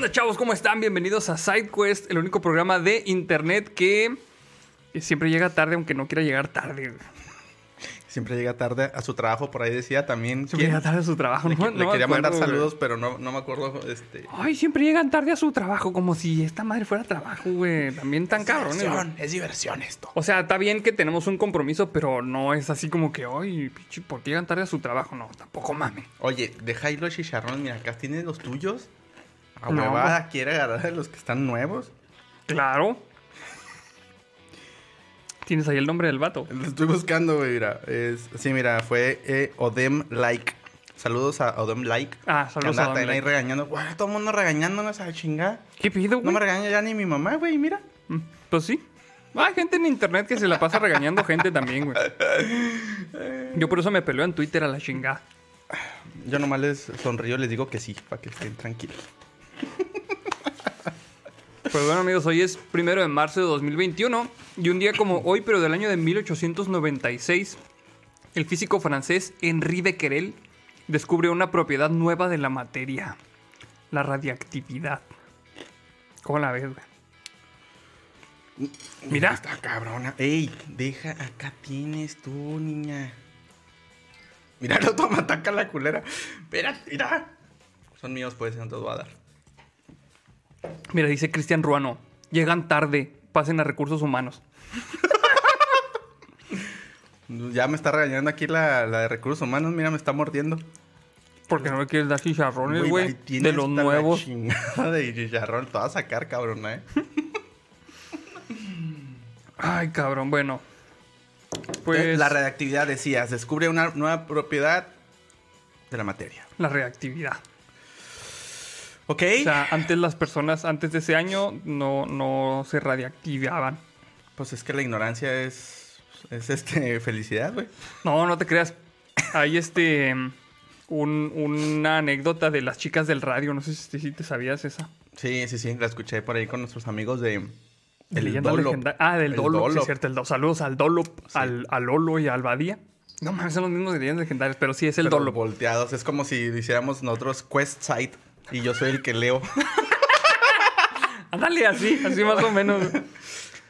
onda, chavos? ¿Cómo están? Bienvenidos a SideQuest, el único programa de internet que, siempre llega tarde, aunque no quiera llegar tarde. Siempre llega tarde a su trabajo, por ahí decía también. Siempre ¿quién? llega tarde a su trabajo, ¿no? le No quería mandar saludos, güey. pero no, no me acuerdo. Este... Ay, siempre llegan tarde a su trabajo, como si esta madre fuera trabajo, güey. También tan güey. es diversión esto. O sea, está bien que tenemos un compromiso, pero no es así como que, ay, pinche, ¿por qué llegan tarde a su trabajo? No, tampoco mames. Oye, deja ahí los chicharrones. Mira, acá tienes los tuyos. A No, huevada quiere agarrar a los que están nuevos. Claro. ¿Tienes ahí el nombre del vato? Lo estoy buscando, güey. Mira, es, sí, mira, fue eh, Odem Like. Saludos a Odem Like. Ah, saludos a Don también ahí Like. regañando. Güey, todo el mundo regañándonos a la chingada. ¿Qué pido, No güey? me regaña ya ni mi mamá, güey, mira. Mm, Pues sí. Hay gente en internet que se la pasa regañando gente también, güey. Yo por eso me peleo en Twitter a la chingada. Yo nomás les sonrío, les digo que sí, para que estén tranquilos. Pues bueno, amigos, hoy es primero de marzo de 2021 y un día como hoy, pero del año de 1896, el físico francés Henri Becquerel descubre una propiedad nueva de la materia, la radiactividad. ¿Cómo la ves, güey? Mira. Está cabrona. Ey, deja, acá tienes tú, niña. Mira, no toma, ataca la culera. Espera, mira. Son míos, pues, no te los voy a dar. Mira, dice Cristian Ruano, llegan tarde, pasen a recursos humanos. Ya me está regañando aquí la, la de recursos humanos. Mira, me está mordiendo. Porque no me quieres dar chicharrones, güey, de los nuevos. chingada de chicharrón. Te vas a sacar, cabrona, eh. Ay, cabrón, bueno. Pues La radioactividad, decías, descubre una nueva propiedad de la materia. la reactividad. ¿Ok? O sea, antes las personas, antes de ese año, no, no se radiactivaban. pues es que la ignorancia es, es este, felicidad, güey. No, no te creas. Hay este. un- una anécdota de las chicas del radio. No sé si, si te sabías esa. Sí, sí, sí, la escuché por ahí con nuestros amigos de... El leyenda legendaria. Ah, del El Dolop, sí, es cierto. El do- Saludos al Dolop, al, al Lolo y al Badía. No mames, son los mismos de leyendas legendarias, pero sí es el Pero Dolop. volteados. Es como si hiciéramos nosotros Quest Site y yo soy el que leo. Ándale, así, así más o menos.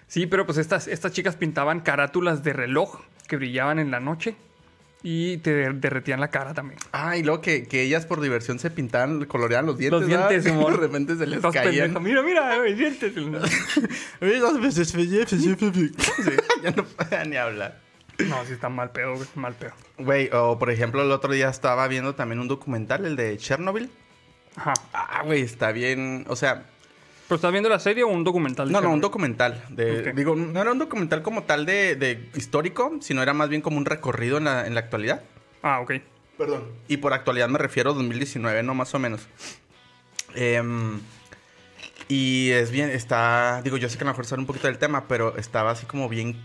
Sí, pero pues estas, estas chicas pintaban carátulas de reloj que brillaban en la noche y te der- derretían la cara también. Ah, y luego que, que ellas por diversión se pintaban, coloreaban los dientes. Los dientes, ¿verdad? Simón. De repente se les caían. pendejo. Mira, mira, mis dientes. Sí, ya no podía ni hablar. No, sí está mal pedo, güey, mal pedo. Güey, o por ejemplo, el otro día estaba viendo también un documental, el de Chernobyl. Ajá. Ah, güey, está bien. O sea, ¿Pero estás viendo la serie o un documental? no, no, un documental. De. Digo, no era un documental como tal de, de histórico, sino era más bien como un recorrido en la, en la actualidad. Ah, ok. Perdón. Y por actualidad me refiero a 2019, ¿no? Más o menos. Em, y es bien, está, digo, yo sé que a lo mejor sale un poquito del tema, pero estaba así como bien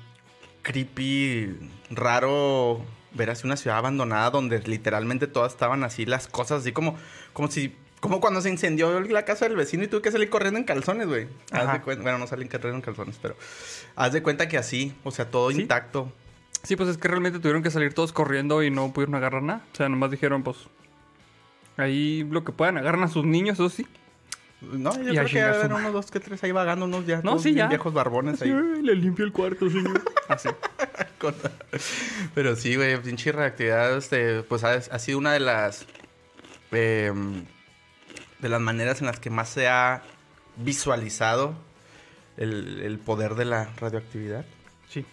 creepy, raro ver así una ciudad abandonada donde literalmente todas estaban así las cosas, así como, como si, como cuando se incendió la casa del vecino y tuve que salir corriendo en calzones, güey. Haz de cuenta, bueno, no salen corriendo en calzones, pero haz de cuenta que así, o sea, todo ¿Sí? intacto. Sí, pues es que realmente tuvieron que salir todos corriendo y no pudieron agarrar nada. O sea, nomás dijeron, pues. Ahí lo que puedan, agarran a sus niños, eso sí. No, yo Y creo que madre. unos dos que tres ahí vagando, unos ya, No, sí, ya. viejos barbones ahí. le limpio el cuarto, señor. Así. Pero sí, güey, pinche reactividad, este, pues ha, ha sido una de las em, de las maneras en las que más se ha visualizado el, el poder de la radioactividad. Sí.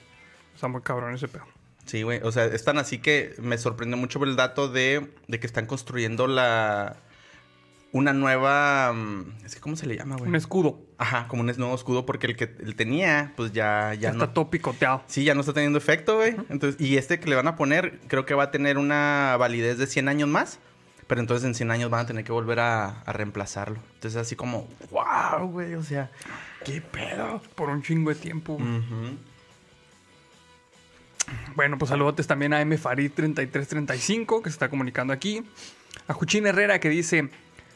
Está muy cabrón ese pedo. Sí, güey, o sea, es tan así que me sorprendió mucho el dato de, de que están construyendo la una nueva, mm, es que cómo se le llama, güey. Un escudo. Ajá, como un nuevo escudo porque el que él tenía, pues ya, ya Ya está no. todo picoteado. Sí, ya no está teniendo efecto, güey. Entonces, y este que le van a poner, creo que va a tener una validez de 100 años más. Pero entonces en 100 años van a tener que volver a, a reemplazarlo. Entonces, así como, wow, güey. O sea, qué pedo. Por un chingo de tiempo. güey. Bueno, pues saludotes también a M. Farid 3335 que se está comunicando aquí. A Juchín Herrera que dice: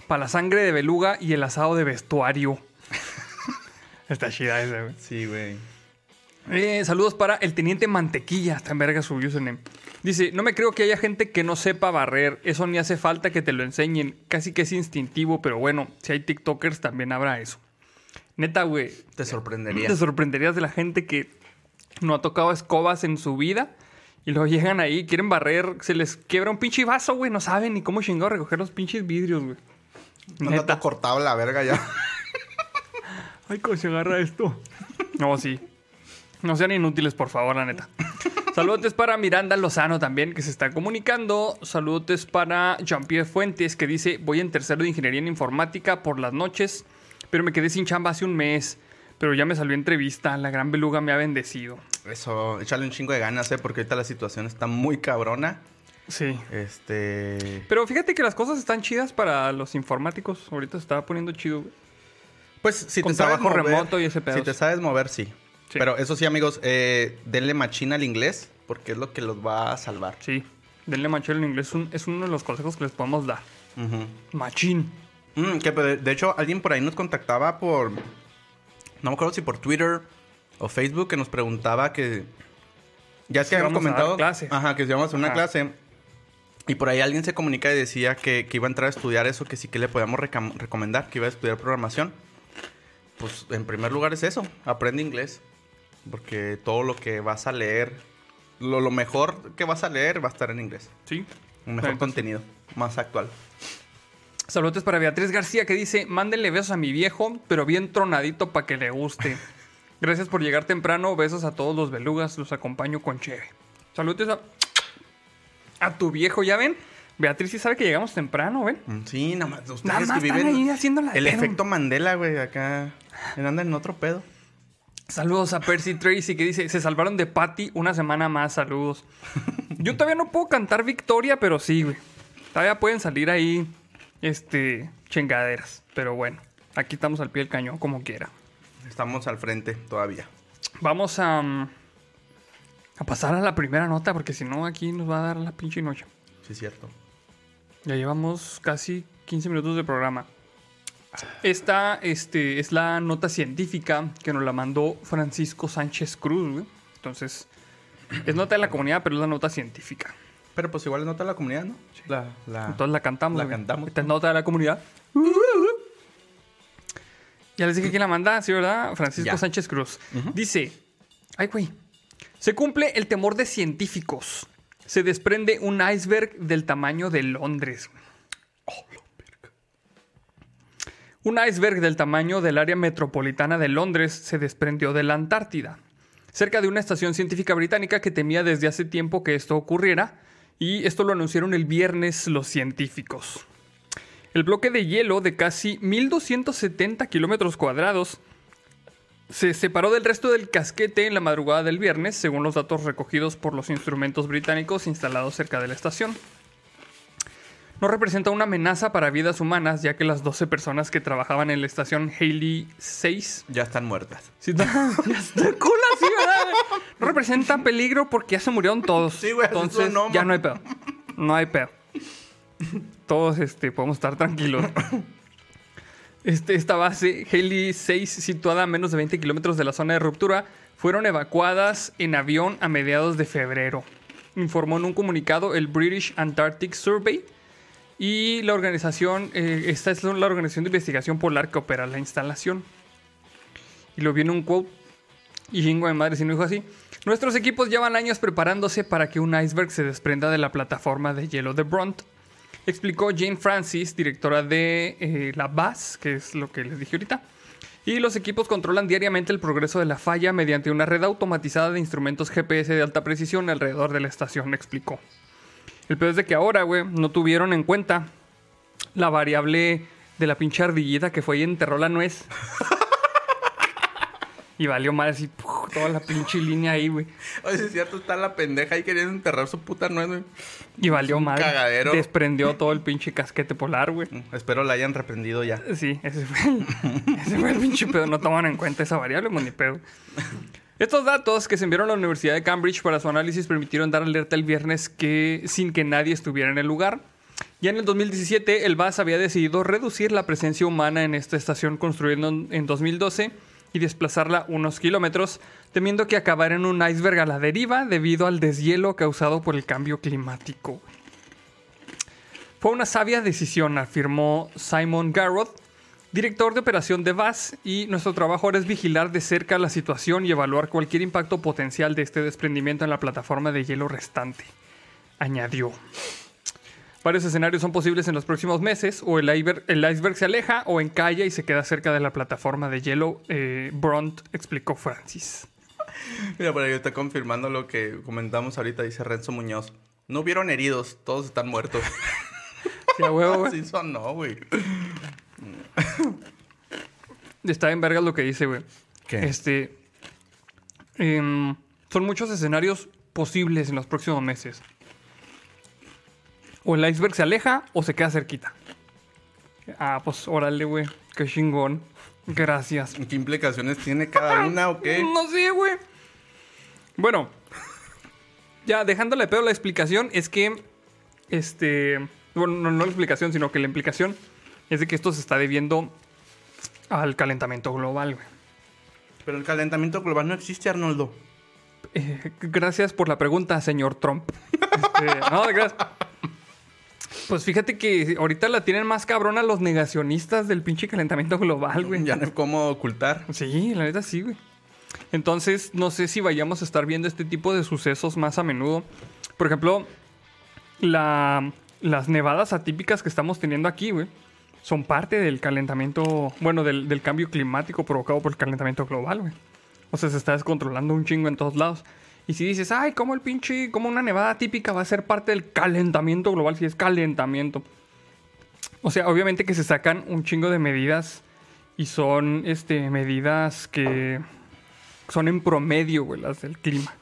Para la sangre de beluga y el asado de vestuario. está chida esa, güey. Sí, güey. Eh, saludos para el teniente Mantequilla, está en verga su username. Dice, no me creo que haya gente que no sepa barrer, eso ni hace falta que te lo enseñen, casi que es instintivo, pero bueno, si hay TikTokers también habrá eso. Neta, güey, Te sorprendería. te sorprenderías de la gente que no ha tocado escobas en su vida y luego llegan ahí, quieren barrer, se les quiebra un pinche vaso, güey, no saben ni cómo chingado recoger los pinches vidrios, güey. No está todo cortado la verga ya. Ay, ¿cómo se agarra esto? No, sí. No sean inútiles, por favor, la neta. Saludos para Miranda Lozano también, que se está comunicando. Saludos para Jean-Pierre Fuentes, que dice: Voy en tercero de ingeniería en informática por las noches, pero me quedé sin chamba hace un mes. Pero ya me salió entrevista. La gran beluga me ha bendecido. Eso, échale un chingo de ganas, ¿eh? Porque ahorita la situación está muy cabrona. Sí. Este. Pero fíjate que las cosas están chidas para los informáticos. Ahorita se estaba poniendo chido. güey. Pues si Con te sabes trabajo mover, remoto y ese pedo. Si te sabes mover, sí. Sí. Pero eso sí, amigos, eh, denle machina al inglés porque es lo que los va a salvar. Sí. Denle machero en inglés. Es, un- es uno de los consejos que les podemos dar. Ujú. Machín. Mm, que, de de hecho, alguien por ahí nos contactaba por. No me acuerdo si por Twitter o Facebook que nos preguntaba que. Ya es Si que habíamos comentado. clase. Ajá, que si íbamos a hacer una Ajá. clase. Y por ahí alguien se comunica y decía que, que iba a entrar a estudiar eso, que sí que le podíamos recomendar, que iba a estudiar programación. Pues en primer lugar es eso, aprende inglés. Porque todo lo que vas a leer, lo, lo mejor que vas a leer va a estar en inglés. Sí. Un mejor contenido, más actual. Saludos para Beatriz García que dice, mándenle besos a mi viejo, pero bien tronadito para que le guste. Gracias por llegar temprano, besos a todos los belugas, los acompaño con cheve. Saludos a, a tu viejo, ¿ya ven? Beatriz sí sabe que llegamos temprano, ¿ven? Mm, Sí, nada más. Ustedes Nada más que están viven ahí haciéndola de el pedo. efecto Mandela, güey, acá. Andan en otro pedo. Saludos a Percy Tracy que dice, se salvaron de Patty una semana más, saludos. Yo todavía no puedo cantar Victoria, pero sí, güey. Todavía pueden salir ahí, este, chingaderas. Pero bueno, aquí estamos al pie del cañón, como quiera. Estamos al frente todavía. Vamos a, mm, a pasar a la primera nota, porque si no, aquí nos va a dar la pinche noche. Sí, es cierto. Ya llevamos casi 15 minutos de programa. Esta este, es la nota científica que nos la mandó Francisco Sánchez Cruz, güey. Entonces, es nota de la comunidad, pero es la nota científica. Pero pues igual es nota de la comunidad, ¿no? La, la... Entonces la cantamos. La güey. cantamos. Esta es nota de la comunidad. Ya les dije quién la manda, ¿sí, verdad? Francisco Ya. Sánchez Cruz. Dice, ay, güey, se cumple el temor de científicos. Se desprende un iceberg del tamaño de Londres. Un iceberg del tamaño del área metropolitana de Londres se desprendió de la Antártida, cerca de una estación científica británica que temía desde hace tiempo que esto ocurriera, y esto lo anunciaron el viernes los científicos. El bloque de hielo de casi 1.270 kilómetros cuadrados se separó del resto del casquete en la madrugada del viernes, según los datos recogidos por los instrumentos británicos instalados cerca de la estación. No representa una amenaza para vidas humanas, ya que las 12 personas que trabajaban en la estación Haley 6 Ya están muertas. Sí, está, ya está cool así, ¿verdad? No representa peligro porque ya se murieron todos. Sí, güey, Entonces, sonó, ya no hay pedo. No hay pedo. Todos este, podemos estar tranquilos. Este, esta base, Haley 6, situada a menos de 20 kilómetros de la zona de ruptura, fueron evacuadas en avión a mediados de febrero. Informó en un comunicado el British Antarctic Survey, y la organización, eh, esta es la organización de investigación polar que opera la instalación. Y lo viene un quote. Y chingo de madre si no dijo así. Nuestros equipos llevan años preparándose para que un iceberg se desprenda de la plataforma de hielo de Brunt. Explicó Jane Francis, directora de eh, la BAS, que es lo que les dije ahorita. Y los equipos controlan diariamente el progreso de la falla mediante una red automatizada de instrumentos GPS de alta precisión alrededor de la estación, explicó. El peor es de que ahora, güey, no tuvieron en cuenta la variable de la pinche ardillita que fue y enterró la nuez. y valió mal así, ¡puf! toda la pinche línea ahí, güey. Oye, es cierto, está la pendeja ahí queriendo enterrar su puta nuez, güey. Y valió mal. cagadero. Desprendió todo el pinche casquete polar, güey. Mm, Espero la hayan reprendido ya. Sí, ese fue, el, ese fue el pinche pedo. No toman en cuenta esa variable, pues, ni pedo. Estos datos que se enviaron a la Universidad de Cambridge para su análisis permitieron dar alerta el viernes que, sin que nadie estuviera en el lugar. Ya en el 2017, el BAS había decidido reducir la presencia humana en esta estación construyendo en en 2012 y desplazarla unos kilómetros temiendo que acabara en un iceberg a la deriva debido al deshielo causado por el cambio climático. Fue una sabia decisión, afirmó Simon Garrod, director de operación de VAS, y nuestro trabajo ahora es vigilar de cerca la situación y evaluar cualquier impacto potencial de este desprendimiento en la plataforma de hielo restante, añadió. Varios escenarios son posibles en los próximos meses, o el iceberg, el iceberg se aleja o encalla y se queda cerca de la plataforma de hielo, eh, Brunt explicó Francis. Mira, por ahí está confirmando lo que comentamos ahorita, dice Renzo Muñoz. No hubieron heridos, todos están muertos. Huevo, güey. Así sonó, güey. Está en vergas lo que dice, güey. ¿Qué? Este. em, son muchos escenarios posibles en los próximos meses. O el iceberg se aleja o se queda cerquita. Ah, pues órale, güey. Qué chingón. Gracias. ¿Qué implicaciones tiene cada una o qué? No sé, güey. Bueno. Ya, dejándole de pedo la explicación, es que. Este. Bueno, no, no la explicación, sino que la implicación es de que esto se está debiendo al calentamiento global, güey. Pero el calentamiento global no existe, Arnoldo. Eh, gracias por la pregunta, señor Trump. Este, no, gracias. Pues fíjate que ahorita la tienen más cabrona los negacionistas del pinche calentamiento global, güey. Ya no hay cómo ocultar. Sí, la neta sí, güey. Entonces, no sé si vayamos a estar viendo este tipo de sucesos más a menudo. Por ejemplo, la- las nevadas atípicas que estamos teniendo aquí, güey, son parte del calentamiento, bueno, del, cambio climático provocado por el calentamiento global, güey. O sea, se está descontrolando un chingo en todos lados. Y si dices, ay, ¿cómo el pinche, cómo una nevada típica va a ser parte del calentamiento global? Si es calentamiento. O sea, obviamente que se sacan un chingo de medidas y son este, medidas que son en promedio, güey, las del clima.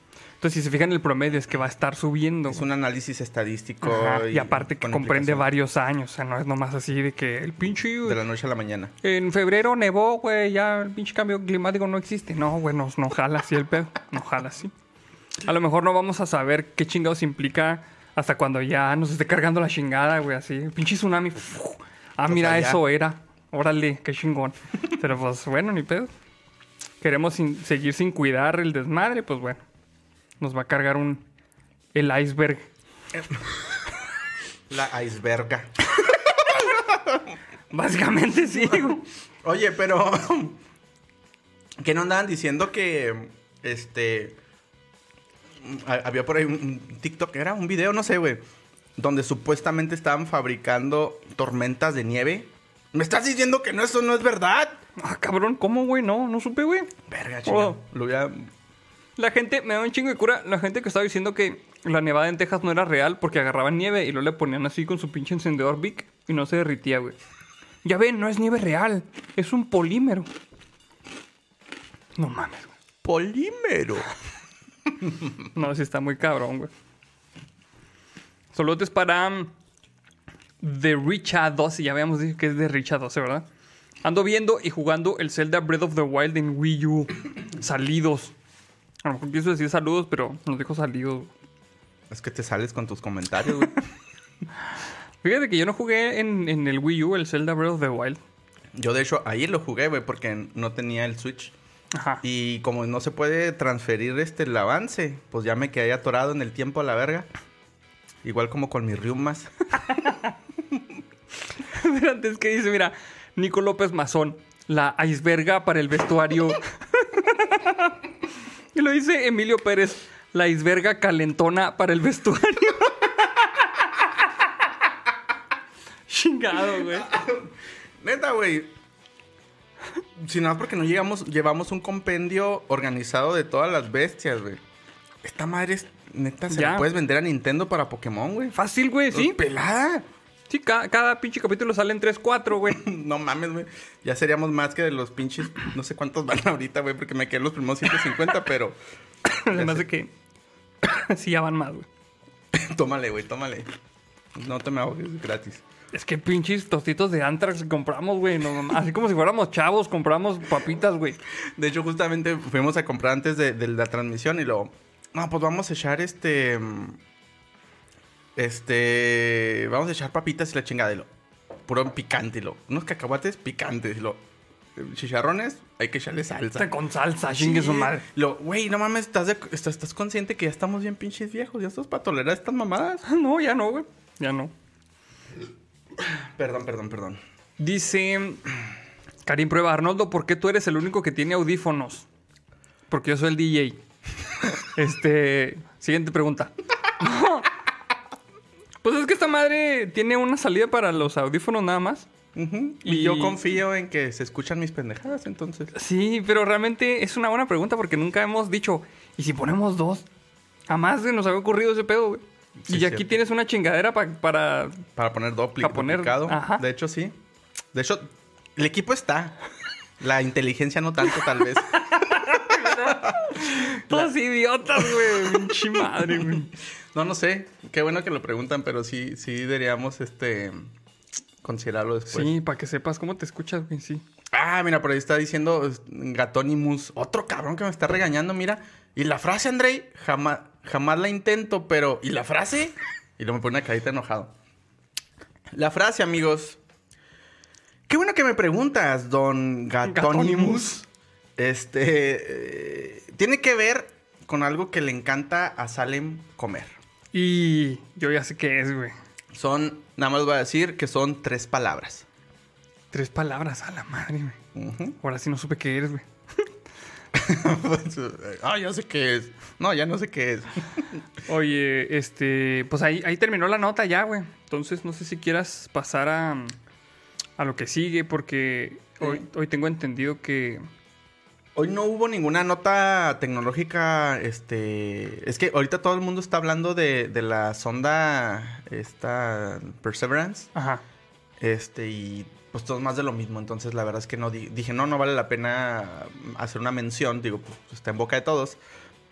Entonces, si se fijan, el promedio es que va a estar subiendo. Es un análisis estadístico. Ajá, y, aparte que comprende varios años. O sea, no es nomás así de que el pinche... De la noche a la mañana. En febrero nevó, güey, ya el pinche cambio climático no existe. No, güey, no, no jala así el pedo. No jala así. A lo mejor no vamos a saber qué chingados implica hasta cuando ya nos esté cargando la chingada, güey, así. El pinche tsunami. Ah, mira, eso era. Órale, qué chingón. Pero pues bueno, ni pedo. Queremos sin- seguir sin cuidar el desmadre, pues bueno. Nos va a cargar un... El iceberg. La iceberga. Básicamente sí. Oye, pero. ¿Qué no andaban diciendo que. Este. ha- Había por ahí un, TikTok, era un video, no sé, güey. Donde supuestamente estaban fabricando tormentas de nieve. ¿Me estás diciendo que no, eso no es verdad? Ah, cabrón, ¿cómo, güey? No, no supe, güey. Verga, Oh. chica. Lo hubiera- La gente, me da un chingo de cura, la gente que estaba diciendo que la nevada en Texas no era real porque agarraban nieve y luego le ponían así con su pinche encendedor Bic y no se derritía, güey. Ya ven, no es nieve real, es un polímero. No mames, güey. Polímero. No, sí está muy cabrón, güey. Solotes para um, The Richa 12, ya habíamos dicho que es de Richa 12, ¿verdad? Ando viendo y jugando el Zelda Breath of the Wild en Wii U. Salidos. A lo mejor quiso decir saludos, pero nos dijo salidos. güey. Es que te sales con tus comentarios, güey. Fíjate que yo no jugué en, en el Wii U el Zelda Breath of the Wild. Yo, de hecho, ahí lo jugué, güey, porque no tenía el Switch. Ajá. Y como no se puede transferir este el avance, pues ya me quedé atorado en el tiempo a la verga. Igual como con mis riumas. Pero antes que dice, mira, Nico López Mazón, la iceberga para el vestuario. y lo dice Emilio Pérez, la iceberga calentona para el vestuario. Chingado, güey. Neta, güey. Si nada más porque no llegamos, llevamos un compendio organizado de todas las bestias, güey. Esta madre es, neta, se Ya. la puedes vender a Nintendo para Pokémon, güey. Fácil, güey, sí. Pelada. Sí, ca- cada, pinche capítulo salen 3, 4, güey. No mames, güey. Ya seríamos más que de los pinches. No sé cuántos van ahorita, güey, porque me quedé los primeros 150, pero. Además de que sí ya van más, güey. tómale, güey, tómale. No te me ahogues, gratis. Es que pinches tostitos de Antrax compramos, güey. no, así como si fuéramos chavos, compramos papitas, güey. De hecho, justamente fuimos a comprar antes de, de la transmisión y luego, no, pues vamos a echar este, este, vamos a echar papitas y la chingada y lo, puro picante lo, unos cacahuates picantes lo, chicharrones, hay que echarle salsa. Está con salsa, chingue Sí. su madre. Lo, güey, no mames, ¿estás, de- estás, estás consciente que ya estamos bien pinches viejos. Ya estás para tolerar estas mamadas. No, ya no, güey. Ya no. Perdón, perdón, perdón. Dice Karim Prueba, Arnoldo, ¿por qué tú eres el único que tiene audífonos? Porque yo soy el DJ. este, siguiente pregunta. Pues es que esta madre tiene una salida para los audífonos nada más. Y, Y- yo confío en que se escuchan mis pendejadas, entonces. Sí, pero realmente es una buena pregunta porque nunca hemos dicho, ¿y si ponemos dos? Jamás se nos había ocurrido ese pedo, güey. Sí, y aquí cierto. tienes una chingadera pa- para... Para poner doble, Para poner- ajá. De hecho, sí. De hecho, el equipo está. La inteligencia no tanto, tal vez. Todos idiotas, güey. Pinche madre, güey. No, no sé. Qué bueno que lo preguntan, pero sí, sí deberíamos este considerarlo después. Sí, para que sepas cómo te escuchas, güey, sí. Ah, mira, por ahí está diciendo es, Gatonimus. Otro cabrón que me está regañando, mira. Y la frase, Andrei, jamás, jamás la intento, pero. ¿Y la frase? Y luego me pone una carita enojado. La frase, amigos. Qué bueno que me preguntas, don. Gatonimus. Este. eh, tiene que ver con algo que le encanta a Salem comer. Y yo ya sé qué es, güey. Son, nada más voy a decir que son tres palabras. Tres palabras a la madre, güey. Ahora sí no supe qué eres, güey. ah, ya sé qué es. No, ya no sé qué es. Oye, este, pues ahí, ahí terminó la nota ya, güey. Entonces no sé si quieras pasar a, a lo que sigue, porque hoy, hoy tengo entendido que. Hoy no hubo ninguna nota tecnológica, este... Es que ahorita todo el mundo está hablando de, de la sonda, esta Perseverance, Ajá. este, y pues todo es más de lo mismo. Entonces la verdad es que no di- dije, no, no vale la pena hacer una mención, digo, pues está en boca de todos,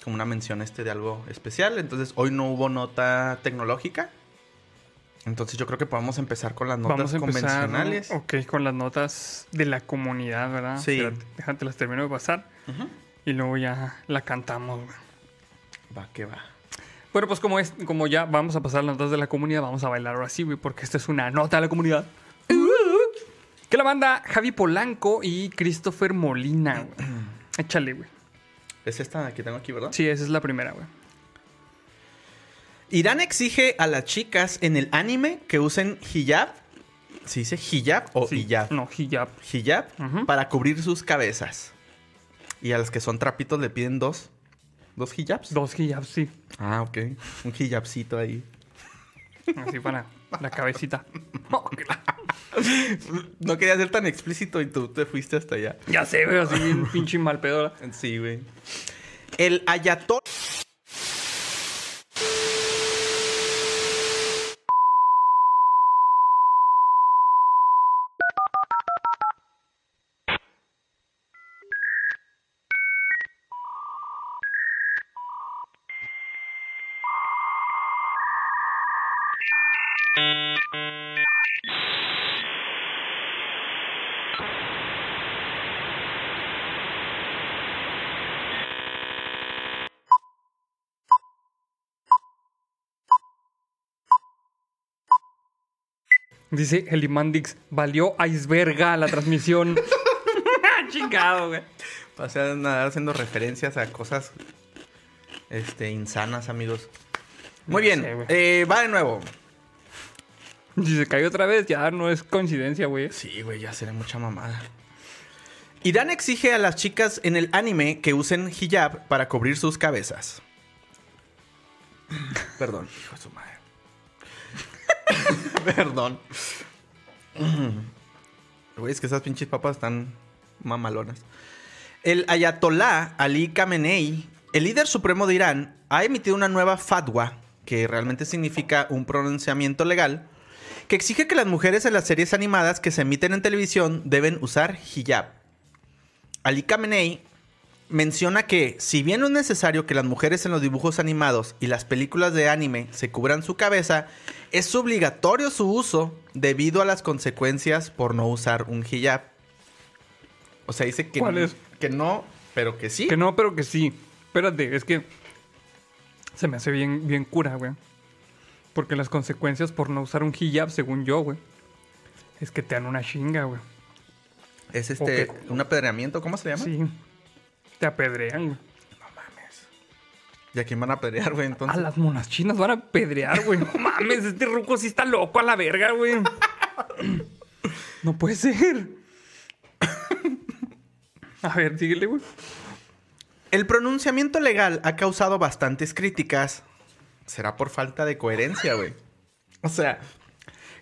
como una mención este de algo especial. Entonces hoy no hubo nota tecnológica. Entonces yo creo que podemos empezar con las notas Vamos a empezar convencionales. ok, con las notas de la comunidad, ¿verdad? Sí. Espérate, déjate las termino de pasar Ujú. y luego ya la cantamos, güey. Va, que va. Bueno, pues como es, como ya vamos a pasar las notas de la comunidad, vamos a bailar ahora sí, güey, porque esta es una nota de la comunidad. Que la banda Javi Polanco y Christopher Molina, güey. Échale, güey. Es esta que tengo aquí, ¿verdad? Sí, esa es la primera, güey. Irán exige a las chicas en el anime que usen hijab. ¿Se dice hijab o Sí. hijab? No, hijab. Hijab para cubrir sus cabezas. Y a las que son trapitos le piden dos. ¿Dos hijabs? Dos hijabs, sí. Ah, ok. Un hijabcito ahí. Así para la cabecita. No quería ser tan explícito y tú te fuiste hasta allá. ya sé, güey, así bien pinche mal pedo. Sí, güey. El ayatol... Dice Elimandix, valió iceberga la transmisión. Chingado, güey. Pasé a nadar haciendo referencias a cosas este, insanas, amigos. Muy bien. sé, eh, va de nuevo. Si se cayó otra vez, ya no es coincidencia, güey. Sí, güey, ya será mucha mamada. Irán exige a las chicas en el anime que usen hijab para cubrir sus cabezas. Perdón, hijo de su madre. Perdón. Es que esas pinches papas están mamalonas. El ayatolá Ali Khamenei, el líder supremo de Irán, ha emitido una nueva fatwa, que realmente significa un pronunciamiento legal, que exige que las mujeres en las series animadas que se emiten en televisión deben usar hijab. Ali Khamenei menciona que, si bien no es necesario que las mujeres en los dibujos animados y las películas de anime se cubran su cabeza, es obligatorio su uso debido a las consecuencias por no usar un hijab. O sea, dice que, ¿Cuál no, es? que no, pero que sí. Que no, pero que sí. Espérate, es que se me hace bien, bien cura, güey. Porque las consecuencias por no usar un hijab, según yo, güey, es que te dan una chinga, güey. Es este, un apedreamiento, ¿cómo se llama? Sí. Te apedrean, güey. ¿Y a quién van a apedrear, güey? A Entonces, las monas chinas van a apedrear, güey. No mames, este ruco sí está loco a la verga, güey. No puede ser. A ver, síguele, güey. el pronunciamiento legal ha causado bastantes críticas. Será por falta de coherencia, güey. O sea,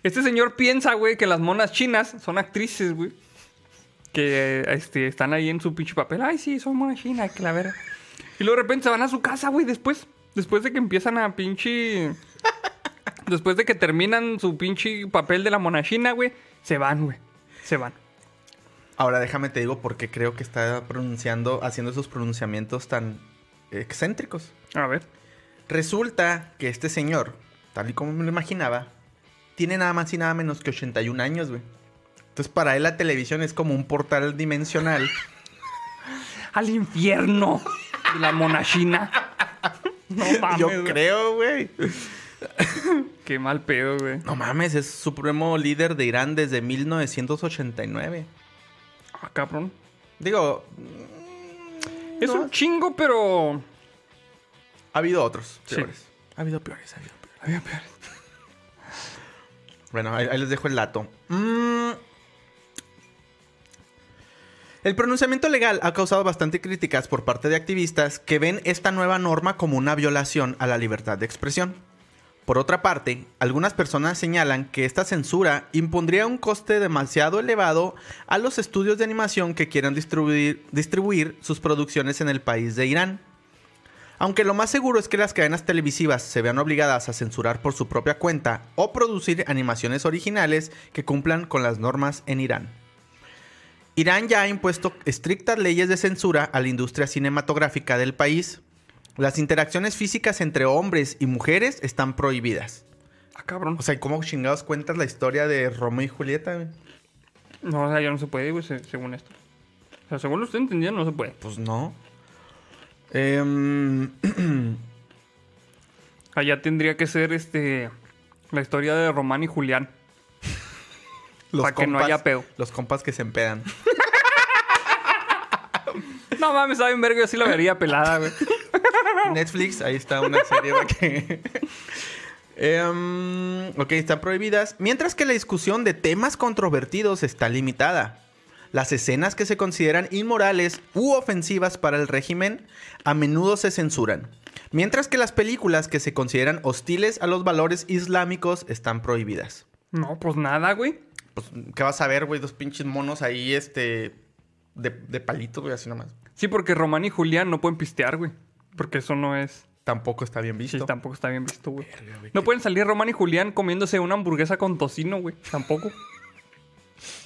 Este señor piensa, güey, que las monas chinas son actrices, güey. Que este, están ahí en su pinche papel. Ay, sí, son monas chinas, que la verga. Y luego de repente se van a su casa, güey, después. Después de que empiezan a pinche. Después de que terminan su pinche papel de la mona china, güey, se van, güey. Se van. ahora déjame te digo por qué creo que está pronunciando, haciendo esos pronunciamientos tan excéntricos. A ver. Resulta que este señor, tal y como me lo imaginaba, tiene nada más y nada menos que 81 años, güey. Entonces, para él la televisión es como un portal dimensional. Al infierno de la mona china. No mames. Yo güey. creo, güey. Qué mal pedo, güey. No mames, es supremo líder de Irán desde 1989. Ah, cabrón. Digo, Es No. un chingo, pero. ha habido otros Sí. peores. Ha habido peores, ha habido peores. Había peores. Bueno, ahí, ahí les dejo el dato. Mm. El pronunciamiento legal ha causado bastante críticas por parte de activistas que ven esta nueva norma como una violación a la libertad de expresión. Por otra parte, algunas personas señalan que esta censura impondría un coste demasiado elevado a los estudios de animación que quieran distribuir, distribuir sus producciones en el país de Irán. Aunque lo más seguro es que las cadenas televisivas se vean obligadas a censurar por su propia cuenta o producir animaciones originales que cumplan con las normas en Irán. Irán ya ha impuesto estrictas leyes de censura a la industria cinematográfica del país. Las interacciones físicas entre hombres y mujeres están prohibidas. Ah, cabrón. O sea, ¿cómo chingados cuentas la historia de Romeo y Julieta? güey? No, o sea, ya no se puede, güey, se- según esto. O sea, según lo estoy entendiendo, no se puede. Pues no. Em, Allá tendría que ser este. La historia de Román y Julián. Los Pa' que no haya pedo. Los compas que se empedan. No mames, saben verga, yo sí la vería pelada, güey. Netflix, ahí está una serie para que... Em, ok, están prohibidas. Mientras que la discusión de temas controvertidos está limitada. Las escenas que se consideran inmorales u ofensivas para el régimen a menudo se censuran. Mientras que las películas que se consideran hostiles a los valores islámicos están prohibidas. No, pues nada, güey. Pues, ¿qué vas a ver, güey? Dos pinches monos ahí, este... De, de palito, güey, así nomás. Sí, porque Román y Julián no pueden pistear, güey. Porque eso no es. Tampoco está bien visto. Sí, tampoco está bien visto, güey. Verga, güey, No qué- pueden salir Román y Julián comiéndose una hamburguesa con tocino, güey. Tampoco.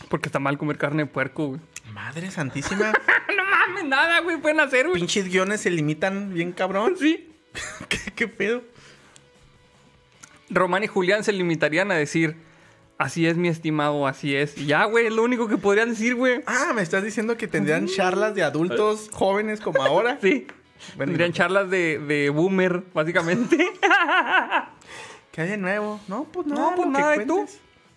Porque está mal comer carne de puerco, güey. Madre santísima. No mames, nada, güey. Pueden hacer, güey. pinches guiones se limitan bien cabrón. Sí. ¿Qué, qué pedo? Román y Julián se limitarían a decir, así es mi estimado, así es. Y ya, güey, es lo único que podrían decir, güey. Ah, me estás diciendo que tendrían charlas de adultos jóvenes como ahora. Sí. Bueno, Tendrían y- charlas de, de boomer, básicamente. ¿Qué hay de nuevo? No, pues No, nada. pues lo nada, ¿y tú?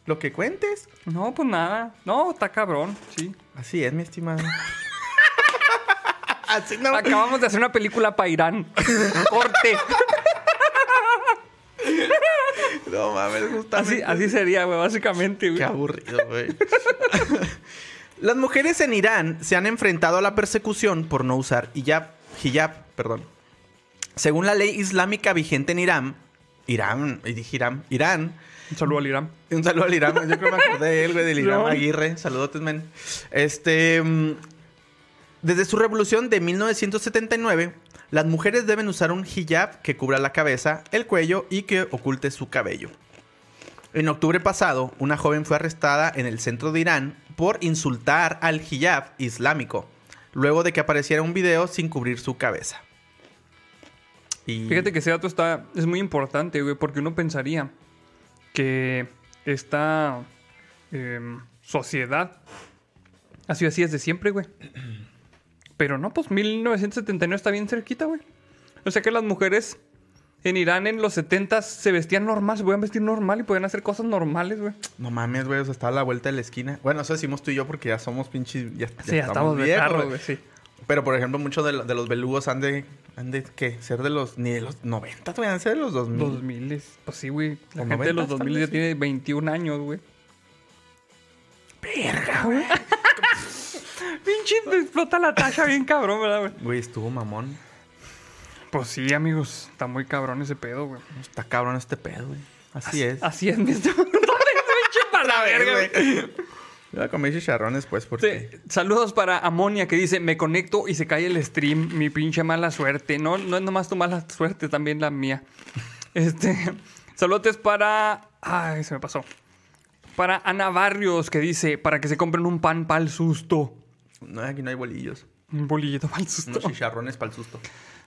Lo que cuentes. no, pues nada. No, está cabrón, sí. Así es, mi estimado. Así no. Acabamos de hacer una película para Irán. Corte. No mames, Así, justamente. así sería, güey, básicamente, güey. Qué aburrido, güey. Las mujeres en Irán se han enfrentado a la persecución por no usar hijab, hijab, perdón. Según la ley islámica vigente en Irán, Irán, dije Irán, Irán, Un saludo al Irán. un saludo al Irán, yo creo que me acordé de él, güey, del Irán No. Aguirre, saludotes, men. Este, mm, desde su revolución de 1979, las mujeres deben usar un hijab que cubra la cabeza, el cuello y que oculte su cabello. En octubre pasado, una joven fue arrestada en el centro de Irán por insultar al hijab islámico, luego de que apareciera un video sin cubrir su cabeza. Fíjate que ese dato está, es muy importante, güey, porque uno pensaría que esta em, sociedad ha sido así desde siempre, güey. Pero no, pues 1979 está bien cerquita, güey. O sea que las mujeres En Irán en los 70 se vestían normal, se podían vestir normal y podían hacer cosas normales, güey. No mames, güey, o sea, estaba a la vuelta de la esquina. Bueno, eso decimos tú y yo porque ya somos pinches. Ya, Sí, ya estamos de viejos, güey. sí. Pero, por ejemplo, muchos de, de los belugos han de, han de, ¿qué? Ser de los, ni de los 90, güey, han de ser de los 2000. 2000 es, pues sí, güey. La ¿O gente de los 90s, tal 2000 ya tiene 21 años, güey. Verga, güey. Pinche explota la tacha bien cabrón, ¿verdad, güey? Güey, estuvo mamón. Pues sí, amigos. Está muy cabrón ese pedo, güey. Está cabrón este pedo, güey. Así es. Así es, mi. Pinche para la verga, güey. Voy a comer chicharrones, pues, porque... Sí, Saludos para Amonia que dice, me conecto y se cae el stream, mi pinche mala suerte. No, no es nomás tu mala suerte, también la mía. Este, saludos para... Ay, se me pasó. Para Ana Barrios que dice, para que se compren un pan para el susto. No, aquí no hay bolillos. Un bolillito para el susto. Unos chicharrones para el susto.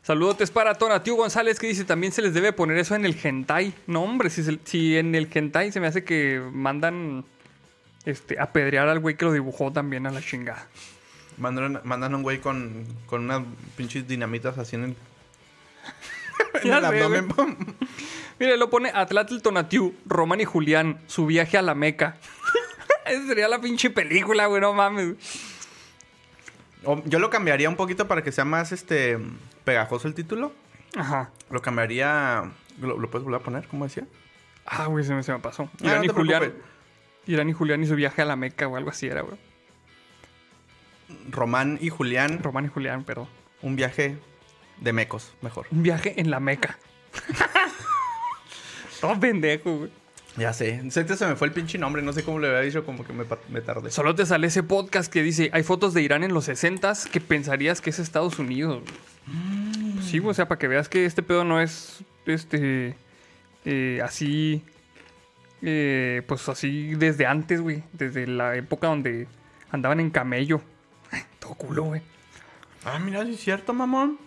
Saludos para Tonatiu González que dice, también se les debe poner eso en el hentai. No, hombre, si, se- si en el hentai se me hace que mandan este, apedrear al güey que lo dibujó también a la chingada. Mandan, mandan a un güey con, con unas pinches dinamitas así en el, en el abdomen. Mire, lo pone Atlatl Tonatiu, Román y Julián, su viaje a la Meca. Esa sería la pinche película, güey, no mames. Yo lo cambiaría un poquito para que sea más este pegajoso el título. Ajá. Lo cambiaría. ¿Lo, lo puedes volver a poner? ¿Cómo decía? Ah, güey, se me, se me pasó. Ah, Irán no y Julián. Irán y Julián y su viaje a la Meca o algo así era, güey. Román y Julián, Román y Julián, perdón. un viaje de mecos, mejor. Un viaje en la Meca. Todo pendejo, güey. Ya sé. Sé que se me fue el pinche nombre. No sé cómo le había dicho, como que me, tardé. Solo te sale ese podcast que dice, hay fotos de Irán en los 60 que pensarías que es Estados Unidos. güey". Pues sí, güey, o sea, para que veas que este pedo no es, este, eh, así, eh, pues así desde antes, güey. Desde la época donde andaban en camello. Todo culo, güey. Ah, mira, sí es cierto, mamón.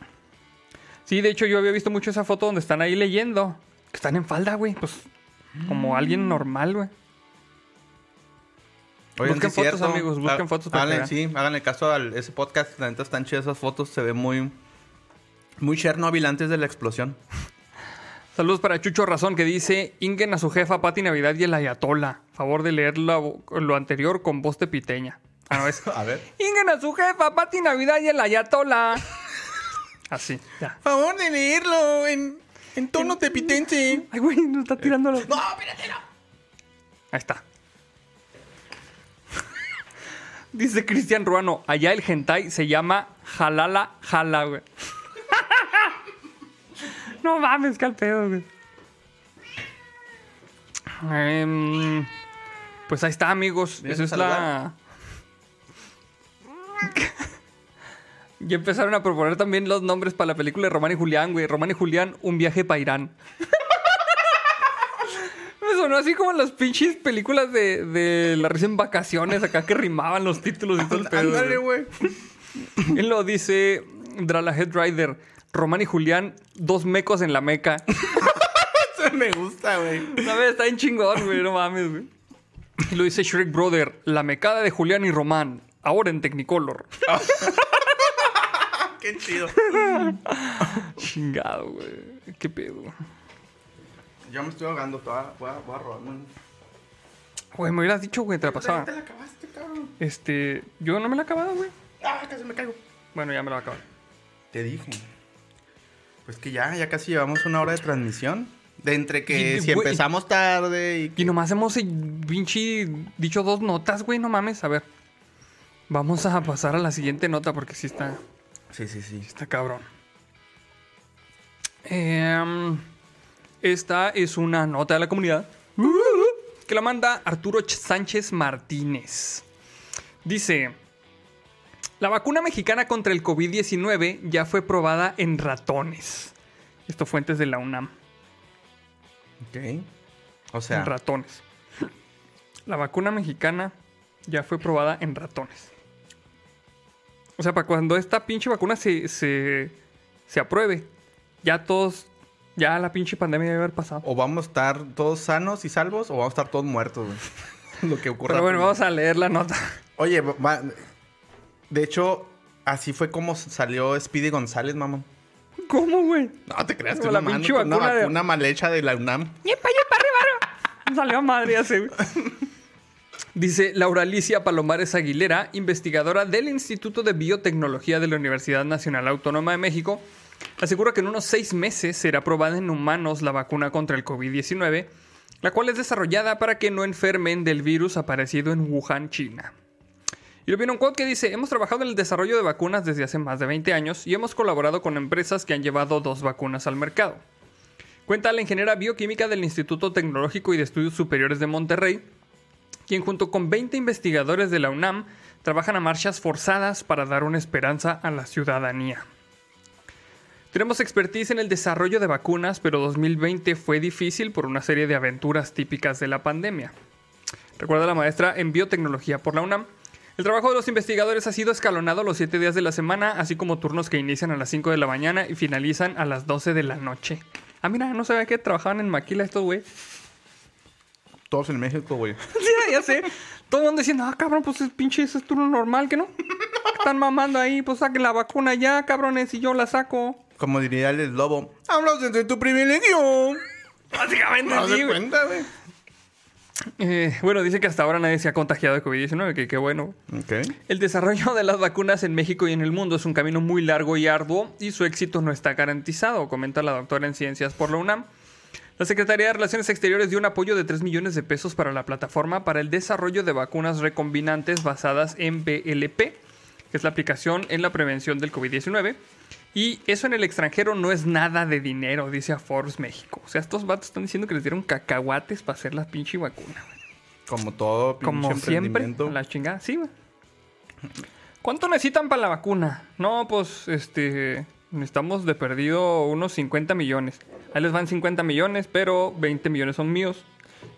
Sí, de hecho yo había visto mucho esa foto donde están ahí leyendo. Que están en falda, güey. Pues como alguien normal, güey. Oigan, Busquen sí fotos, cierto. amigos, busquen fotos para háganle- Sí, háganle caso a ese podcast. La neta están chidas esas fotos. Se ve muy... Muy Chernobyl antes de la explosión. Saludos para Chucho Razón que dice, Ingen a su jefa Pati Navidad y el Ayatola. Favor de leer lo, lo anterior con voz de piteña. Ah, no, es... A ver. Ingen a su jefa Pati Navidad y el Ayatola. Así, ya. Favor de leerlo en, en tono tepitense. Ay, güey, nos está tirando los... No, espérate, no. Ahí está. Dice Cristian Ruano, allá el hentai se llama Jalala Jala, güey. no mames, que al pedo, güey. Em, pues ahí está, amigos. ¿Vienes Eso es la... ya empezaron a proponer también los nombres para la película de Román y Julián, güey. Román y Julián, un viaje para Irán. Me sonó así como las pinches películas de, de la en vacaciones, acá que rimaban los títulos y todo el pedo. Ándale, güey. Él lo dice Drala Head Rider. Román y Julián, dos mecos en la meca. Eso me gusta, güey. No, güey, está en chingón, güey, no mames, güey. Y lo dice Shrek Brother, la mecada de Julián y Román, ahora en Technicolor. Qué chido. Chingado, güey. Qué pedo. Yo me estoy ahogando. Toda, voy, a, voy a robarme un... Güey, me hubieras dicho, güey, te la pasaba. Te la acabaste, cabrón. Este, yo no me la he acabado, güey. Ah, casi me caigo. Bueno, ya me la voy a acabar. Te dije. Pues que ya, ya casi llevamos una hora de transmisión. De entre que Y, si güey, empezamos tarde y... Y nomás hemos eh, pinche dicho dos notas, güey, no mames. A ver. Vamos a pasar a la siguiente nota porque sí está, Sí, sí, sí. está cabrón. Em, esta es una nota de la comunidad que la manda Arturo Ch- Sánchez Martínez. Dice, la vacuna mexicana contra el COVID-19 ya fue probada en ratones. Esto fuentes de la UNAM. Ok. O sea, en ratones. La vacuna mexicana ya fue probada en ratones. O sea, para cuando esta pinche vacuna se, se, se apruebe, ya todos, ya la pinche pandemia debe haber pasado. o vamos a estar todos sanos y salvos o vamos a estar todos muertos, güey. Lo que ocurra. Pero bueno, vamos a leer la nota. Oye, va- de hecho, así fue como salió Speedy González, mamón. ¿Cómo, güey? No te creas, con una vacuna de- mal hecha de la UNAM. ¡Yepa, yepa, arriba! Salió madre ese, güey. Dice Laura Alicia Palomares Aguilera, investigadora del Instituto de Biotecnología de la Universidad Nacional Autónoma de México, asegura que en unos seis meses será probada en humanos la vacuna contra el COVID-19, la cual es desarrollada para que no enfermen del virus aparecido en Wuhan, China. Y luego viene un quote que dice, hemos trabajado en el desarrollo de vacunas desde hace más de 20 años y hemos colaborado con empresas que han llevado dos vacunas al mercado. Cuenta la ingeniera bioquímica del Instituto Tecnológico y de Estudios Superiores de Monterrey, quien junto con 20 investigadores de la UNAM trabajan a marchas forzadas para dar una esperanza a la ciudadanía. Tenemos expertise en el desarrollo de vacunas, pero 2020 fue difícil por una serie de aventuras típicas de la pandemia. Recuerda la maestra en biotecnología por la UNAM. El trabajo de los investigadores ha sido escalonado los 7 días de la semana, así como turnos que inician a las 5 de la mañana y finalizan a las 12 de la noche. Ah, mira, no sabía que trabajaban en Maquila estos güey. Todos en México, güey. Sí, ya sé. Todo el mundo diciendo, ah, cabrón, pues es pinche, ese es turno normal, ¿que no? Están mamando ahí, pues saquen la vacuna ya, cabrones, y yo la saco. Como diría el lobo, hablas desde tu privilegio. Básicamente, No sí, güey. cuenta, güey. Eh, bueno, dice que hasta ahora nadie se ha contagiado de COVID-19, que qué bueno. El desarrollo de las vacunas en México y en el mundo es un camino muy largo y arduo y su éxito no está garantizado, comenta la doctora en ciencias por la UNAM. La Secretaría de Relaciones Exteriores dio un apoyo de 3 millones de pesos para la plataforma para el desarrollo de vacunas recombinantes basadas en BLP, que es la aplicación en la prevención del COVID-19. Y eso en el extranjero no es nada de dinero, dice a Forbes México. O sea, estos vatos están diciendo que les dieron cacahuates para hacer la pinche vacuna. Como todo pinche Como siempre, la chingada. Sí, güey. ¿Cuánto necesitan para la vacuna? No, pues, este... Necesitamos de perdido unos 50 millones. Ahí les van 50 millones, pero 20 millones son míos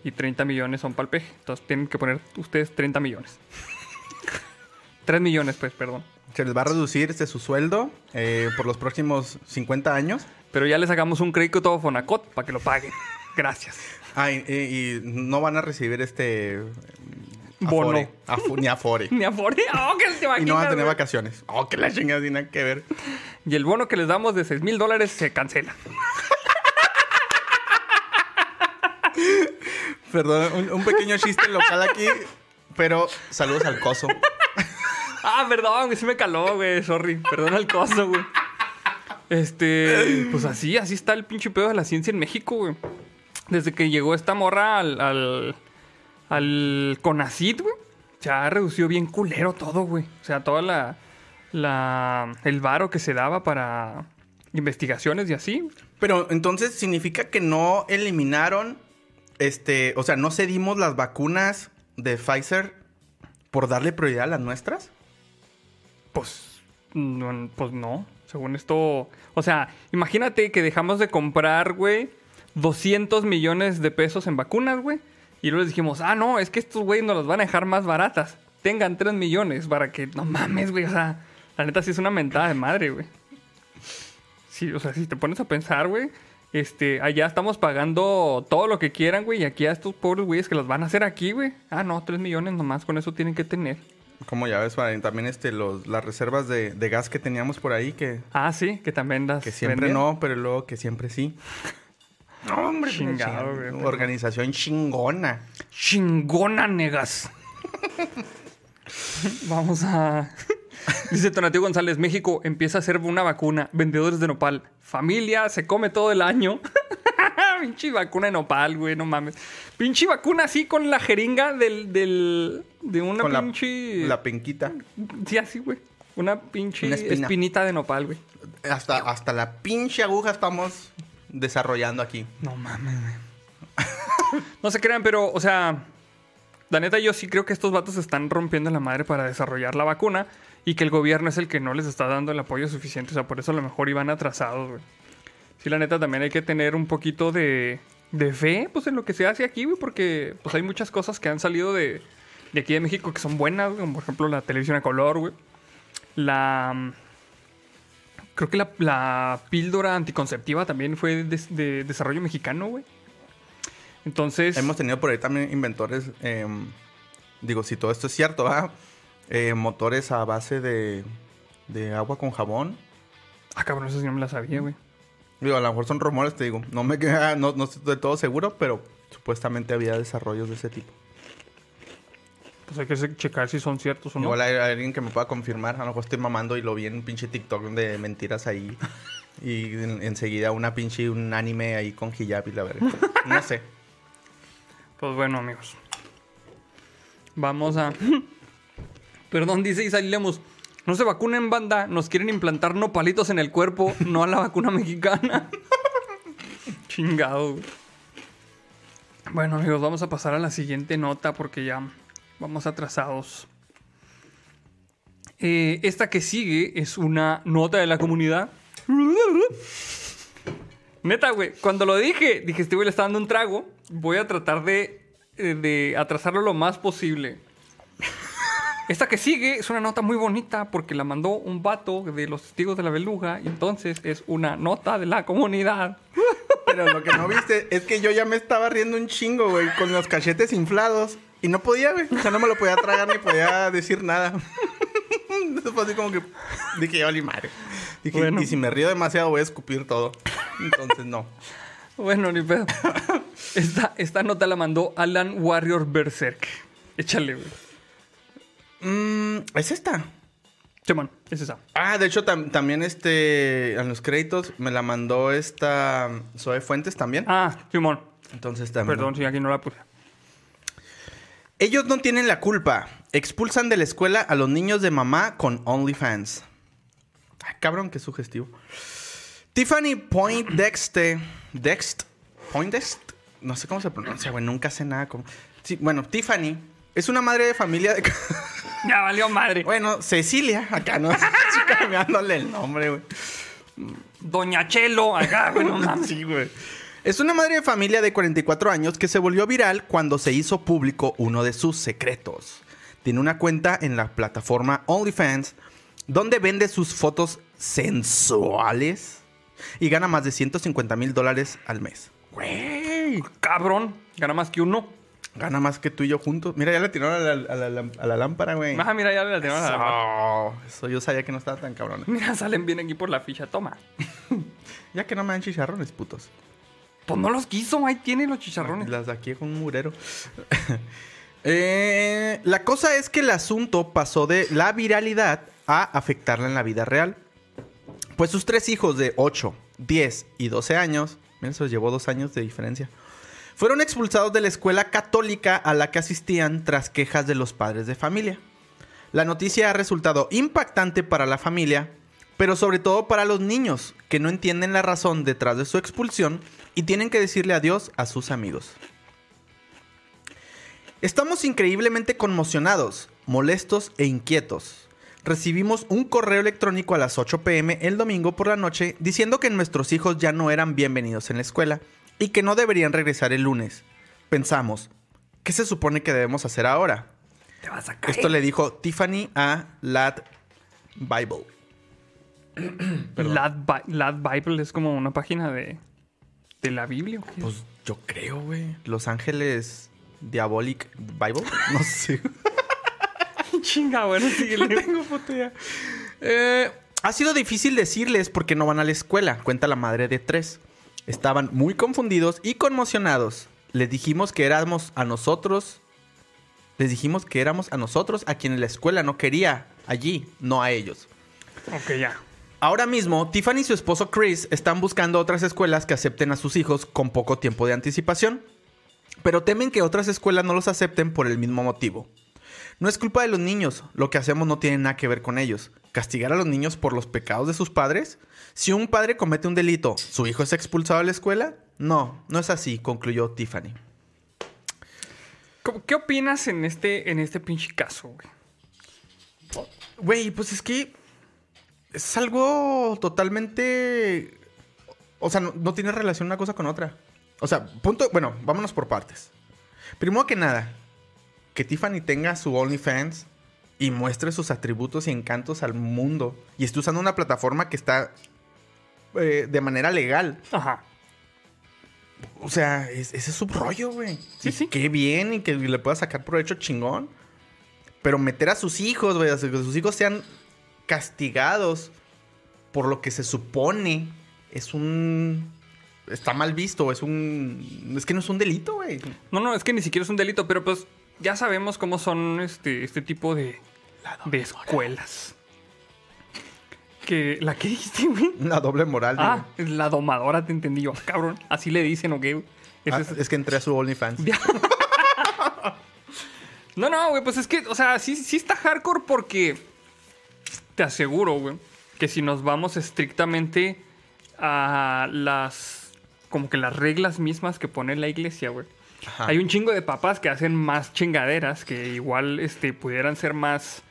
y 30 millones son para el peje. Entonces tienen que poner ustedes 30 millones. 3 millones, pues, perdón. Se les va a reducir este, su sueldo eh, por los próximos 50 años. Pero ya les sacamos un crédito todo Fonacot para que lo paguen. Gracias. Ah, y, y- y no van a recibir este... Bono. Afore. Ni Afore. Ni Afore. Oh, que te Y no van a imaginas, tener güey. vacaciones. Oh, que la chingada tiene que ver. Y el bono que les damos de 6 mil dólares se cancela. Perdón, un, un pequeño chiste local aquí. Pero saludos al coso. Ah, perdón, sí me caló, güey. Sorry. Perdón al coso, güey. Este, pues así, así está el pinche pedo de la ciencia en México, güey. Desde que llegó esta morra al, al, al CONACYT, güey. Se ha reducido bien culero todo, güey. O sea, toda la, la, el varo que se daba para investigaciones y así. Pero entonces significa que no eliminaron, este, o sea, no cedimos las vacunas de Pfizer por darle prioridad a las nuestras. Pues no, pues no. Según esto. O sea, imagínate que dejamos de comprar, güey, 200 millones de pesos en vacunas, güey. Y luego les dijimos, ah, no, es que estos güeyes nos las van a dejar más baratas. Tengan 3 millones para que. No mames, güey. O sea, la neta sí es una mentada de madre, güey. Sí, o sea, si te pones a pensar, güey. Este, allá estamos pagando todo lo que quieran, güey. Y aquí a estos pobres güeyes que las van a hacer aquí, güey. Ah, no, 3 millones nomás, con eso tienen que tener. Como ya ves, también este, los, las reservas de, de gas que teníamos por ahí, que, Ah, sí, que también las. que siempre vendían. no, pero luego que siempre sí. No, hombre, Chingado, chingado. Organización chingona. Chingona, negas. Vamos a. Dice Tonatiuh González, México empieza a hacer una vacuna. Vendedores de nopal. Familia, se come todo el año. Pinche vacuna de nopal, güey, no mames. Pinche vacuna así con la jeringa del. del de una Con la- pinche. La penquita. Sí, así, güey. Una pinche Una espina. espinita de nopal, güey. Hasta, hasta la pinche aguja estamos desarrollando aquí. No mames, no se crean, pero, o sea, la neta, yo sí creo que estos vatos están rompiendo la madre para desarrollar la vacuna y que el gobierno es el que no les está dando el apoyo suficiente. O sea, por eso a lo mejor iban atrasados, güey. Sí, la neta, también hay que tener un poquito de, de fe, pues, en lo que se hace aquí, güey, porque, pues, hay muchas cosas que han salido de, de aquí de México que son buenas, güey, como por ejemplo la televisión a color, güey. La. Creo que la, la píldora anticonceptiva también fue de, de desarrollo mexicano, güey. Entonces. Hemos tenido por ahí también inventores, eh, digo, si todo esto es cierto. Eh, motores a base de, de agua con jabón. Ah, cabrón, eso sí no me la sabía, güey. Digo, a lo mejor son rumores, te digo. No me queda, no, no estoy de todo seguro, pero supuestamente había desarrollos de ese tipo. Pues hay que checar si son ciertos o no. Igual hay, alguien que me pueda confirmar. A lo mejor estoy mamando y lo vi en un pinche TikTok de mentiras ahí. y en- enseguida una pinche, un anime ahí con hijab y la verga. No sé. Pues bueno, amigos. Vamos a. Perdón, dice Isai Lemos. No se vacunen, banda. Nos quieren implantar nopalitos en el cuerpo, no a la vacuna mexicana. Chingado. Bueno, amigos, vamos a pasar a la siguiente nota porque ya vamos atrasados. Eh, esta que sigue es una nota de la comunidad. Neta, güey, cuando lo dije, dije, este güey le está dando un trago. Voy a tratar de, eh, de atrasarlo lo más posible. Esta que sigue es una nota muy bonita porque la mandó un vato de los testigos de la beluga. Y entonces es una nota de la comunidad. Pero lo que no viste es que yo ya me estaba riendo un chingo, güey, con los cachetes inflados. Y no podía, güey. O sea, no me lo podía tragar ni podía decir nada. Eso fue así como que dije, oli madre. Dije, Bueno. y si me río demasiado voy a escupir todo. Entonces, no. Bueno, ni pedo. Esta, esta nota la mandó Alan Warrior Berserk. Échale, güey. Mm, ¿Es esta? Simón, es esa. Ah, de hecho, tam- también este, en los créditos me la mandó esta Zoe Fuentes también. Ah, Simón. Entonces también. Perdón si aquí no la puse. Ellos no tienen la culpa. Expulsan de la escuela a los niños de mamá con OnlyFans. Ah, cabrón, qué sugestivo. Tiffany Poindexter. Dext. Poindexter. No sé cómo se pronuncia, güey. Nunca sé nada como. Sí, bueno, Tiffany es una madre de familia de. Ya valió madre. bueno, Cecilia. Acá no. Estoy cambiándole el nombre, güey. Doña Chelo, acá, güey, no mames. Sí, güey. Es una madre de familia de 44 años que se volvió viral cuando se hizo público uno de sus secretos. Tiene una cuenta en la plataforma OnlyFans donde vende sus fotos sensuales y gana más de 150 mil dólares al mes. Güey, Cabrón, gana más que uno. gana más que tú y yo juntos. Mira, ya le tiraron a la, a la- a la lámpara, güey. Ah, mira, ya le tenemos a la Eso, eso yo sabía que no estaba tan cabrón. Mira, salen bien aquí por la ficha. Toma. Ya que no me dan chicharrones, putos. Pues no los quiso, ahí tiene los chicharrones. Las de aquí con un murero. Eh, la cosa es que el asunto pasó de la viralidad a afectarla en la vida real. Pues sus tres hijos de 8, 10 y 12 años, mira, eso les llevó dos años de diferencia, fueron expulsados de la escuela católica a la que asistían tras quejas de los padres de familia. La noticia ha resultado impactante para la familia, pero sobre todo para los niños, que no entienden la razón detrás de su expulsión y tienen que decirle adiós a sus amigos. Estamos increíblemente conmocionados, molestos e inquietos. Recibimos un correo electrónico a las 8 pm el domingo por la noche diciendo que nuestros hijos ya no eran bienvenidos en la escuela y que no deberían regresar el lunes. Pensamos, ¿qué se supone que debemos hacer ahora? Te vas a caer. Esto le dijo Tiffany a Lad Bible. Lad, Bi- Lad Bible es como una página de, de la Biblia. ¿o qué? Pues yo creo, güey. Los Ángeles Diabolic Bible. No sé. chinga, bueno, síguele. tengo foto ya. Eh, ha sido difícil decirles por qué no van a la escuela, cuenta la madre de tres. Estaban muy confundidos y conmocionados. Les dijimos que éramos a nosotros. Les dijimos que éramos a nosotros a quienes la escuela no quería allí, no a ellos. ok, ya. Ahora mismo, Tiffany y su esposo Chris están buscando otras escuelas que acepten a sus hijos con poco tiempo de anticipación, pero temen que otras escuelas no los acepten por el mismo motivo. No es culpa de los niños, lo que hacemos no tiene nada que ver con ellos. ¿Castigar a los niños por los pecados de sus padres? Si un padre comete un delito, ¿su hijo es expulsado de la escuela? No, no es así, concluyó Tiffany. ¿Cómo- ¿Qué opinas en este, en este pinche caso, güey? Güey, pues es que es algo totalmente... O sea, no, no tiene relación una cosa con otra. O sea, punto... Bueno, vámonos por partes. Primero que nada, que Tiffany tenga su OnlyFans y muestre sus atributos y encantos al mundo. Y esté usando una plataforma que está eh, de manera legal. Ajá. O sea, es- ese es su rollo, güey. Sí, sí. Qué bien y que le pueda sacar provecho chingón. Pero meter a sus hijos, güey, que sus hijos sean castigados por lo que se supone es un está mal visto, es un es que no es un delito, güey. No, no, es que ni siquiera es un delito, pero pues ya sabemos cómo son este, este tipo de, de escuelas. Que, ¿La que dijiste, güey? Una doble moral. Ah, es la domadora, te entendí yo. Cabrón, así le dicen, ¿o qué? güey? Ese Ah, es- es que entré a su OnlyFans. No, no, güey, pues es que, o sea, sí, sí está hardcore porque te aseguro, güey, que si nos vamos estrictamente a las, como que las reglas mismas que pone la iglesia, güey. Ajá. Hay un chingo de papás que hacen más chingaderas que igual, este, pudieran ser más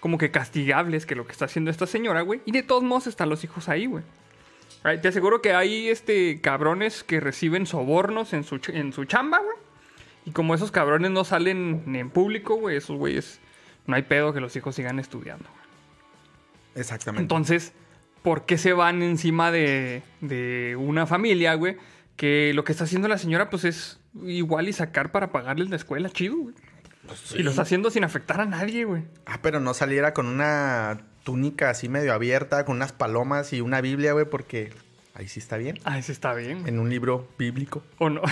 como que castigables que lo que está haciendo esta señora, güey. Y de todos modos están los hijos ahí, güey. Te aseguro que hay, este, cabrones que reciben sobornos en su, en su chamba, güey. Y como esos cabrones no salen ni en público, güey, esos güeyes, no hay pedo que los hijos sigan estudiando. Exactamente. Entonces, ¿por qué se van encima de, de una familia, güey? Que lo que está haciendo la señora, pues es igual y sacar para pagarles la escuela, chido, güey. Y lo está haciendo sin afectar a nadie, güey. Ah, pero no saliera con una túnica así medio abierta, con unas palomas y una Biblia, güey, porque ahí sí está bien. Ah, ese está bien. En un libro bíblico. O no,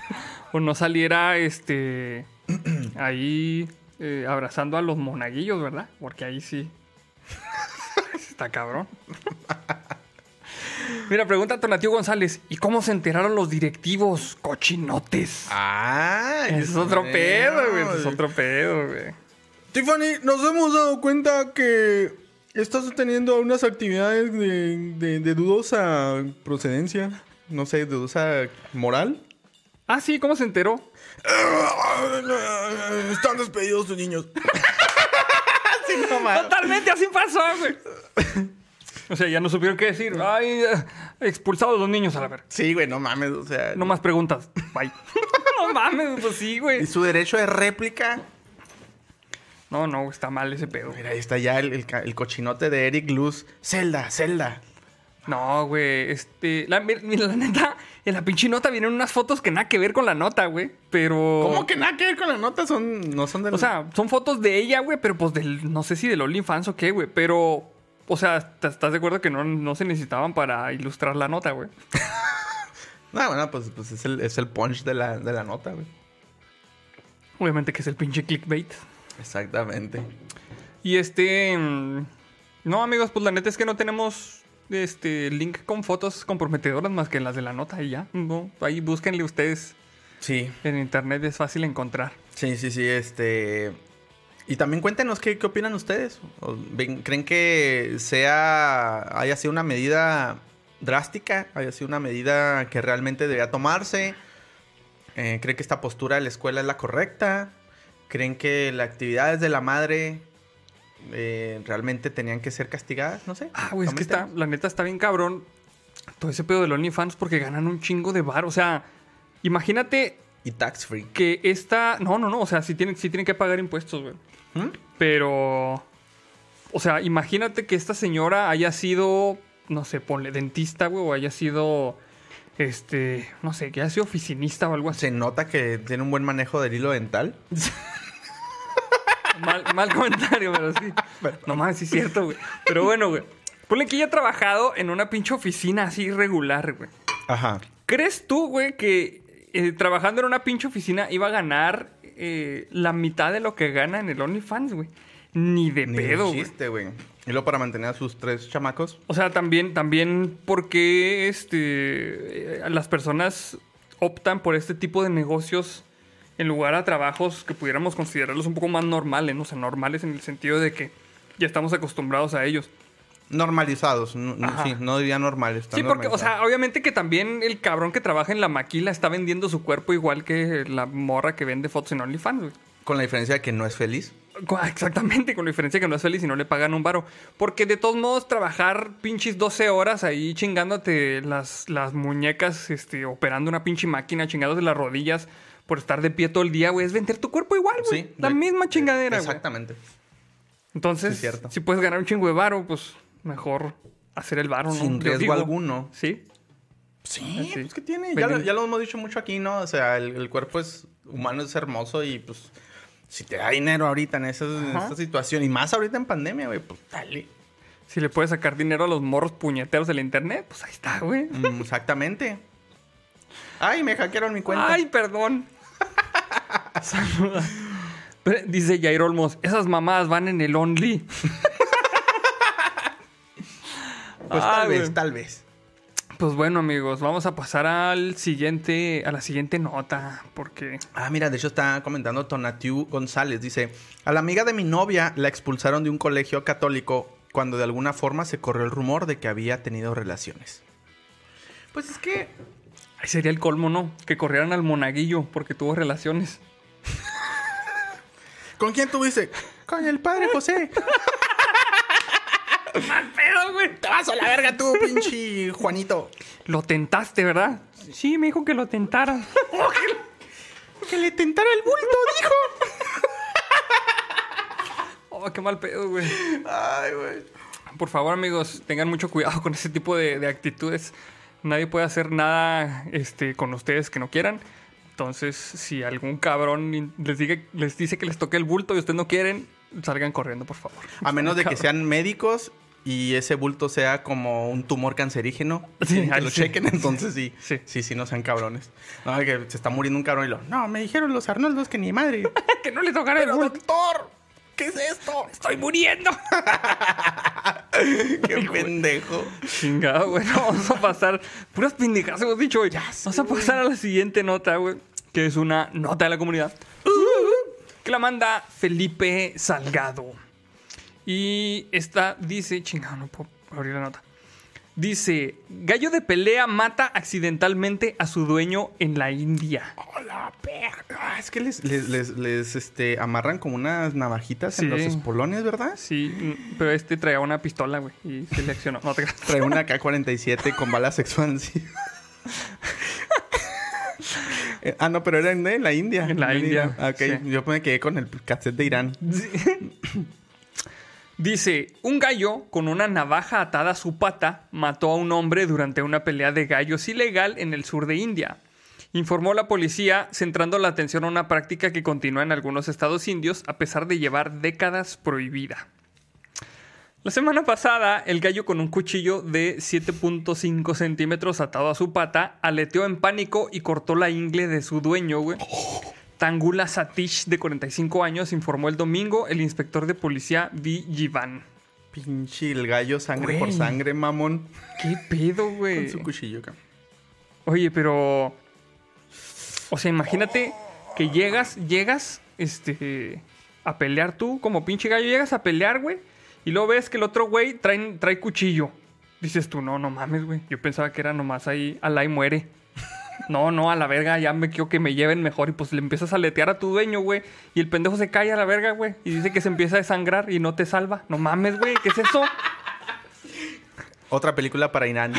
o no saliera, este, ahí eh, abrazando a los monaguillos, ¿verdad? Porque ahí sí. Está cabrón. Mira, pregunta a Tonatiuh González. ¿Y cómo se enteraron los directivos cochinotes? Ah, es otro pedo, güey. Es otro pedo, güey. Tiffany, nos hemos dado cuenta que estás teniendo unas actividades de, de- de dudosa procedencia. No sé, dudosa moral. Ah, sí, ¿cómo se enteró? Están despedidos tus niños. Totalmente, así pasó, güey. O sea, ya no supieron qué decir. Ay, eh, expulsados los niños a la verga. Sí, güey, no mames, o sea. No más preguntas. Bye. no mames, pues sí, Y güey. su derecho de réplica. No, no, está mal ese pedo. Mira, ahí está ya el, el ca- el cochinote de Eric Luz. Zelda, Zelda. No, güey, este... La, mira, la neta, en la pinche nota vienen unas fotos que nada que ver con la nota, güey. Pero... ¿Cómo que nada que ver con la nota? Son, no son de O sea, son fotos de ella, güey, pero pues del... No sé si del OnlyFans o qué, güey. Pero... O sea, ¿te- ¿estás de acuerdo que no, no se necesitaban para ilustrar la nota, güey? No, bueno, pues, pues es, el, es el punch de la, de la nota, güey. Obviamente que es el pinche clickbait. Exactamente. Y este... mm, No, amigos, pues la neta es que no tenemos este link con fotos comprometedoras más que las de la nota y ya. No, ahí búsquenle ustedes Sí, en internet, es fácil encontrar. sí, sí, sí, este... Y también cuéntenos qué, qué opinan ustedes. ¿Creen que sea, haya sido una medida drástica? ¿Haya sido una medida que realmente debía tomarse? Eh, ¿Creen que esta postura de la escuela es la correcta? ¿Creen que las actividades de la madre eh, realmente tenían que ser castigadas? No sé. Ah, güey, es que está, la neta está bien cabrón todo ese pedo del OnlyFans porque ganan un chingo de bar. O sea, imagínate Y tax free. que esta... No, no, no, o sea, sí tienen, sí tienen que pagar impuestos, güey. ¿Mm? Pero... O sea, imagínate que esta señora haya sido, no sé, ponle dentista, güey, o haya sido, este, no sé, que haya sido oficinista o algo así. Se nota que tiene un buen manejo del hilo dental. Mal, mal comentario, pero sí. No mames, sí es cierto, güey. Pero bueno, güey. Ponle que ella ha trabajado en una pinche oficina así regular, güey. Ajá. ¿Crees tú, güey, que eh, trabajando en una pinche oficina iba a ganar eh, la mitad de lo que gana en el OnlyFans, güey? Ni de Ni pedo, güey. Y luego para mantener a sus tres chamacos. O sea, también, también, ¿por qué este, eh, las personas optan por este tipo de negocios en lugar a trabajos que pudiéramos considerarlos un poco más normales? ¿no? O sea, normales en el sentido de que ya estamos acostumbrados a ellos. Normalizados. Ajá. Sí, no diría normales. Sí, porque, o sea, obviamente que también el cabrón que trabaja en la maquila está vendiendo su cuerpo igual que la morra que vende fotos en OnlyFans, güey. Con la diferencia de que no es feliz. Co- Exactamente, con la diferencia que no es feliz y no le pagan un varo. Porque de todos modos, trabajar pinches 12 horas ahí chingándote las, las muñecas, este, operando una pinche máquina, chingándote las rodillas por estar de pie todo el día, güey, es vender tu cuerpo igual, güey. Sí. la misma chingadera, güey. Exactamente. Entonces, Sí, si puedes ganar un chingo de varo, pues mejor hacer el varo, ¿no? Sin riesgo digo, alguno. Sí. Sí, Sí. pues que tiene. Ya lo, Venden- ya lo hemos dicho mucho aquí, ¿no? O sea, el, el cuerpo es humano, es hermoso y pues si te da dinero ahorita en, esas- en esta situación y más ahorita en pandemia, güey, pues dale. Si le puedes sacar dinero a los morros puñeteros de la internet, pues ahí está, güey. Mm, exactamente. Ay, me hackearon mi cuenta. Ay, perdón. Saluda. Dice Jair Olmos, esas mamadas van en el Only. pues Ah, tal vez, tal vez. Pues bueno, amigos, vamos a pasar al siguiente, a la siguiente nota, porque Ah, mira, de hecho está comentando Tonatiu González. Dice, a la amiga de mi novia la expulsaron de un colegio católico cuando de alguna forma se corrió el rumor de que había tenido relaciones. Pues es que... ahí sería el colmo, ¿no? Que corrieran al monaguillo porque tuvo relaciones. ¿Con quién tuviste? Con el padre José. ¡Mal pedo, güey! Te vas a la verga tú, pinche Juanito. Lo tentaste, ¿verdad? Sí, me dijo que lo tentara. Que le tentara el bulto, dijo. Oh, qué mal pedo, güey. Ay, güey. Por favor, amigos, tengan mucho cuidado con ese tipo de, de actitudes. Nadie puede hacer nada este, con ustedes que no quieran. Entonces, si algún cabrón les, diga, les dice que les toque el bulto y ustedes no quieren, salgan corriendo, por favor. A menos de que sean médicos y ese bulto sea como un tumor cancerígeno. Sí, que lo sí. chequen, entonces sí. Sí. Sí, sí, no sean cabrones. No, que se está muriendo un cabrón y lo. No, me dijeron los Arnoldos que ni madre. que no le tocara el bulto. doctor, ¿qué es esto? ¡Estoy muriendo! Qué pendejo. Chingado, güey. No, Vamos a pasar. Puras pendejas hemos dicho, güey. Vamos a pasar a la siguiente nota, güey. Que es una nota de la comunidad. Que la manda Felipe Salgado. Y esta dice. Chingado, no puedo abrir la nota. Dice: Gallo de pelea mata accidentalmente a su dueño en la India. Hola, perra. Ah, Es que les, les, les, les, este, amarran como unas navajitas en Sí. los espolones, ¿verdad? Sí, mm, pero este traía una pistola, güey. Y se le accionó. No te una K-47 con bala sexual sí. Eh, ah, no, pero era en, en la India. En la India, Ah, Ok, sí. yo me quedé con el cassette de Irán. Dice, un gallo con una navaja atada a su pata mató a un hombre durante una pelea de gallos ilegal en el sur de India. Informó la policía, centrando la atención a una práctica que continúa en algunos estados indios a pesar de llevar décadas prohibida. La semana pasada, el gallo con un cuchillo de 7.5 centímetros atado a su pata aleteó en pánico y cortó la ingle de su dueño, güey. Tangula Satish, de 45 años, informó el domingo el inspector de policía V. Jivan. Pinche el gallo, sangre por sangre, mamón. ¿Qué pedo, Con güey? su cuchillo, cabrón. Oye, pero. O sea, imagínate que llegas, llegas, este. a pelear tú, como pinche gallo, llegas a pelear, güey. Y luego ves que el otro güey trae, trae cuchillo. Dices tú, no, no mames, güey. Yo pensaba que era nomás ahí, alá y muere. No, no, a la verga, ya me quiero que me lleven mejor. Y pues le empiezas a letear a tu dueño, güey. Y el pendejo se cae a la verga, güey. Y dice que se empieza a desangrar y no te salva. No mames, güey, ¿qué es eso? Otra película para Irán.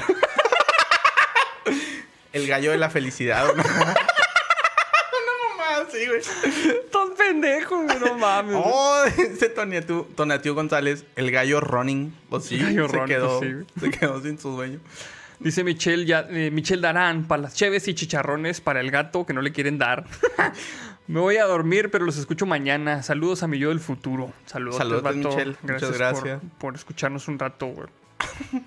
el gallo de la felicidad. ¿no? Sí, güey. Estás pendejo, güey, no mames. güey. Oh, ese Tonatiu, Tonatiu González, el gallo running. Pues sí, El gallo se, running, quedó, pues sí, se quedó sin su dueño. Dice Michelle, ya, eh, Michelle Darán, para las cheves y chicharrones para el gato que no le quieren dar. Me voy a dormir, pero los escucho mañana. Saludos a mi yo del futuro. Saludos, Saludos. Michelle. Muchas gracias. Por, por escucharnos un rato, güey.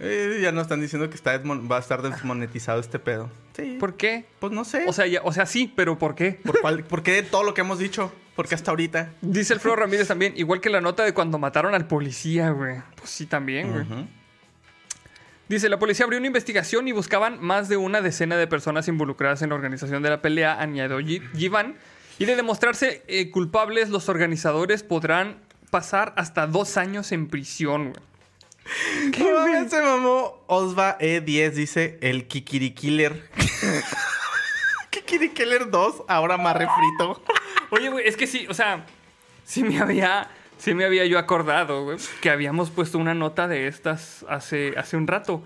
Eh, ya nos están diciendo que está va a estar desmonetizado este pedo. Sí. ¿Por qué? Pues no sé. O sea, ya- o sea, sí, pero ¿por qué? ¿Por, cuál- por qué todo lo que hemos dicho? Porque hasta ahorita. Dice Alfredo Ramírez también, igual que la nota de cuando mataron al policía, güey. Pues sí, también, güey. Ujú. Dice, la policía abrió una investigación y buscaban más de una decena de personas involucradas en la organización de la pelea, añadió Gi- Givan. Y de demostrarse eh, culpables, los organizadores podrán pasar hasta dos años en prisión, güey. ¿Qué mames se mamó? Osva E10 dice el Kikirikiller. Kikirikiller 2, ahora más refrito. Oye, güey, es que sí, o sea, sí me había, sí me había yo acordado, güey, que habíamos puesto una nota de estas hace, hace un rato.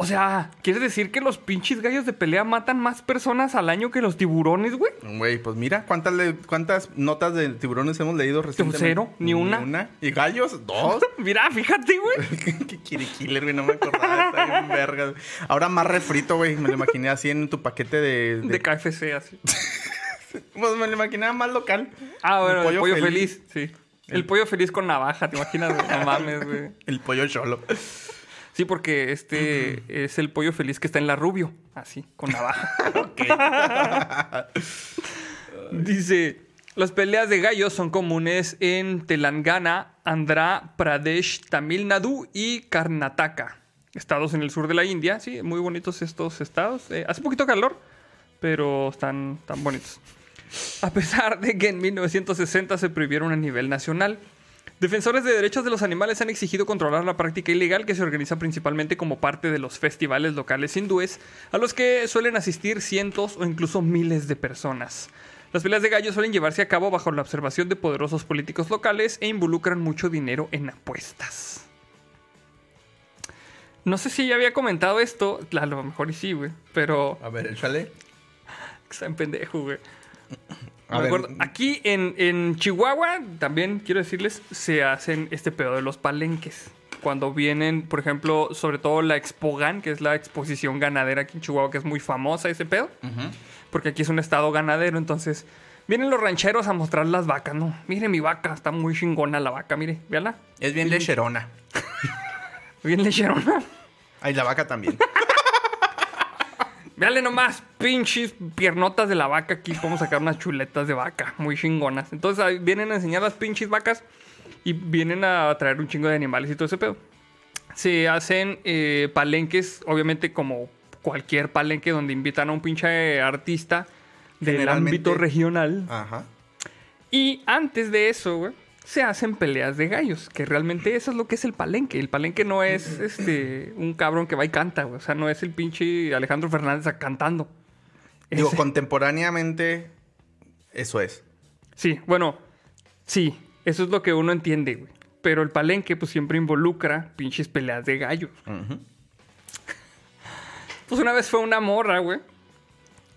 O sea, ¿quieres decir que los pinches gallos de pelea matan más personas al año que los tiburones, güey? Güey, pues mira, ¿cuántas, le- cuántas notas de tiburones hemos leído recientemente? Cero, ni una. ¿Y gallos? Dos. Mira, fíjate, güey. Kikirikiller, güey, no me acordaba. Está bien verga. Ahora más refrito, güey. Me lo imaginé así en tu paquete de... de- De KFC, así. Pues me lo imaginaba más local. Ah, bueno, El el pollo, feliz. sí. El pollo feliz con navaja, ¿te imaginas? No mames, güey. El pollo cholo. Sí, porque este es el pollo feliz que está en la rubio. Así, con navaja. Dice, las peleas de gallos son comunes en Telangana, Andhra Pradesh, Tamil Nadu y Karnataka. Estados en el sur de la India. Sí, muy bonitos estos estados. Eh, hace poquito calor, pero están tan bonitos. A pesar de que en 1960 se prohibieron a nivel nacional. Defensores de derechos de los animales han exigido controlar la práctica ilegal que se organiza principalmente como parte de los festivales locales hindúes, a los que suelen asistir cientos o incluso miles de personas. Las peleas de gallos suelen llevarse a cabo bajo la observación de poderosos políticos locales e involucran mucho dinero en apuestas. No sé si ya había comentado esto, a lo mejor sí, güey, pero A ver, échale. Está en pendejo, güey. A ver. acuerdo, Aquí en, en Chihuahua, también quiero decirles, se hacen este pedo de los palenques. Cuando vienen, por ejemplo, sobre todo la Expogan, que es la exposición ganadera aquí en Chihuahua, que es muy famosa ese pedo. Porque aquí es un estado ganadero, entonces vienen los rancheros a mostrar las vacas, ¿no? Mire mi vaca, está muy chingona la vaca, mire, véala. Es bien lecherona. Bien lecherona. Ay, la vaca también. Véale nomás, pinches piernotas de la vaca aquí. A sacar unas chuletas de vaca, muy chingonas. Entonces ahí vienen a enseñar las pinches vacas y vienen a traer un chingo de animales y todo ese pedo. Se hacen eh, palenques, obviamente como cualquier palenque donde invitan a un pinche artista del ámbito regional. Ajá. Y antes de eso, güey, se hacen peleas de gallos, que realmente eso es lo que es el palenque. El palenque no es este un cabrón que va y canta. O sea, no es el pinche Alejandro Fernández cantando. Digo, Ese- contemporáneamente, eso es. Sí, bueno, sí, eso es lo que uno entiende, güey. Pero el palenque, pues siempre involucra pinches peleas de gallos. Pues una vez fue una morra, güey.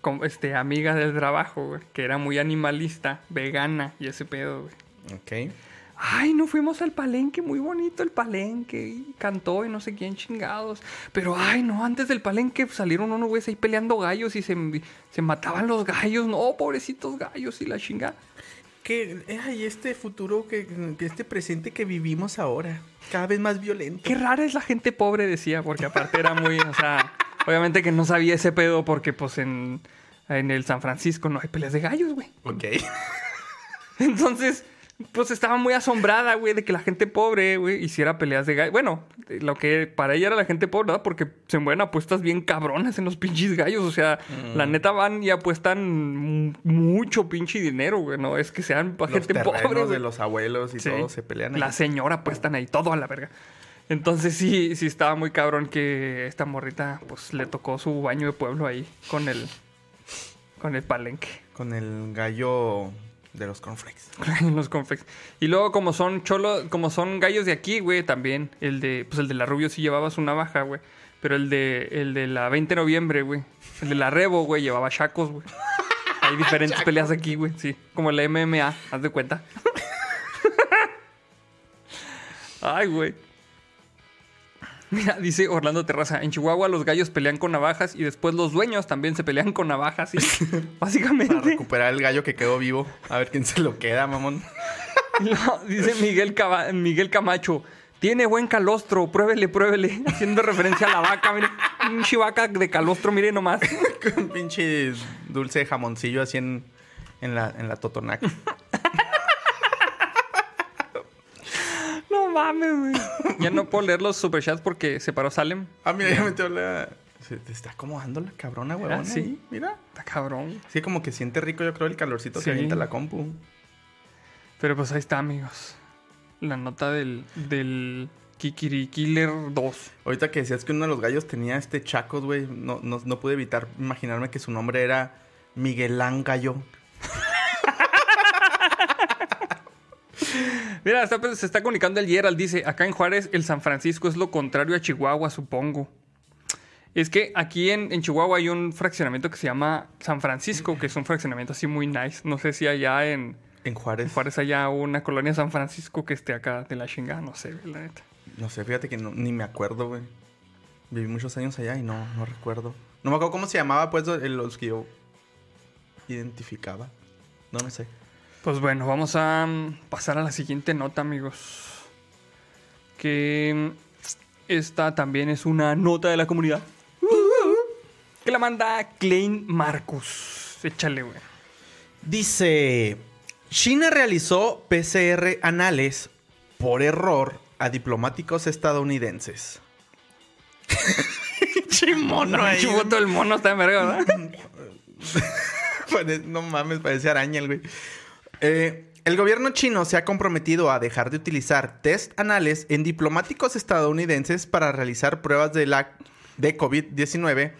Con, este, amiga del trabajo, güey. Que era muy animalista, vegana y ese pedo, güey. Ok. Ay, no fuimos al palenque, muy bonito el palenque. Y cantó y no sé quién chingados. Pero, ay, no, antes del palenque salieron unos güeyes ahí peleando gallos y se, se mataban los gallos. No, pobrecitos gallos y la chingada. Que hay este futuro, que, que este presente que vivimos ahora, cada vez más violento. Qué rara es la gente pobre, decía, porque aparte era muy, o sea, obviamente que no sabía ese pedo porque pues en, en el San Francisco no hay peleas de gallos, güey. Ok. Entonces, pues estaba muy asombrada, güey, de que la gente pobre, güey, hiciera peleas de gallos. Bueno, lo que para ella era la gente pobre, ¿verdad? Porque se mueven apuestas bien cabronas en los pinches gallos. O sea, la neta van y apuestan mucho pinche dinero, güey. No es que sean Los gente pobre, de güey. los abuelos y Sí. todo se pelean. ahí. La señora apuestan ahí todo a la verga. Entonces sí, sí estaba muy cabrón que esta morrita pues le tocó su baño de pueblo ahí con el con el palenque. Con el gallo de los cornflakes. los conflex. Y luego como son cholos, como son gallos de aquí, güey, también el de pues el de la Rubio sí llevaba su navaja, güey, pero el de el de la 20 de noviembre, güey, el de la Rebo, güey, llevaba chacos, güey. Hay diferentes peleas aquí, güey, sí, como el MMA, haz de cuenta. Ay, güey. Mira, dice Orlando Terraza, en Chihuahua los gallos pelean con navajas y después los dueños también se pelean con navajas. Y, básicamente. Para recuperar el gallo que quedó vivo. A ver quién se lo queda, mamón. Dice Miguel, Miguel Camacho, tiene buen calostro, pruébele, pruébele. Haciendo referencia a la vaca, mire. Pinche vaca de calostro, mire nomás. Con pinche dulce de jamoncillo así en, en la, en la totonaca. Mames, güey. Ya no puedo leer los superchats porque se paró Salem. Ah, mira, ya metió la... Se te está acomodando la cabrona, huevona. Ah, sí. ahí, Mira. Está cabrón. Sí, como que siente rico, yo creo, el calorcito Sí. que avienta la compu. Pero pues ahí está, amigos. La nota del, del Kikiri Killer 2. Ahorita que decías que uno de los gallos tenía este chacos, güey, no, no, no pude evitar imaginarme que su nombre era Miguelán Gallo. Mira, está- pues, se está comunicando el Gerald. Dice, acá en Juárez el San Francisco es lo contrario a Chihuahua, supongo. Es que aquí en, en Chihuahua hay un fraccionamiento que se llama San Francisco, que es un fraccionamiento así muy nice. No sé si allá en, En Juárez. en Juárez haya una colonia San Francisco que esté acá de la chingada. No sé, la neta. No sé, fíjate que no- ni me acuerdo, güey. Viví muchos años allá y no, no recuerdo. No me acuerdo cómo se llamaba, pues, los que yo identificaba. No, no sé. Pues bueno, vamos a mm, pasar a la siguiente nota, amigos. Que mm, esta también es una nota de la comunidad. Que la manda Klein Marcus. Échale, güey. Dice, China realizó PCR anales por error a diplomáticos estadounidenses. Chimono ahí. Chivoto el mono está en verga, ¿verdad? Pare- no mames, parece araña el güey. Eh, el gobierno chino se ha comprometido a dejar de utilizar test anales en diplomáticos estadounidenses para realizar pruebas de, la, de COVID-19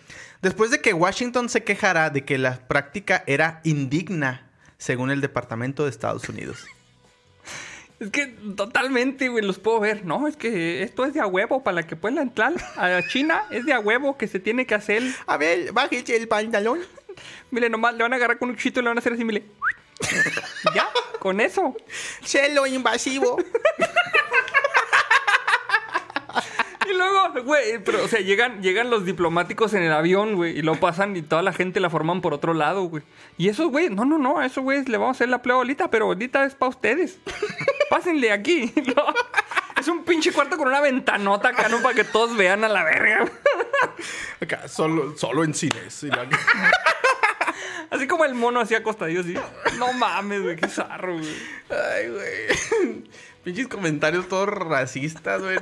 después de que Washington se quejara de que la práctica era indigna, según el Departamento de Estados Unidos. Es que totalmente, güey, los puedo ver. No, es que esto es de a huevo para que pueda entrar a China. Es de a huevo que se tiene que hacer. A ver, bájese el pantalón. Mire, nomás le van a agarrar con un cuchito y le van a hacer así, mire. ya, con eso. Celo invasivo. Y luego, güey, pero, o sea, llegan, llegan los diplomáticos en el avión, güey, y lo pasan y toda la gente la forman por otro lado, güey. Y esos, güey, no, no, no, a esos, güey, le vamos a hacer la prueba ahorita, pero ahorita es para ustedes. Pásenle aquí. No, Es un pinche cuarto con una ventanota acá, ¿no? Para que todos vean a la verga. Acá, solo, solo en cines. Y la- Así como el mono así acostadillo, así. No mames, güey, qué zarro, güey. Ay, güey. Pinches comentarios todos racistas, güey.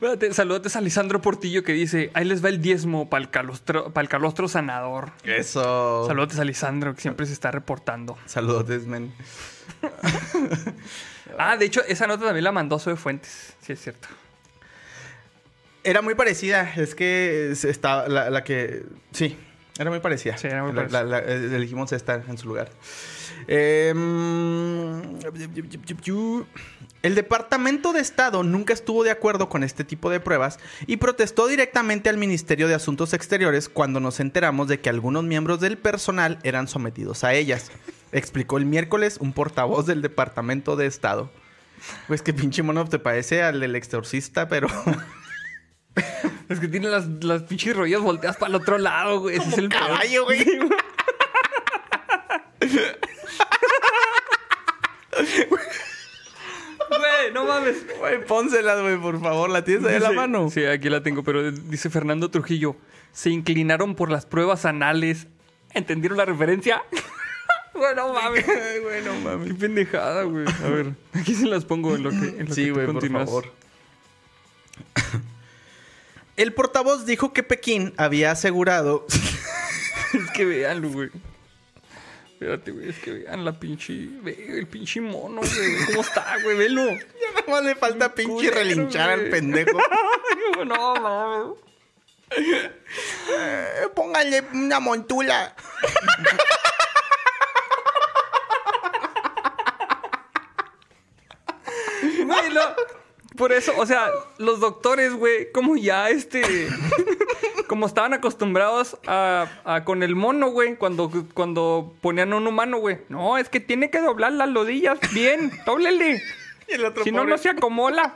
Espérate, a Lisandro Portillo que dice, ahí les va el diezmo para el calostro, pa'l calostro sanador. Eso. Saludos a Lisandro, que siempre se está reportando. Saludos, men. Ah, de hecho, esa nota también la mandó Zoe Fuentes. Sí, es cierto. Era muy parecida. Es que está la, la que. Sí, era muy parecida. Sí, era muy La- parecida. la- la- eh, elegimos esta en su lugar. Em, el Departamento de Estado nunca estuvo de acuerdo con este tipo de pruebas y protestó directamente al Ministerio de Asuntos Exteriores cuando nos enteramos de que algunos miembros del personal eran sometidos a ellas. Explicó el miércoles un portavoz del Departamento de Estado. Pues que pinche mono te parece al del exorcista, pero... Es que tiene las, las pinches rodillas volteadas para el otro lado, güey. Ese es el caballo, güey. Güey, no mames. Güey, pónselas, güey, por favor. ¿La tienes ahí a la mano? Sí, aquí la tengo, pero dice Fernando Trujillo. Se inclinaron por las pruebas anales. ¿Entendieron la referencia? Güey, no mames. Ay, güey, no Qué mames. pendejada, güey. A ver, aquí se las pongo en lo que, en lo que Sí, güey, por favor. El portavoz dijo que Pekín había asegurado... Es que veanlo, güey. Espérate, güey, es que vean la pinche. Ve el pinche mono, güey. ¿Cómo está, güey? Velo. Ya nada más le falta pinche Culero, relinchar al pendejo. no, mames. Eh, póngale una montula. Güey, lo- Por eso, o sea, los doctores, güey, como ya este. Como estaban acostumbrados a, a con el mono, güey, cuando, cuando ponían a un humano, güey. No, es que tiene que doblar las rodillas bien, dóblele. Y el otro Si no, pobre- no se acomoda.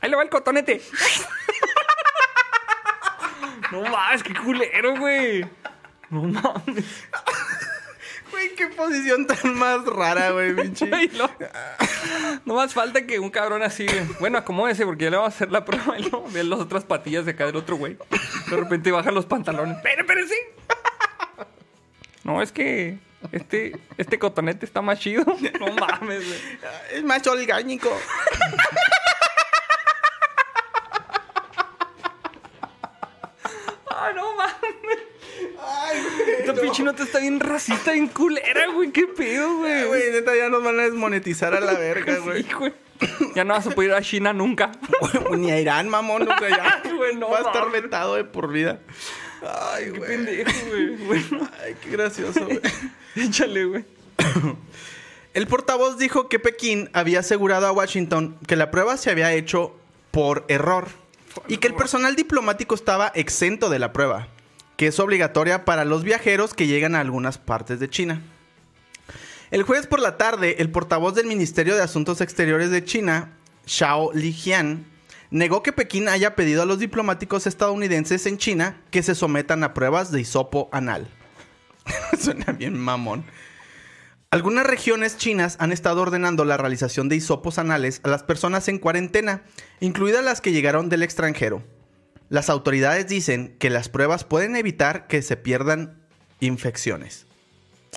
Ahí le va el cotonete. No mames, qué culero, güey. No mames. Qué posición tan más rara, güey, pinche. Güey, no. No más falta que un cabrón así. Bueno, acomódese porque ya le vamos a hacer la prueba y luego ve las otras patillas de acá del otro güey. De repente bajan los pantalones. Pero, pero sí. No, es que este, este cotonete está más chido. No mames, güey. Es más orgánico. Ah, no mames. Esta pinche nota está bien racista, bien culera, güey. ¿Qué pedo, güey? Güey, neta, ya nos van a desmonetizar a la verga, güey. Sí, güey. Ya no vas a poder ir a China nunca. Ni a Irán, mamón, o sea, ya Güey, no va a estar vetado de por vida. Ay, Qué güey. pendejo, güey. Bueno, Ay, qué gracioso, güey. échale, güey. El portavoz dijo que Pekín había asegurado a Washington que la prueba se había hecho por error y que el personal diplomático estaba exento de la prueba, que es obligatoria para los viajeros que llegan a algunas partes de China. El jueves por la tarde, el portavoz del Ministerio de Asuntos Exteriores de China, Xiao Lijian, negó que Pekín haya pedido a los diplomáticos estadounidenses en China que se sometan a pruebas de hisopo anal. Suena bien mamón. Algunas regiones chinas han estado ordenando la realización de hisopos anales a las personas en cuarentena, incluidas las que llegaron del extranjero. Las autoridades dicen que las pruebas pueden evitar que se pierdan infecciones.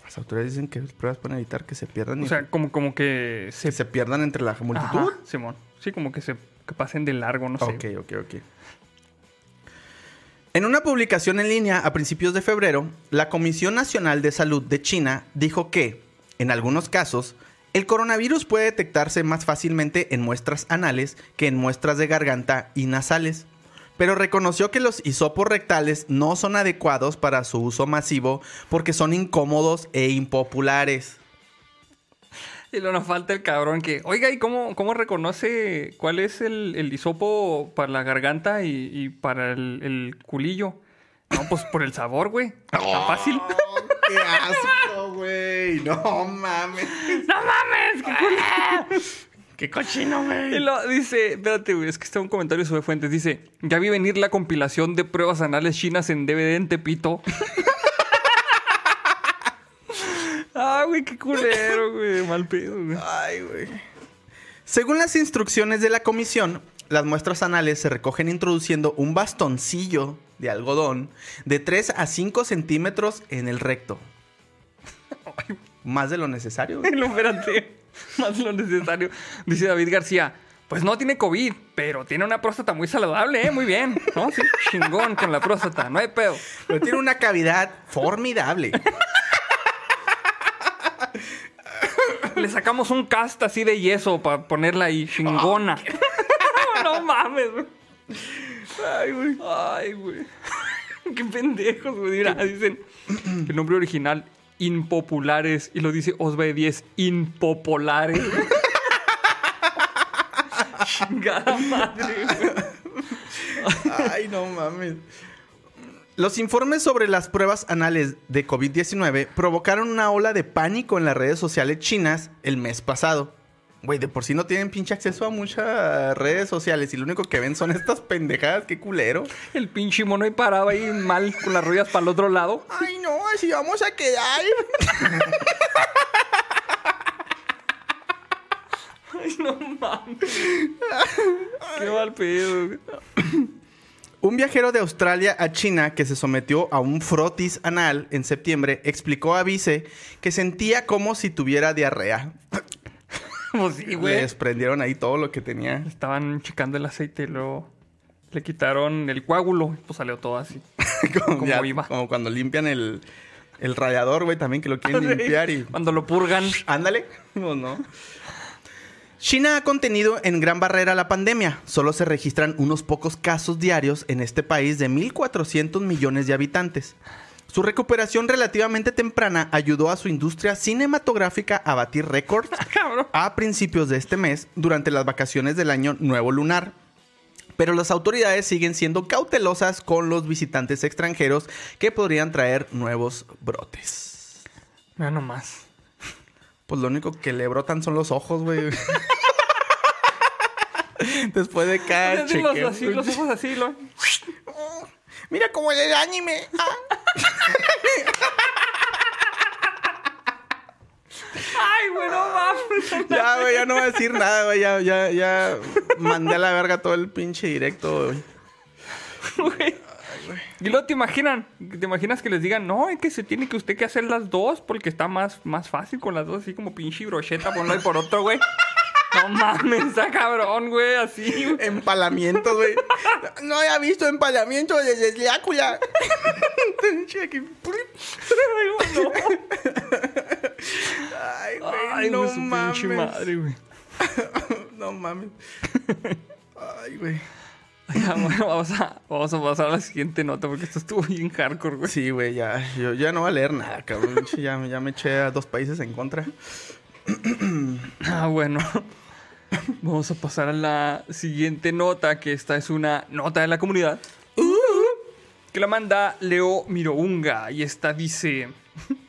Las autoridades dicen que las pruebas pueden evitar que se pierdan O sea, como, como que se... que se pierdan entre la multitud. Ajá, Simón. Sí, como que se que pasen de largo, no sé. Ok, ok, ok. En una publicación en línea a principios de febrero, la Comisión Nacional de Salud de China dijo que, en algunos casos, el coronavirus puede detectarse más fácilmente en muestras anales que en muestras de garganta y nasales, pero reconoció que los hisopos rectales no son adecuados para su uso masivo porque son incómodos e impopulares. Y luego nos falta el cabrón que, oiga, ¿y cómo, cómo reconoce cuál es el, el hisopo para la garganta y, y para el, el culillo? No, pues por el sabor, güey. Está fácil. ¡Qué asco, güey! No mames. ¡No mames! ¡Qué cochino, Y güey! lo dice, espérate, güey, es que está un comentario sobre fuentes. Dice, ya vi venir la compilación de pruebas anales chinas en DVD en Tepito. ah, güey, qué culero, güey. Mal pedo, güey. Ay, güey. Según las instrucciones de la comisión, las muestras anales se recogen introduciendo un bastoncillo de algodón de 3 a 5 centímetros en el recto. Más de lo necesario. güey. No, espérate. Más lo necesario. Dice David García. Pues no tiene COVID, pero tiene una próstata muy saludable, ¿eh? Muy bien. ¿No? Sí, chingón con la próstata. No hay pedo. Pero tiene una cavidad formidable. Le sacamos un cast así de yeso para ponerla ahí, chingona. no mames, güey. Ay, güey. Ay, güey. Qué pendejos, güey. Mira, dicen el nombre original, impopulares. Y lo dice Osbe 10, impopulares. Chingada madre. Ay, no mames. Los informes sobre las pruebas anales de COVID-19 provocaron una ola de pánico en las redes sociales chinas el mes pasado. Güey, de por sí no tienen pinche acceso a muchas redes sociales y lo único que ven son estas pendejadas, qué culero. El pinche mono ahí parado ahí mal con las rodillas para el otro lado. Ay, no, así vamos a quedar. Ay, no mames. Qué mal pedo. Un viajero de Australia a China que se sometió a un frotis anal en septiembre explicó a Vice que sentía como si tuviera diarrea. Pues sí, Le güey. desprendieron ahí todo lo que tenía. Estaban checando el aceite y luego le quitaron el coágulo. Pues salió todo así. como, Como ya- iba. como cuando limpian el, el radiador, güey, también que lo quieren limpiar y... Cuando lo purgan. Ándale. No, no. China ha contenido en gran barrera la pandemia. Solo se registran unos pocos casos diarios en este país de 1.400 millones de habitantes. Su recuperación relativamente temprana ayudó a su industria cinematográfica a batir récords a principios de este mes durante las vacaciones del año nuevo lunar. Pero las autoridades siguen siendo cautelosas con los visitantes extranjeros que podrían traer nuevos brotes. Mira nomás. Pues lo único que le brotan son los ojos, güey. Después de cada los, así, los ojos así, lo... Mira como el anime. Ah. Ay, güey, no mames. Ya, güey, ya no voy a decir nada, güey. Ya, ya, ya mandé a la verga todo el pinche directo, güey. Güey. Y luego te imaginan, te imaginas que les digan, no, es que se tiene que usted que hacer las dos porque está más, más fácil con las dos, así como pinche brocheta por un lado y por otro, güey. No mames, está cabrón, güey, así. güey. Empalamientos, güey. No había visto empalamiento de desleácula. Ay, güey, no. Ay, güey, Ay, no güey, su pinche mames. madre, güey. No mames. Ay, güey. Ya, bueno, vamos a, vamos a pasar a la siguiente nota porque esto estuvo bien hardcore, güey. Sí, güey, ya. Yo ya no voy a leer nada, cabrón. Ya, ya me eché a dos países en contra. Ah, bueno. Vamos a pasar a la siguiente nota, que esta es una nota de la comunidad. Que la manda Leo Mirounga. Y esta dice...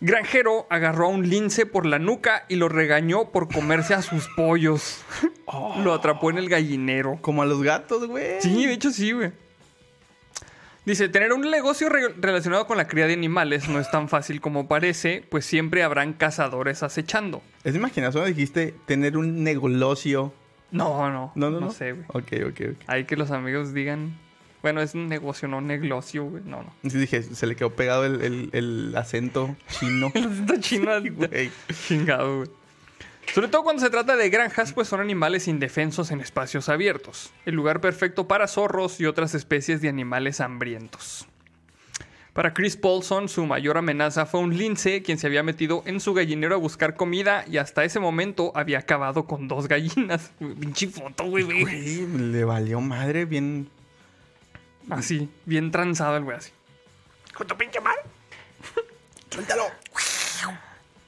Granjero agarró a un lince por la nuca y lo regañó por comerse a sus pollos. Lo atrapó en el gallinero. Como a los gatos, güey. Sí, de hecho sí, güey. Dice, tener un negocio re- relacionado con la cría de animales no es tan fácil como parece, pues siempre habrán cazadores acechando. Es imaginación, dijiste tener un negocio. No, no, No, no, no. sé, güey. Ok, ok, ok. Hay que los amigos digan, bueno, es un negocio, no un negocio, güey. No, no. Sí, dije, se le quedó pegado el, el- el acento chino. El acento chino, Güey. chingado, güey. Sobre todo cuando se trata de granjas, pues son animales indefensos en espacios abiertos. El lugar perfecto para zorros y otras especies de animales hambrientos. Para Chris Paulson, su mayor amenaza fue un lince quien se había metido en su gallinero a buscar comida y hasta ese momento había acabado con dos gallinas. Pinche foto, güey, güey. Le valió madre bien. Así, bien transado el güey, así. ¡Con tu pinche madre! ¡Suéltalo!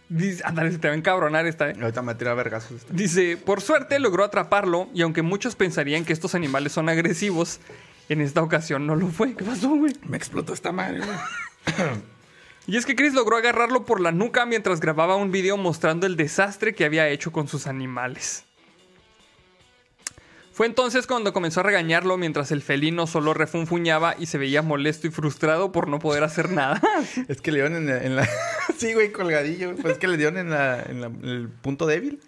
Dice, ándale, se te va a encabronar esta, eh. Ahorita me tira vergazos. esta. Dice, por suerte logró atraparlo y aunque muchos pensarían que estos animales son agresivos, en esta ocasión no lo fue. ¿Qué pasó, güey? Me explotó esta madre, güey. Y es que Chris logró agarrarlo por la nuca mientras grababa un video mostrando el desastre que había hecho con sus animales. Fue entonces cuando comenzó a regañarlo mientras el felino solo refunfuñaba y se veía molesto y frustrado por no poder hacer nada. Es que le dieron en la. en la- sí, güey, colgadillo. Pues es que le dieron en, la, en, la- en el punto débil.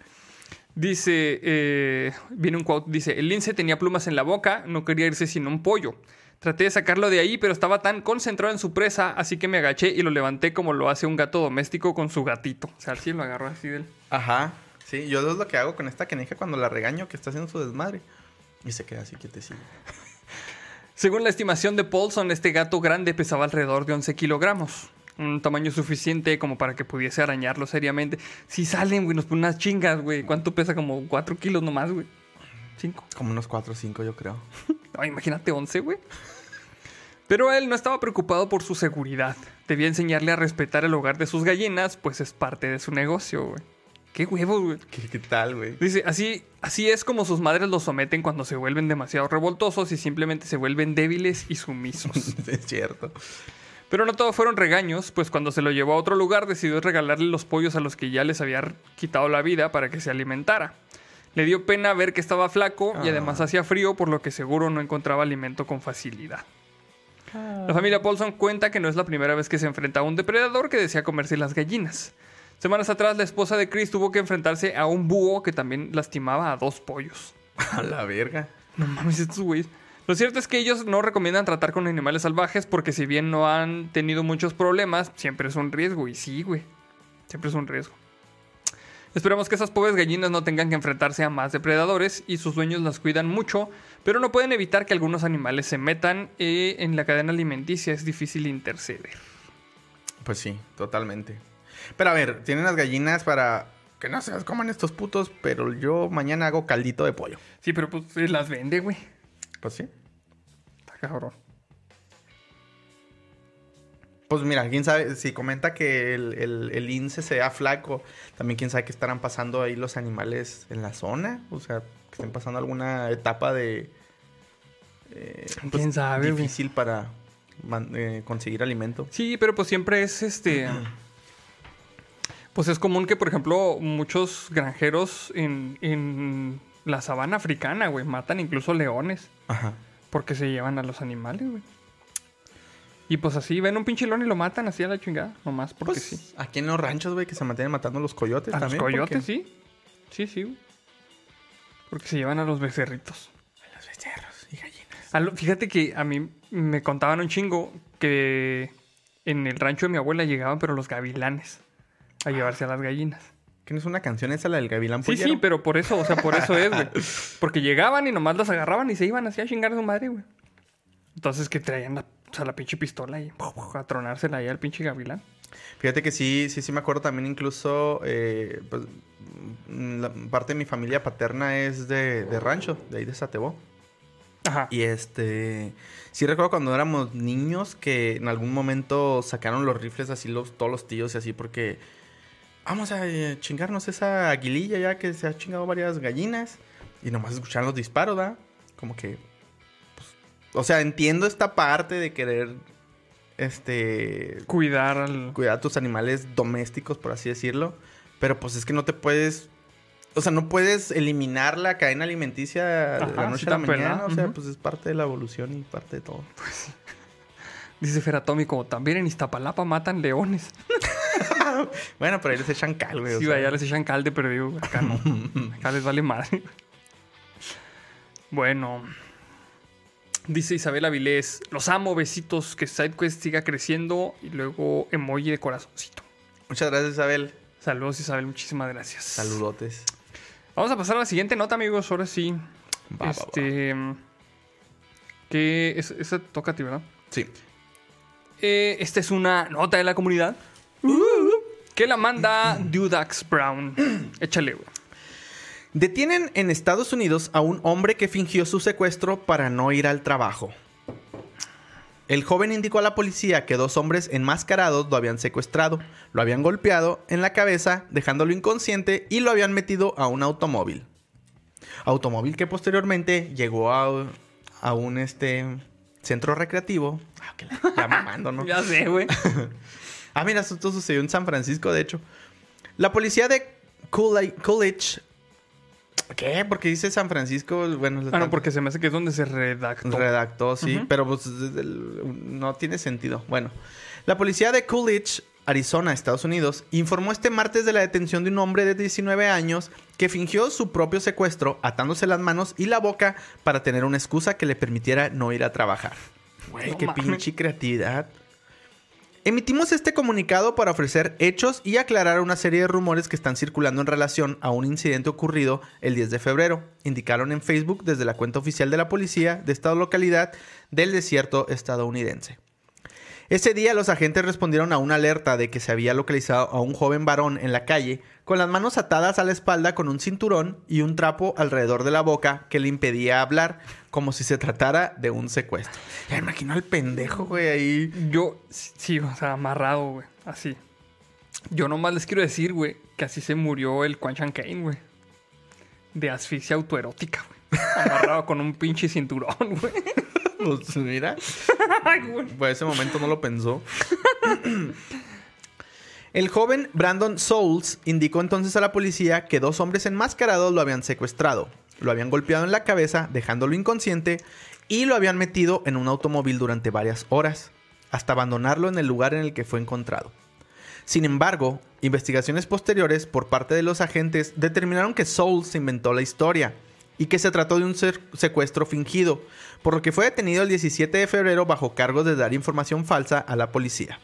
Dice, eh, viene un quote, dice, el lince tenía plumas en la boca, no quería irse sin un pollo. Traté de sacarlo de ahí, pero estaba tan concentrado en su presa, así que me agaché y lo levanté como lo hace un gato doméstico con su gatito. O sea, sí lo agarró así del... Ajá. Sí, yo es lo que hago con esta caneja cuando la regaño que está haciendo su desmadre. Y se queda así quietecillo. Según la estimación de Paulson, este gato grande pesaba alrededor de 11 kilogramos. Un tamaño suficiente como para que pudiese arañarlo seriamente. Si salen, güey, nos ponen unas chingas, güey. ¿Cuánto pesa? Como 4 kilos nomás, güey. 5. Como unos 4 o 5, yo creo. No, imagínate 11, güey. Pero él no estaba preocupado por su seguridad. Debía enseñarle a respetar el hogar de sus gallinas, pues es parte de su negocio, güey. Qué huevos, güey. ¿Qué, qué tal, güey? Dice, así, así es como sus madres los someten cuando se vuelven demasiado revoltosos y simplemente se vuelven débiles y sumisos. es cierto. Pero no todo fueron regaños, pues cuando se lo llevó a otro lugar decidió regalarle los pollos a los que ya les había quitado la vida para que se alimentara. Le dio pena ver que estaba flaco y Ah. además hacía frío, por lo que seguro no encontraba alimento con facilidad. La familia Paulson cuenta que no es la primera vez que se enfrenta a un depredador que desea comerse las gallinas. Semanas atrás, la esposa de Chris tuvo que enfrentarse a un búho que también lastimaba a dos pollos. A la verga. No mames, estos güeyes. Lo cierto es que ellos no recomiendan tratar con animales salvajes porque si bien no han tenido muchos problemas, siempre es un riesgo. Y sí, güey. Siempre es un riesgo. Esperamos que esas pobres gallinas no tengan que enfrentarse a más depredadores y sus dueños las cuidan mucho, pero no pueden evitar que algunos animales se metan eh, en la cadena alimenticia. Es difícil interceder. Pues sí, totalmente. Pero a ver, tienen las gallinas para que no se las coman estos putos, pero yo mañana hago caldito de pollo. Sí, pero pues las vende, güey. Pues sí. Está cabrón. Pues mira, quién sabe, si comenta que el, el, el lince sea flaco, también quién sabe qué estarán pasando ahí los animales en la zona. O sea, que estén pasando alguna etapa de... eh, pues, ¿Quién sabe, güey? Difícil para eh, conseguir alimento. Sí, pero pues siempre es este. Pues es común que, por ejemplo, muchos granjeros en, en la sabana africana, güey, matan incluso leones Ajá. porque se llevan a los animales, güey. Y pues así ven un pinche león y lo matan así a la chingada, nomás porque Pues sí. aquí en los ranchos, güey, que se mantienen matando los coyotes A los también. coyotes, porque- sí. Sí, sí, güey. Porque se llevan a los becerritos. A los becerros y gallinas. Lo- fíjate que a mí me contaban un chingo que en el rancho de mi abuela llegaban, pero los gavilanes a llevarse a las gallinas. ¿Que no es una canción esa, la del gavilán Sí, pollero? sí, pero por eso, o sea, por eso es, güey. Porque llegaban y nomás las agarraban y se iban así a chingar a su madre, güey. Entonces que traían la, o sea, la pinche pistola y a tronársela ahí al pinche gavilán. Fíjate que sí, sí, sí me acuerdo también incluso, eh, pues, la parte de mi familia paterna es de, de rancho, de ahí de Satebó. Ajá. Y este, sí recuerdo cuando éramos niños que en algún momento sacaron los rifles así los, todos los tíos y así porque vamos a eh, chingarnos esa aguililla ya que se ha chingado varias gallinas y nomás escucharon los disparos, ¿da? Como que, pues, o sea, entiendo esta parte de querer, este, Cuidar al... cuidar a tus animales domésticos, por así decirlo. Pero pues es que no te puedes. O sea, no puedes eliminar la cadena alimenticia de la noche a la mañana. O sea, pues es parte de la evolución y parte de todo. Dice Feratómico, también en Iztapalapa matan leones. Bueno, pero ahí les echan cal, güey. o Sí, sea. allá les echan calde, pero digo, acá no. Acá les vale madre. Bueno. Dice Isabel Avilés, los amo, besitos, que SideQuest siga creciendo. Y luego emoji de corazoncito. Muchas gracias, Isabel. Saludos Isabel, muchísimas gracias. Saludotes. Vamos a pasar a la siguiente nota, amigos. Ahora sí. Va, va, va. este. Que es, esa toca a ti, ¿verdad? Sí. Eh, esta es una nota de la comunidad. Que la manda Dudax Brown. Échale, güey. Detienen en Estados Unidos a un hombre que fingió su secuestro para no ir al trabajo. El joven indicó a la policía que dos hombres enmascarados lo habían secuestrado, lo habían golpeado en la cabeza, dejándolo inconsciente y lo habían metido a un automóvil. Automóvil que posteriormente llegó a, a un este, centro recreativo. Ah, que la- ya mamando, ¿no? Ya sé, güey. Ah, mira, esto sucedió en San Francisco, de hecho. La policía de Coolidge... ¿Qué? Porque dice San Francisco, bueno... Ah, no, porque se me hace que es donde se redactó. Redactó, sí, pero pues no tiene sentido. Bueno, la policía de Coolidge, Arizona, Estados Unidos, informó este martes de la detención de un hombre de 19 años que fingió su propio secuestro atándose las manos y la boca para tener una excusa que le permitiera no ir a trabajar. Güey, No qué pinche creatividad. Emitimos este comunicado para ofrecer hechos y aclarar una serie de rumores que están circulando en relación a un incidente ocurrido el 10 de febrero, indicaron en Facebook desde la cuenta oficial de la policía de esta localidad del desierto estadounidense. Ese día los agentes respondieron a una alerta de que se había localizado a un joven varón en la calle con las manos atadas a la espalda con un cinturón y un trapo alrededor de la boca que le impedía hablar, como si se tratara de un secuestro. Ya imagino al pendejo, güey, ahí. Yo, sí, o sea, amarrado, güey. Así. Yo nomás les quiero decir, güey, que así se murió el Quan Chan Kane, güey. De asfixia autoerótica, güey. Amarrado con un pinche cinturón, güey. Pues mira, por ese momento no lo pensó. El joven Brandon Souls indicó entonces a la policía que dos hombres enmascarados lo habían secuestrado, lo habían golpeado en la cabeza, dejándolo inconsciente, y lo habían metido en un automóvil durante varias horas, hasta abandonarlo en el lugar en el que fue encontrado. Sin embargo, investigaciones posteriores por parte de los agentes determinaron que Souls inventó la historia y que se trató de un secuestro fingido, por lo que fue detenido el 17 de febrero bajo cargos de dar información falsa a la policía.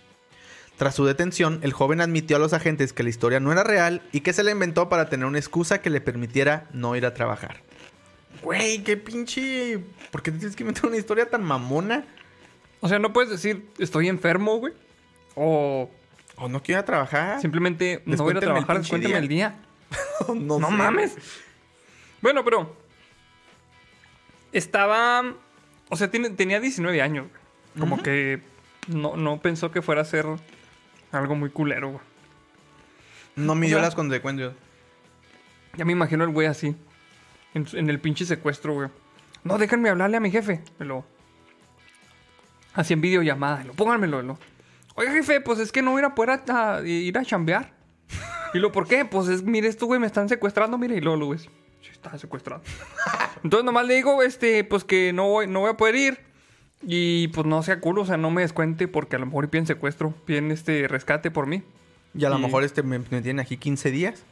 Tras su detención, el joven admitió a los agentes que la historia no era real y que se la inventó para tener una excusa que le permitiera no ir a trabajar. Güey, qué pinche... ¿Por qué tienes que inventar una historia tan mamona? O sea, no puedes decir, estoy enfermo, güey. O O no quiero ir a trabajar. simplemente no voy a el trabajar, descuéntame el día. no No sé. mames. Bueno, pero. Estaba. O sea, tiene- tenía 19 años. güey. Como que no, no pensó que fuera a ser algo muy culero, güey. No midió O sea- las consecuencias. Ya me imagino el güey así. En, el pinche secuestro, güey. No, déjenme hablarle a mi jefe. Me lo. Así en videollamada. Lo pónganmelo. Lo. Oiga, jefe, pues es que no voy a poder a- a- ir a chambear. Y lo, ¿por qué? Pues es, mire, esto, güey, me están secuestrando, mire, y luego lo ves. Sí, está secuestrado. Entonces nomás le digo, este, pues que no voy, no voy a poder ir. Y pues no sea culo, o sea, no me descuente porque a lo mejor piden secuestro, piden este rescate por mí. Y a lo Y- mejor este me, me tiene aquí 15 días.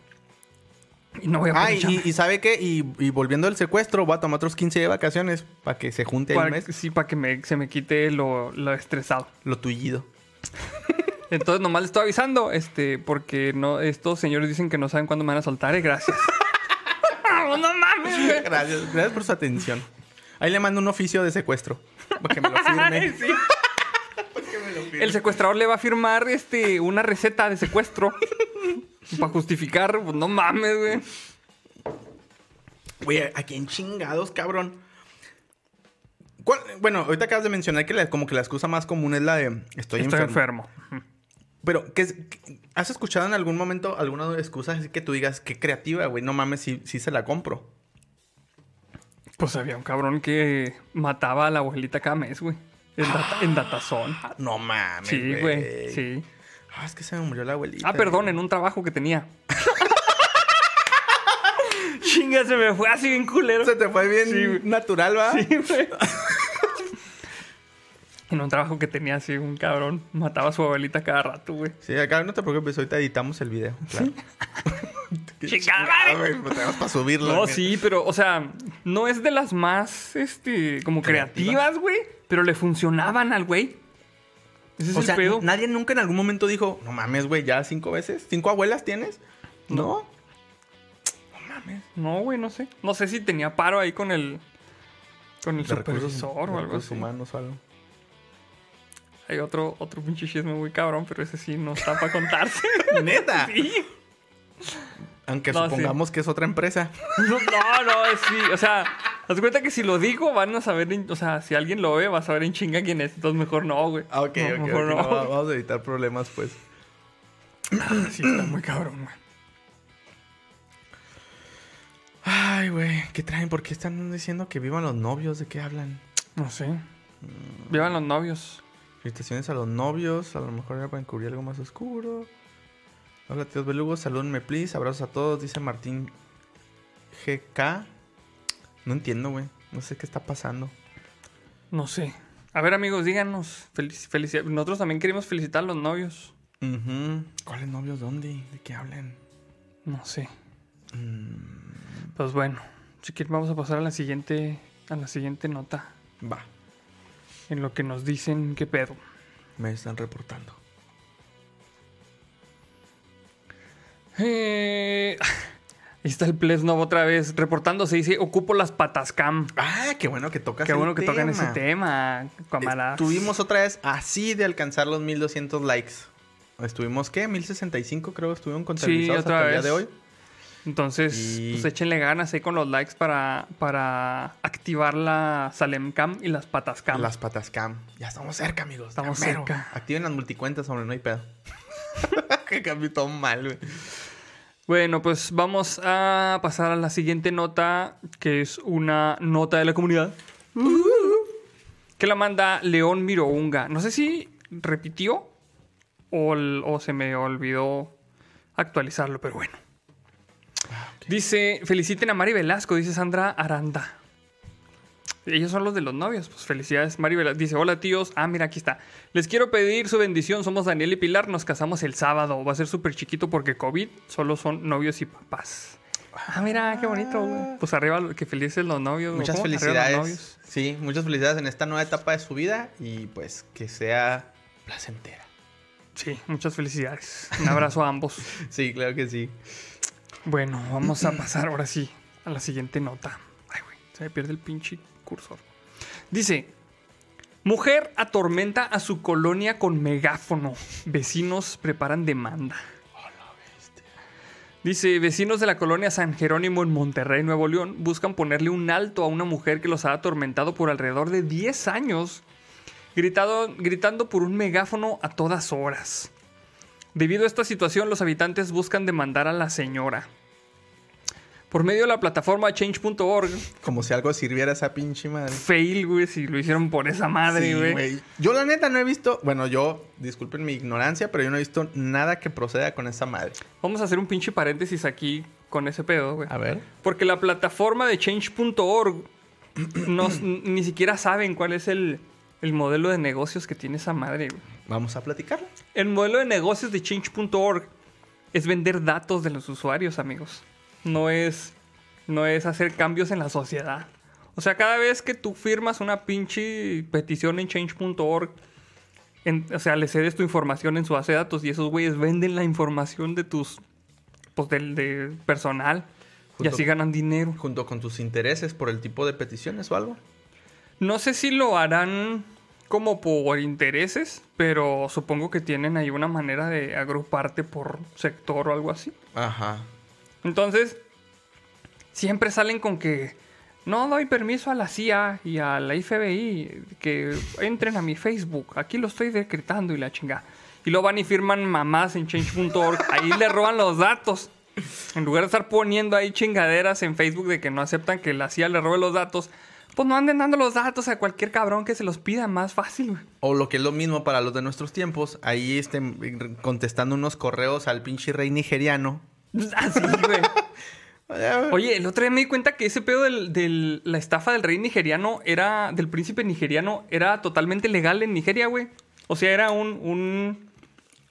Y no voy a Ah, y, y ¿sabe qué? Y, y volviendo del secuestro, va a tomar otros 15 de vacaciones para que se junte el Para- mes. Sí, para que me, se me quite lo, lo estresado. Lo tullido. Entonces nomás le estoy avisando, este, porque no, estos señores dicen que no saben cuándo me van a soltar, eh, gracias. güey. Gracias, gracias por su atención. Ahí le mando un oficio de secuestro. Para que me lo firme. El secuestrador le va a firmar este, una receta de secuestro. para justificar, pues no mames, güey. Oye, ¿a quién chingados, cabrón? ¿Cuál- Bueno, ahorita acabas de mencionar que la- como que la excusa más común es la de estoy, Estoy enfermo. enfermo. Pero, ¿qué es- qué- ¿has escuchado en algún momento alguna excusa así que tú digas qué creativa, güey? No mames, sí, sí se la compro. Pues había un cabrón que mataba a la abuelita cada mes, güey. En, data- en Datazón. No mames. Sí, güey. Sí. Ah, es que se me murió la abuelita. Ah, perdón, en un trabajo que tenía. Chinga, se me fue así bien culero. Se te fue bien Sí, natural, ¿va? Sí, güey. En un trabajo que tenía así, un cabrón mataba a su abuelita cada rato, güey. Sí, acá no te preocupes, ahorita editamos el video. Claro. Qué Chingada, güey. güey, pues tenemos para subirlo. No, sí, pero, o sea, no es de las más, este, como creativas, güey. Pero le funcionaban al güey. Ese es O el sea, pedo. nadie nunca en algún momento dijo, no mames, güey, ya cinco veces. ¿Cinco abuelas tienes? No. No, güey, no sé. No sé si tenía paro ahí con el, con el De supervisor o algo así. humanos o algo. Hay otro, otro pinche chisme muy cabrón, pero ese sí no está para contarse. Neta. sí. Aunque No, sí. supongamos que es otra empresa. No, no, sí. O sea, haz cuenta que si lo digo, van a saber. en- o sea, si alguien lo ve, va a saber en chinga quién es. Entonces mejor no, güey. Ah, ok, No, ok, mejor no. no, va- vamos a evitar problemas, pues. Sí, está muy cabrón, güey. Ay, güey, ¿qué traen? ¿Por qué están diciendo que vivan los novios? ¿De qué hablan? No sé. Vivan los novios. Felicitaciones a los novios, a lo mejor ya pueden cubrir algo más oscuro. Hola, tíos belugos, salúdenme, please. Abrazos a todos, dice Martín GK. No entiendo, güey. No sé qué está pasando. No sé. A ver, amigos, díganos. Nosotros también queremos felicitar a los novios. ¿Cuáles novios? ¿Dónde? ¿De qué hablan? No sé. Mm, Pues bueno, si quieren vamos a pasar a la siguiente, a la siguiente nota. va, En lo que nos dicen qué pedo. me están reportando. Eh, ahí está el Plesnov otra vez reportándose. Dice, ocupo las patas cam. Ah, qué bueno que tocas Qué bueno que tocan ese tema. tema, camaradas. Estuvimos otra vez así de alcanzar los 1200 likes. Estuvimos, ¿qué? 1065 creo que estuvieron contabilizados otra hasta el día de hoy. Entonces, Y- pues échenle ganas ahí con los likes para, para activar la Salem Cam y las patas cam. Las patas cam. Ya estamos cerca, amigos. Estamos cerca. Activen las multicuentas, hombre, no hay pedo. que cambió todo mal, güey. Bueno, pues vamos a pasar a la siguiente nota, que es una nota de la comunidad. Que la manda León Mirounga. No sé si repitió o, o se me olvidó actualizarlo, pero bueno. Dice, feliciten a Mari Velasco, dice Sandra Aranda. Ellos son los de los novios. Pues felicidades, Mari Velasco. Dice, hola tíos. Ah, mira, aquí está. Les quiero pedir su bendición. Somos Daniel y Pilar. Nos casamos el sábado. Va a ser súper chiquito porque COVID solo son novios y papás. Ah, mira, qué bonito, güey. Pues arriba, que felices los novios. Muchas ¿cómo? Arriba los felicidades. novios. Sí, muchas felicidades en esta nueva etapa de su vida y pues que sea placentera. Sí, muchas felicidades. Un abrazo a ambos. Sí, claro que sí. Bueno, vamos a pasar ahora sí a la siguiente nota. Ay, güey, se me pierde el pinche cursor. Dice, mujer atormenta a su colonia con megáfono. Vecinos preparan demanda. Dice, vecinos de la colonia San Jerónimo en Monterrey, Nuevo León, buscan ponerle un alto a una mujer que los ha atormentado por alrededor de 10 años, gritando por un megáfono a todas horas. Debido a esta situación, los habitantes buscan demandar a la señora. Por medio de la plataforma change.org, Como si algo sirviera a esa pinche madre. fail, güey, si lo hicieron por esa madre, Sí, güey. Yo la neta no he visto, bueno, yo, disculpen mi ignorancia, pero yo no he visto nada que proceda con esa madre. Vamos a hacer un pinche paréntesis aquí con ese pedo, güey. A ver. Porque la plataforma de change.org no- ni siquiera saben cuál es el, el modelo de negocios que tiene esa madre, güey. Vamos a platicar. El modelo de negocios de change.org es vender datos de los usuarios, amigos. No es, no es hacer cambios en la sociedad. O sea, cada vez que tú firmas una pinche petición en change.org, o sea, le cedes tu información en su base de datos y esos güeyes venden la información de tus, pues, del de personal y así ganan dinero. Junto con tus intereses por el tipo de peticiones o algo. No sé si lo harán como por intereses, pero supongo que tienen ahí una manera de agruparte por sector o algo así. Ajá. Entonces, siempre salen con que no doy permiso a la CIA y a la FBI que entren a mi Facebook. Aquí lo estoy decretando y la chingada. Y lo van y firman mamás en change.org. Ahí le roban los datos. En lugar de estar poniendo ahí chingaderas en Facebook de que no aceptan que la CIA le robe los datos, pues no anden dando los datos a cualquier cabrón que se los pida más fácil, güey. O lo que es lo mismo para los de nuestros tiempos, ahí estén contestando unos correos al pinche rey nigeriano. Así, güey. Oye, el otro día me di cuenta que ese pedo de la estafa del rey nigeriano era, del príncipe nigeriano, era totalmente legal en Nigeria, güey. O sea, era un, un,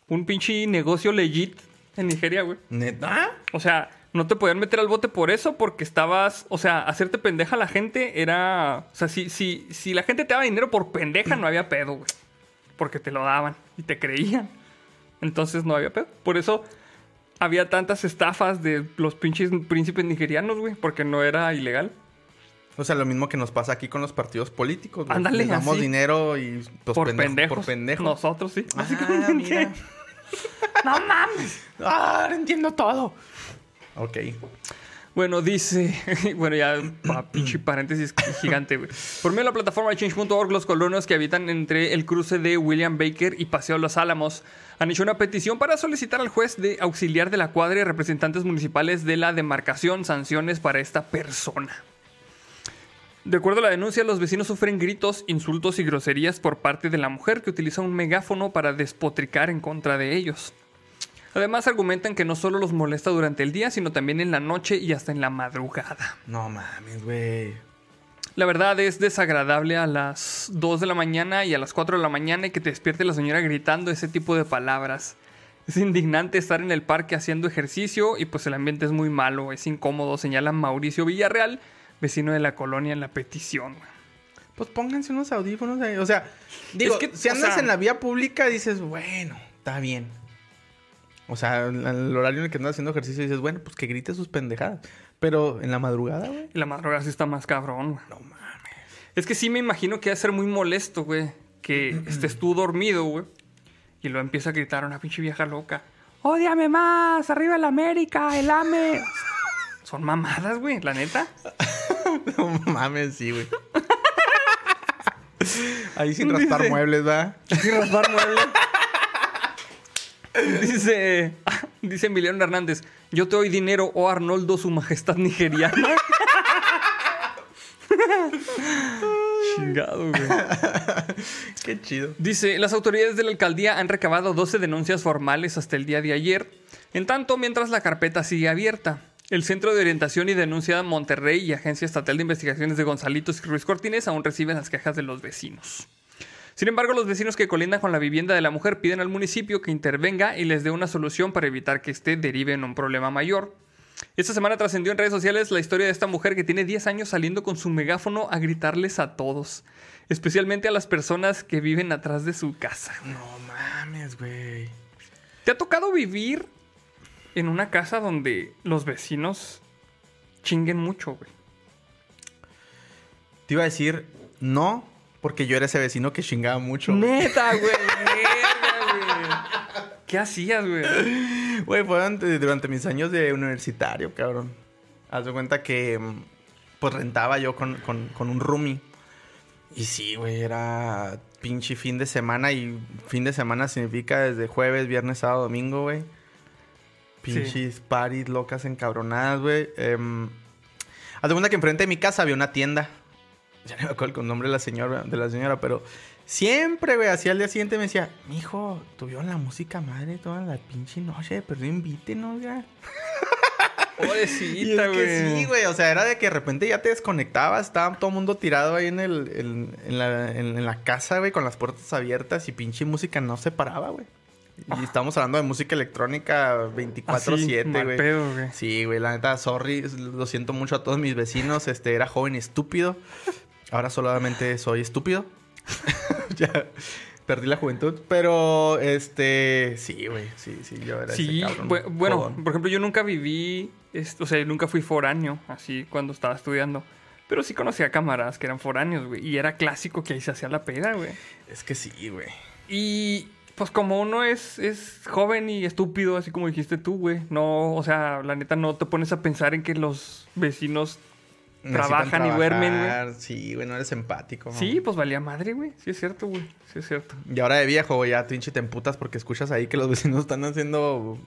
un pinche negocio legit en Nigeria, güey. ¿Neta? O sea, no te podían meter al bote por eso porque estabas, o sea, hacerte pendeja a la gente era, o sea, si, si, si la gente te daba dinero por pendeja no había pedo, güey. Porque te lo daban y te creían. Entonces no había pedo. Por eso había tantas estafas de los pinches príncipes nigerianos, güey, porque no era ilegal. O sea, lo mismo que nos pasa aquí con los partidos políticos. Güey. Ándale, damos dinero y pues, por, pendejos, por pendejos. Nosotros sí. Ah, mira. no mames. Ah, entiendo todo. Ok. Bueno, dice, bueno, ya pinche paréntesis gigante, güey. Por medio de la plataforma change.org, los colonos que habitan entre el cruce de William Baker y Paseo Los Álamos han hecho una petición para solicitar al juez de auxiliar de la cuadra y representantes municipales de la demarcación sanciones para esta persona. De acuerdo a la denuncia, los vecinos sufren gritos, insultos y groserías por parte de la mujer que utiliza un megáfono para despotricar en contra de ellos. Además argumentan que no solo los molesta durante el día, sino también en la noche y hasta en la madrugada. No mames, güey. La verdad es desagradable a las 2 de la mañana y a las 4 de la mañana y que te despierte la señora gritando ese tipo de palabras. Es indignante estar en el parque haciendo ejercicio y pues el ambiente es muy malo, es incómodo, señala Mauricio Villarreal, vecino de la colonia en la petición. Pues pónganse unos audífonos ahí. O sea, digo, que, si andas en la vía pública dices, bueno, está bien. O sea, en el horario en el que andas haciendo ejercicio dices, bueno, pues que grite sus pendejadas. Pero en la madrugada, güey. En la madrugada sí está más cabrón, güey. No mames. Es que sí me imagino que va a ser muy molesto, güey. Que estés tú dormido, güey. Y lo empieza a gritar una pinche vieja loca. ¡Ódiame más! ¡Arriba el América! ¡El AME! Son mamadas, güey, la neta. no mames, sí, güey. Ahí sin raspar muebles, ¿va? Sin raspar muebles. Dice, dice Emiliano Hernández, yo te doy dinero, o oh Arnoldo, su majestad nigeriana. Chingado, güey. Qué chido. Dice, las autoridades de la alcaldía han recabado 12 denuncias formales hasta el día de ayer. En tanto, mientras la carpeta sigue abierta. El Centro de Orientación y Denuncia de Monterrey y Agencia Estatal de Investigaciones de Gonzalitos y Ruiz Cortines aún reciben las quejas de los vecinos. Sin embargo, los vecinos que colindan con la vivienda de la mujer piden al municipio que intervenga y les dé una solución para evitar que este derive en un problema mayor. Esta semana trascendió en redes sociales la historia de esta mujer que tiene 10 años saliendo con su megáfono a gritarles a todos, especialmente a las personas que viven atrás de su casa. No mames, güey. ¿Te ha tocado vivir en una casa donde los vecinos chinguen mucho, güey? Te iba a decir no, porque yo era ese vecino que chingaba mucho. Neta, güey. güey. ¿Qué hacías, güey? Güey, fue durante, mis años de universitario, cabrón. Haz de cuenta que mm, pues rentaba yo con, un roomie. Y sí, güey, era pinche fin de semana. Y fin de semana significa desde jueves, viernes, sábado, domingo, güey. Pinches parties locas encabronadas, güey. Eh, haz de cuenta que enfrente de mi casa había una tienda. ya no me acuerdo el nombre de la señora, de la señora, pero siempre, güey, así al día siguiente me decía, mijo, tuvieron la música madre toda la pinche noche, pero invítenos, ya. Pobrecita, güey. sí, güey. O sea, era de que de repente ya te desconectabas. Estaba todo el mundo tirado ahí en, el, en, la, en la casa, güey, con las puertas abiertas y pinche música no se paraba, güey. Y ah. estamos hablando de música electrónica 24-7, güey. Sí, güey, la neta, sorry. Lo siento mucho a todos mis vecinos. Este, era joven estúpido. Ahora solamente soy estúpido. ya perdí la juventud. Pero, este, sí, güey. Sí, sí, yo era sí, ese cabrón. Bueno, por ejemplo, yo nunca viví, o sea, nunca fui foráneo, así, cuando estaba estudiando. Pero sí conocía cámaras que eran foráneos, güey. Y era clásico que ahí se hacía la peda, güey. Es que sí, güey. Y pues como uno es, es joven y estúpido, así como dijiste tú, güey. No, o sea, la neta no te pones a pensar en que los vecinos trabajan y duermen, güey. Sí, güey, no eres empático. Sí, pues valía madre, güey. Sí es cierto, güey. Sí es cierto. Y ahora de viejo, güey, ya pinche te emputas porque escuchas ahí que los vecinos están haciendo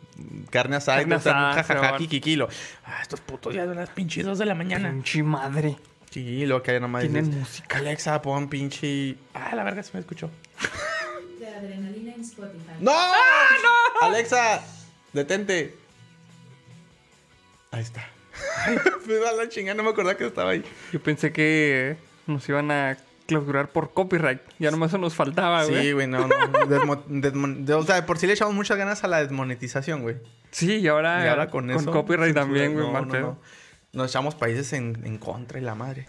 carne asada y jajaja, kikikilo. Ah, estos putos ya son las pinches dos de la mañana. Pinche madre. Sí, lo que hay nomás Tienen música. Alexa, pon pinche... Ah, la verga se me escuchó. De adrenalina en Spotify. ¡No! ¡Ah, no! Alexa, detente. Ahí está. Pues a la chingada, no me acordaba que estaba ahí. Yo pensé que nos iban a clausurar por copyright. Ya nomás eso nos faltaba, güey. Sí, güey, no, o sea, por sí le echamos muchas ganas a la desmonetización, güey. Sí, y ahora, Y ahora con, eso. copyright censura, también, güey, no, mal no, pedo. no. Nos echamos países en, en contra y la madre.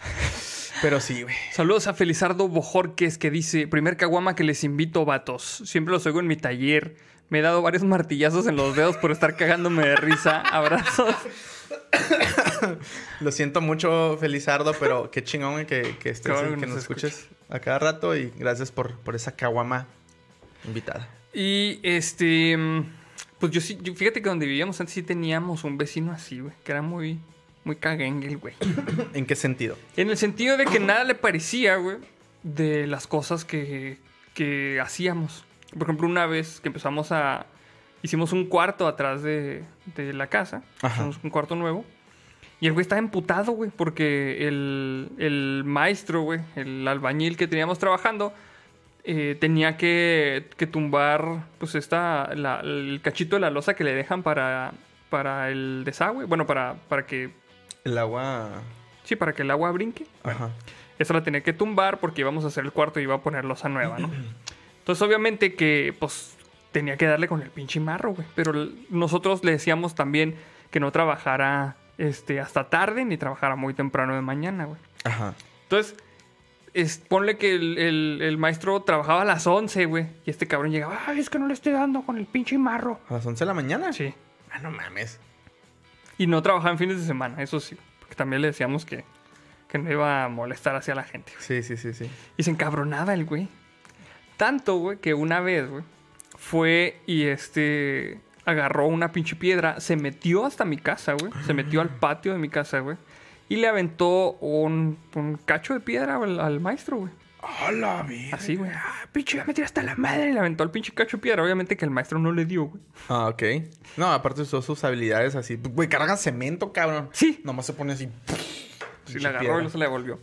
Pero sí, güey. Saludos a Felizardo Bojorques que dice: Primer caguama que les invito, vatos. Siempre los oigo en mi taller. Me he dado varios martillazos en los dedos por estar cagándome de risa. Abrazos. Lo siento mucho, Felizardo, pero qué chingón que, que, estés, bueno que que nos escuches a cada rato y gracias por, por esa caguama invitada. Y este. Pues yo sí, yo- fíjate que donde vivíamos antes sí teníamos un vecino así, güey, que era muy, muy caguengue el güey. ¿En qué sentido? En el sentido de que nada le parecía, güey, de las cosas que, que hacíamos. Por ejemplo, una vez que empezamos a... Hicimos un cuarto atrás de, de la casa. Ajá. Hicimos un cuarto nuevo. Y el güey estaba emputado, güey, porque el, el maestro, güey, el albañil que teníamos trabajando, eh, tenía que, que tumbar, pues, esta, la- el cachito de la losa que le dejan para, para el desagüe. Bueno, para, para que, El agua. sí, para que el agua brinque. Ajá. Esa la tenía que tumbar porque íbamos a hacer el cuarto y iba a poner losa nueva, ¿no? Entonces, obviamente que, pues, tenía que darle con el pinche marro, güey. Pero nosotros le decíamos también que no trabajara este, hasta tarde ni trabajara muy temprano de mañana, güey. Ajá. Entonces, es, ponle que el, el- el maestro trabajaba a las 11, güey. Y este cabrón llegaba, ay, es que no le estoy dando con el pinche marro. ¿A las 11 de la mañana? Sí. Ah, no mames. Y no trabajaba en fines de semana, eso sí. Porque también le decíamos que, que no iba a molestar hacia la gente. Sí, sí, sí, sí. Y se encabronaba el güey. Tanto, güey, que una vez, güey, fue y este agarró una pinche piedra, se metió hasta mi casa, güey. Se metió al patio de mi casa, güey. Y le aventó un, un cacho de piedra al, al maestro, güey. ¡Hola, vida! Así, güey. Ah, pinche, ya me tiraste hasta la madre. Y le aventó el pinche cacho de piedra. Obviamente que el maestro no le dio, güey. Ah, ok. No, aparte usó sus habilidades así. Güey, carga cemento, cabrón. Sí. Nomás se pone así. Sí, le agarró piedra. y no se le devolvió.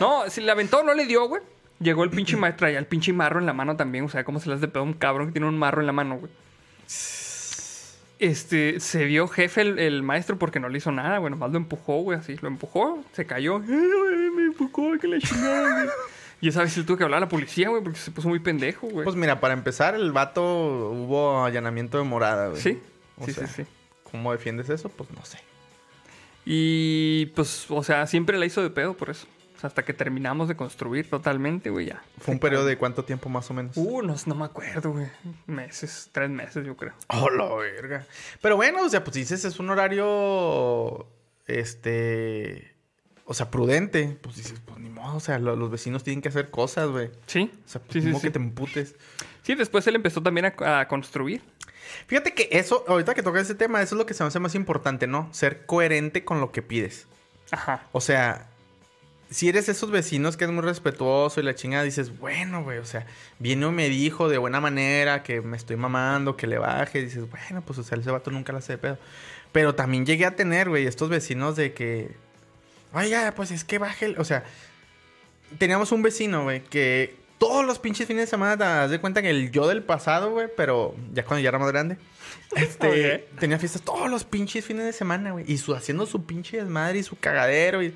No, si le aventó, no le dio, güey. Llegó el pinche maestro, traía el pinche marro en la mano también. O sea, cómo se hace de pedo a un cabrón que tiene un marro en la mano, güey. Este, se vio jefe el, el maestro porque no le hizo nada, güey. Nomás lo empujó, güey, así. Lo empujó, se cayó. "Ay, güey, Me empujó, que la chingada, güey. Y esa vez sí tuvo que hablar a la policía, güey, porque se puso muy pendejo, güey. Pues mira, para empezar, el vato hubo allanamiento de morada, güey. sí, O sí, sea, sí, sí. ¿Cómo defiendes eso? Pues no sé. Y pues, o sea, siempre la hizo de pedo por eso. Sea, hasta que terminamos de construir totalmente, güey, ya. ¿Fue un periodo de cuánto tiempo más o menos? Uh, no, no me acuerdo, güey. Meses, tres meses, yo creo. ¡Oh, la verga! Pero bueno, o sea, pues dices, es un horario. Este. O sea, prudente. Pues dices, pues ni modo, o sea, lo- los vecinos tienen que hacer cosas, güey. Sí. O sea, pues sí, modo sí. que te emputes. Sí, después él empezó también a, a construir. Fíjate que eso, ahorita que toca ese tema, eso es lo que se me hace más importante, ¿no? Ser coherente con lo que pides. Ajá. O sea, si eres esos vecinos que es muy respetuoso y la chingada, dices, bueno, güey, o sea, viene y me dijo de buena manera que me estoy mamando, que le baje. Dices, bueno, pues, o sea, ese vato nunca la hace de pedo. Pero también llegué a tener, güey, estos vecinos de que, oiga, pues es que baje, el-". o sea, teníamos un vecino, güey, que todos los pinches fines de semana te das de cuenta que el yo del pasado, güey, pero ya cuando ya era más grande, este, tenía fiestas todos los pinches fines de semana, güey, y su, haciendo su pinche desmadre y su cagadero, y,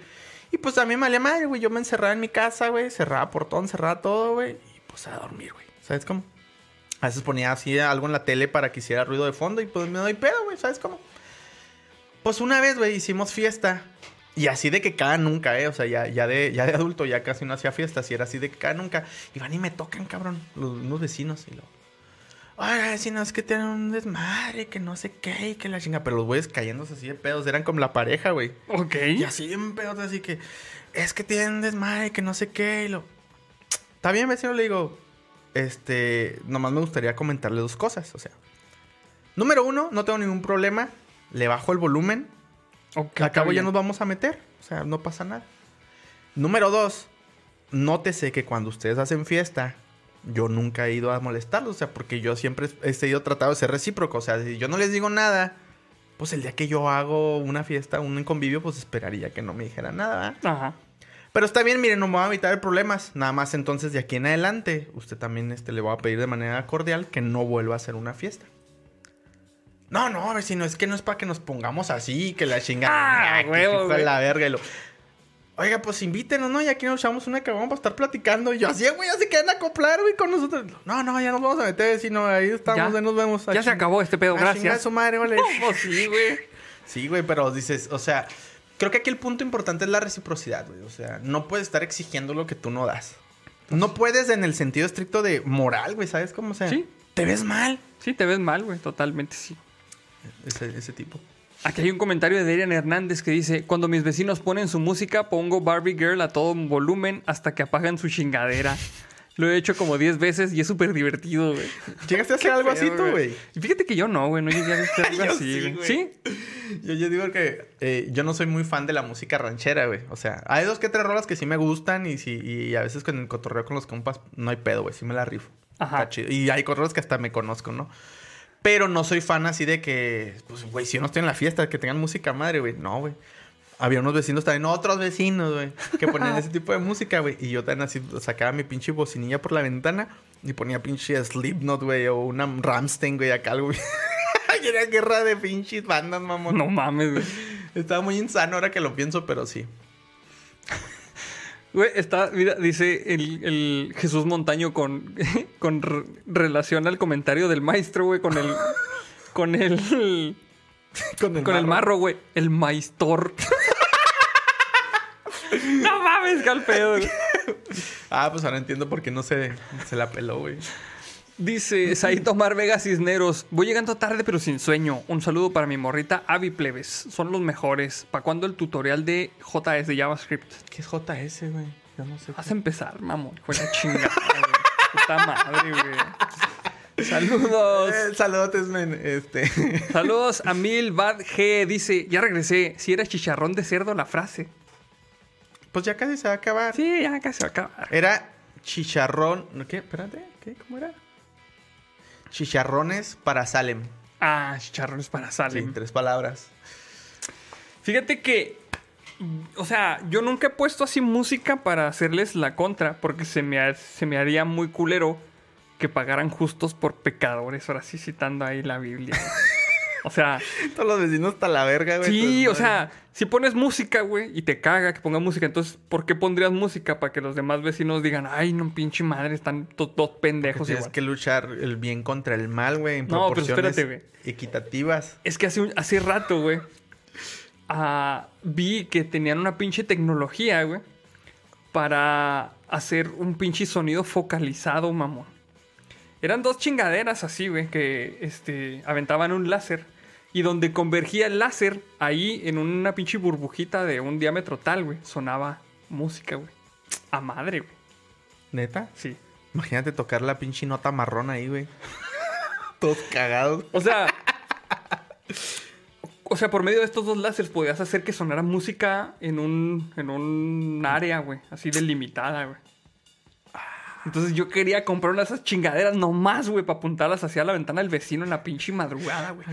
y pues a mí me valía madre, güey, yo me encerraba en mi casa, güey, cerraba portón, cerraba todo, güey, y pues a dormir, güey, ¿sabes cómo? A veces ponía así algo en la tele para que hiciera ruido de fondo y pues me doy pedo, güey, ¿sabes cómo? Pues una vez, güey, hicimos fiesta. Y así de que cada nunca, ¿eh? O sea, ya, ya, de, ya de adulto ya casi no hacía fiestas. Y era así de que cada nunca. Y van y me tocan, cabrón, los, unos vecinos. Y lo... Oiga, vecinos, que tienen un desmadre, que no sé qué, y que la chinga. Pero los güeyes cayéndose así de pedos. Eran como la pareja, güey. Ok. Y así en pedos, así que... Es que tienen un desmadre, que no sé qué. Y lo... Está bien, vecino, le digo... Este... Nomás me gustaría comentarle dos cosas, o sea... Número uno, no tengo ningún problema. Le bajo el volumen. Ok, Al cabo ya nos vamos a meter. O sea, no pasa nada. Número dos, nótese que cuando ustedes hacen fiesta, yo nunca he ido a molestarlos. O sea, porque yo siempre he sido tratado de ser recíproco. O sea, si yo no les digo nada, pues el día que yo hago una fiesta, un convivio, pues esperaría que no me dijeran nada. ¿verdad? Ajá. Pero está bien, miren, no me a evitar problemas. Nada más entonces de aquí en adelante, usted también este, le va a pedir de manera cordial que no vuelva a hacer una fiesta. No, no, vecino, es que no es para que nos pongamos así, que la chingada. Ah, que huevo, la verga. y lo- Oiga, pues invítenos, ¿no? Y aquí nos echamos una cabrón para estar platicando. Y yo así, güey, ya se quedan a acoplar, güey, con nosotros. No, no, ya nos vamos a meter, vecino. Ahí estamos, Ya. ahí nos vemos. A Ya se acabó este pedo, a a gracias. su madre, vale. Pues sí, güey. Sí, güey, pero dices, o sea, creo que aquí el punto importante es la reciprocidad, güey. O sea, no puedes estar exigiendo lo que tú no das. No puedes en el sentido estricto de moral, güey, ¿sabes cómo? O sea, Sí. te ves mal. Sí, te ves mal, güey, totalmente sí. Ese, ese tipo. Aquí hay un comentario de Darian Hernández que dice, cuando mis vecinos ponen su música, pongo Barbie Girl a todo volumen hasta que apagan su chingadera. Lo he hecho como 10 veces y es súper divertido, güey. ¿Llegaste a hacer algo así tú, güey? Y fíjate que yo no, güey, no llegué a hacer algo Yo así, sí, güey. güey. ¿Sí? Yo, yo digo que eh, yo no soy muy fan de la música ranchera, güey. O sea, hay dos que tres rolas que sí me gustan y, sí, y a veces con el cotorreo con los compas no hay pedo, güey. Sí me la rifo. Ajá. Está chido. Y hay cotorreos que hasta me conozco, ¿no? Pero no soy fan así de que, pues, güey, si no estoy en la fiesta, que tengan música madre, güey. No, güey. Había unos vecinos también, otros vecinos, güey, que ponían ese tipo de música, güey. Y yo también así sacaba mi pinche bocinilla por la ventana y ponía pinche Slipknot, güey, o una Ramstein, güey, acá algo. Y era guerra de pinches bandas, mamón. No mames, güey. Estaba muy insano ahora que lo pienso, pero sí. Güey, está, mira, dice el, el Jesús Montaño con, con re- relación al comentario del maestro, güey, con el, con el, Con el, con el marro, güey, el maistor. no mames, qué al pedo, güey. Ah, pues ahora entiendo por qué no se, se la peló, güey. Dice Said Omar Vega Cisneros, voy llegando tarde pero sin sueño. Un saludo para mi morrita Avi Plebes, son los mejores. ¿Para cuándo el tutorial de JS de JavaScript? ¿Qué es JS, güey? Yo no sé. Vas a empezar, mamón. Fue la chingada, güey. Puta madre, güey. Saludos. Eh, saludos, men. Este. Saludos a Mil Bad G. Dice, ya regresé. Si era chicharrón de cerdo la frase. pues ya casi se va a acabar. Sí, ya casi va a acabar. Era chicharrón. ¿Qué? Espérate. ¿Qué? ¿Cómo era? Chicharrones para Salem. Ah, chicharrones para Sí, Salem. tres palabras. Fíjate que, o sea, yo nunca he puesto así música para hacerles la contra, porque se me, ha- se me haría muy culero que pagaran justos por pecadores, ahora sí citando ahí la Biblia. o sea, Todos los vecinos hasta la verga, güey. sí, Pues, o sea, si pones música, güey, y te caga que ponga música, entonces, ¿por qué pondrías música? Para que los demás vecinos digan, ay, no, pinche madre, están dos pendejos Tienes igual. que luchar el bien contra el mal, güey. En No, pero proporciones espérate, equitativas. Es que hace, un- hace rato, güey, ah, vi que tenían una pinche tecnología, güey, para hacer un pinche sonido focalizado, mamón. Eran dos chingaderas así, güey, que este, aventaban un láser. Y donde convergía el láser, ahí en una pinche burbujita de un diámetro tal, güey, sonaba música, güey. A madre, güey. ¿Neta? Sí. Imagínate tocar la pinche nota marrón ahí, güey. Todos cagados. O sea. o sea, por medio de estos dos láseres podías hacer que sonara música en un, en un área, güey. Así delimitada, güey. Entonces yo quería comprar una de esas chingaderas nomás, güey, para apuntarlas hacia la ventana del vecino en la pinche madrugada, güey.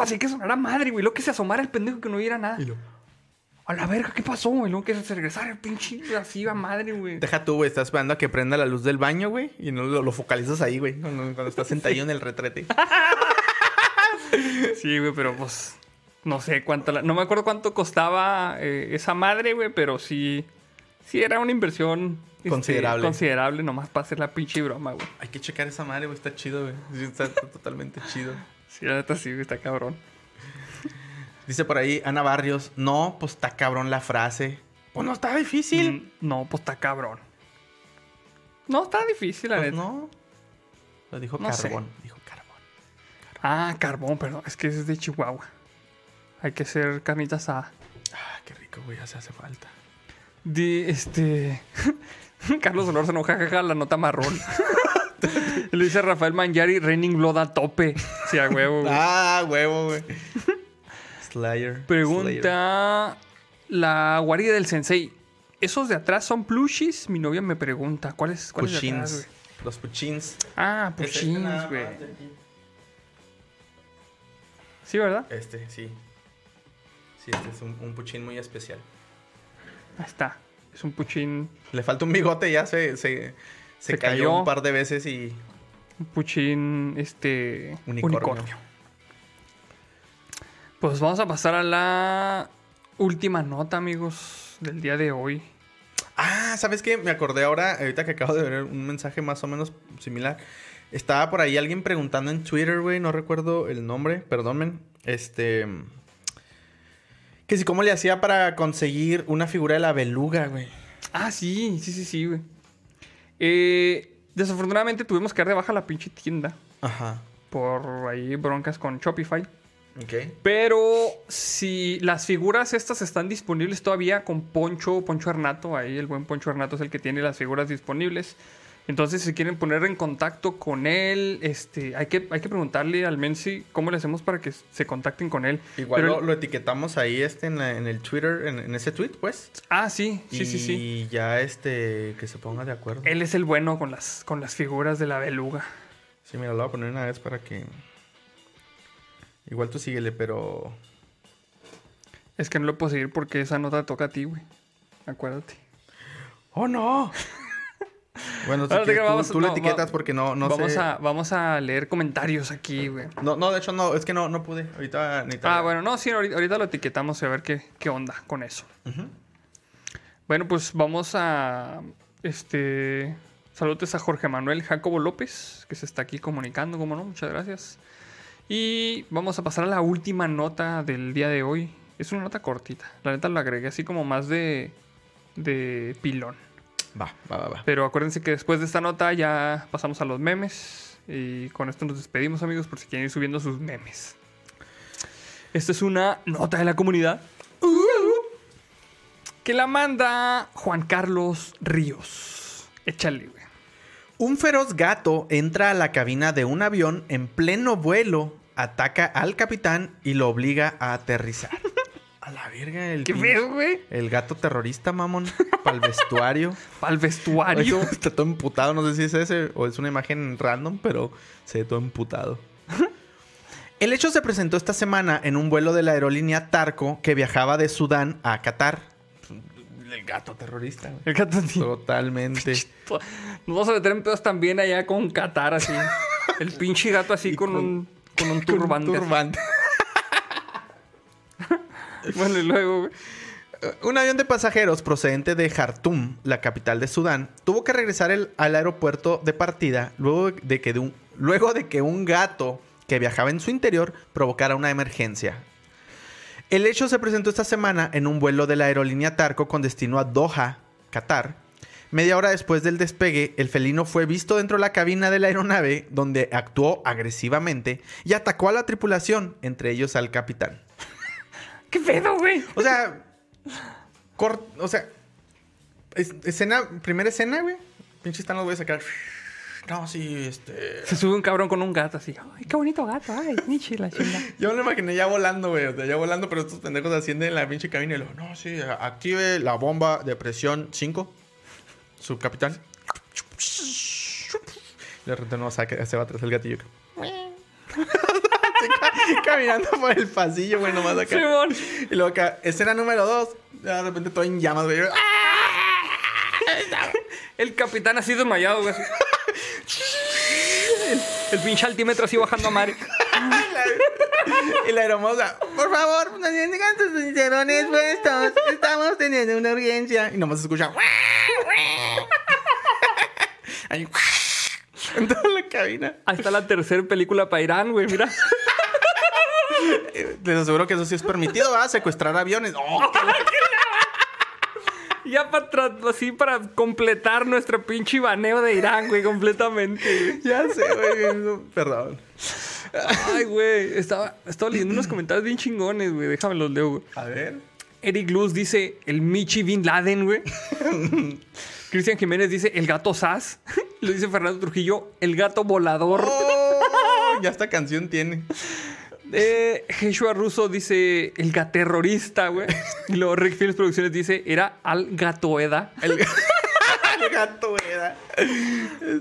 Así que sonara madre, güey. Luego que se asomara el pendejo que no viera nada. Y lo- A la verga, ¿qué pasó, güey? Luego que se regresara el pinche así a madre, güey. Deja tú, güey. Estás esperando a que prenda la luz del baño, güey. Y no lo, lo focalizas ahí, güey. Cuando, cuando estás sentadillo en el retrete. Sí, güey, pero pues. No sé cuánto. la- No me acuerdo cuánto costaba eh, esa madre, güey, pero sí. Sí, era una inversión. este, Considerable. considerable, nomás para hacer la pinche broma, güey. Hay que checar esa madre, güey. Está chido, güey. Está, está totalmente chido. Sí, la neta sí, güey, está cabrón. Dice por ahí Ana Barrios. No, pues está cabrón la frase. Pues no está difícil. Mm, No, pues está cabrón. No, está difícil, la Pues neta. no. Lo dijo No sé. carbón. Dijo carbón. Ah, carbón, perdón. Es que es de Chihuahua. Hay que hacer carnitas a. Ah, qué rico, güey. Ya se hace falta. De este. Carlos Olórzano, jajaja, la nota marrón. Le dice Rafael Mangiari, Raining Blood a tope. Sí, a huevo, güey. Ah, huevo, güey. Slayer. Slayer. Pregunta la guarida del sensei. ¿Esos de atrás son plushies? Mi novia me pregunta. ¿Cuáles cuál Puchins. Los puchins. Ah, puchins, güey. Sí, ¿verdad? Este, sí. Sí, este es un, un puchín muy especial. Ahí está. Es un puchín. Le falta un bigote, ya se, se, se Se cayó, cayó. un par de veces y Un puchín. Este. Unicornio. Unicornio. Pues vamos a pasar a la última nota, amigos, del día de hoy. Ah, ¿sabes qué? Me acordé ahora, ahorita que acabo de ver un mensaje más o menos similar. Estaba por ahí alguien preguntando en Twitter, güey, no recuerdo el nombre, perdónmen. Este. Que si cómo le hacía para conseguir una figura de la beluga, güey. Ah, sí, sí, sí, sí, güey. Eh, desafortunadamente tuvimos que dar de baja la pinche tienda Ajá. por ahí broncas con Shopify. Ok. Pero si las figuras estas están disponibles todavía con Poncho, Poncho Hernato, ahí el buen Poncho Hernato es el que tiene las figuras disponibles. Entonces, si quieren poner en contacto con él, este, hay que, hay que preguntarle al Menzi cómo le hacemos para que se contacten con él. Igual Pero- lo, lo etiquetamos ahí este en, la- en el Twitter, en, en ese tweet, pues. Ah, sí, sí, y sí, sí. ya este, que se ponga de acuerdo. Él es el bueno con las, con las figuras de la beluga. Sí, mira, lo voy a poner una vez para que... Igual tú síguele, pero... Es que no lo puedo seguir porque esa nota toca a ti, güey. Acuérdate. ¡Oh, no! bueno, si quieres, tú, tú etiquetas va- porque no, no vamos, sé... a, vamos a leer comentarios aquí, güey. No, no, de hecho no, es que no, no pude. Ahorita. Ah, bueno, no, sí, ahorita, ahorita lo etiquetamos y a ver qué, qué onda con eso. Bueno, pues vamos a. Este. Saludos a Jorge Manuel Jacobo López, que se está aquí comunicando, como no, muchas gracias. Y vamos a pasar a la última nota del día de hoy. Es una nota cortita. La neta lo agregué así como más de. de pilón. Va, va, va, va. Pero acuérdense que después de esta nota ya pasamos a los memes. Y con esto nos despedimos, amigos, por si quieren ir subiendo sus memes. Esta es una nota de la comunidad. Que la manda Juan Carlos Ríos. Échale, güey. Un feroz gato entra a la cabina de un avión en pleno vuelo, ataca al capitán y lo obliga a aterrizar. A la verga, el, ¿Qué pin- feo, güey? el gato terrorista, mamón, para el vestuario. Para el vestuario. Está todo emputado, no sé si es ese o es una imagen random, pero se ve todo emputado. El hecho se presentó esta semana en un vuelo de la aerolínea Tarco que viajaba de Sudán a Qatar. El gato terrorista. güey. El gato. Totalmente. Nos vamos a meter en pedos también allá con Qatar, así. El pinche gato así con, con- un, con un Con un turbante. Un avión de pasajeros procedente de Jartum, la capital de Sudán, tuvo que regresar al aeropuerto de partida luego de, que un, luego de que un gato que viajaba en su interior provocara una emergencia. El hecho se presentó esta semana en un vuelo de la aerolínea Tarco con destino a Doha, Qatar. Media hora después del despegue, el felino fue visto dentro de la cabina de la aeronave, donde actuó agresivamente y atacó a la tripulación, entre ellos al capitán. ¿Qué pedo, güey? O sea, cor- o sea, es- escena, primera escena, güey. Pinche están los voy a sacar. No, sí, este. Se sube un cabrón con un gato así. Ay, qué bonito gato. Ay, Nietzsche, la chinga. Yo me lo imaginé ya volando, güey. O sea, ya volando, pero estos pendejos ascienden en la pinche cabina y luego, no, sí, active la bomba de presión 5. Subcapitán. De repente no saca, se va atrás el gatillo. Caminando por el pasillo, güey, nomás acá. Simón. Y luego acá, escena número 2. De repente todo en llamas, güey. El capitán así desmayado, güey. El, el pinche altímetro así bajando a madre. Y la hermosa, por favor, no tengan sus cinturones puestos. Estamos teniendo una urgencia. Y nomás se escucha. Ahí, en toda la cabina. Ahí está la tercera película para Irán, güey. Mira. Eh, Les aseguro que eso sí es permitido, ¿verdad? Secuestrar aviones. ¡Oh! Ya para así para completar nuestro pinche baneo de Irán, güey, completamente. Ya sé, güey. no, Perdón. Ay, güey. Estaba, estaba leyendo unos comentarios bien chingones, güey. Déjame los leo, güey. A ver. Eric Luz dice el Michi Bin Laden, güey. Cristian Jiménez dice el gato Sass. Lo dice Fernando Trujillo, el gato volador. ¡Oh! Ya esta canción tiene. Eh, Joshua Russo dice el gaterrorista, güey. Y luego Rick Films Producciones dice era al gatoeda. El, el gato, era.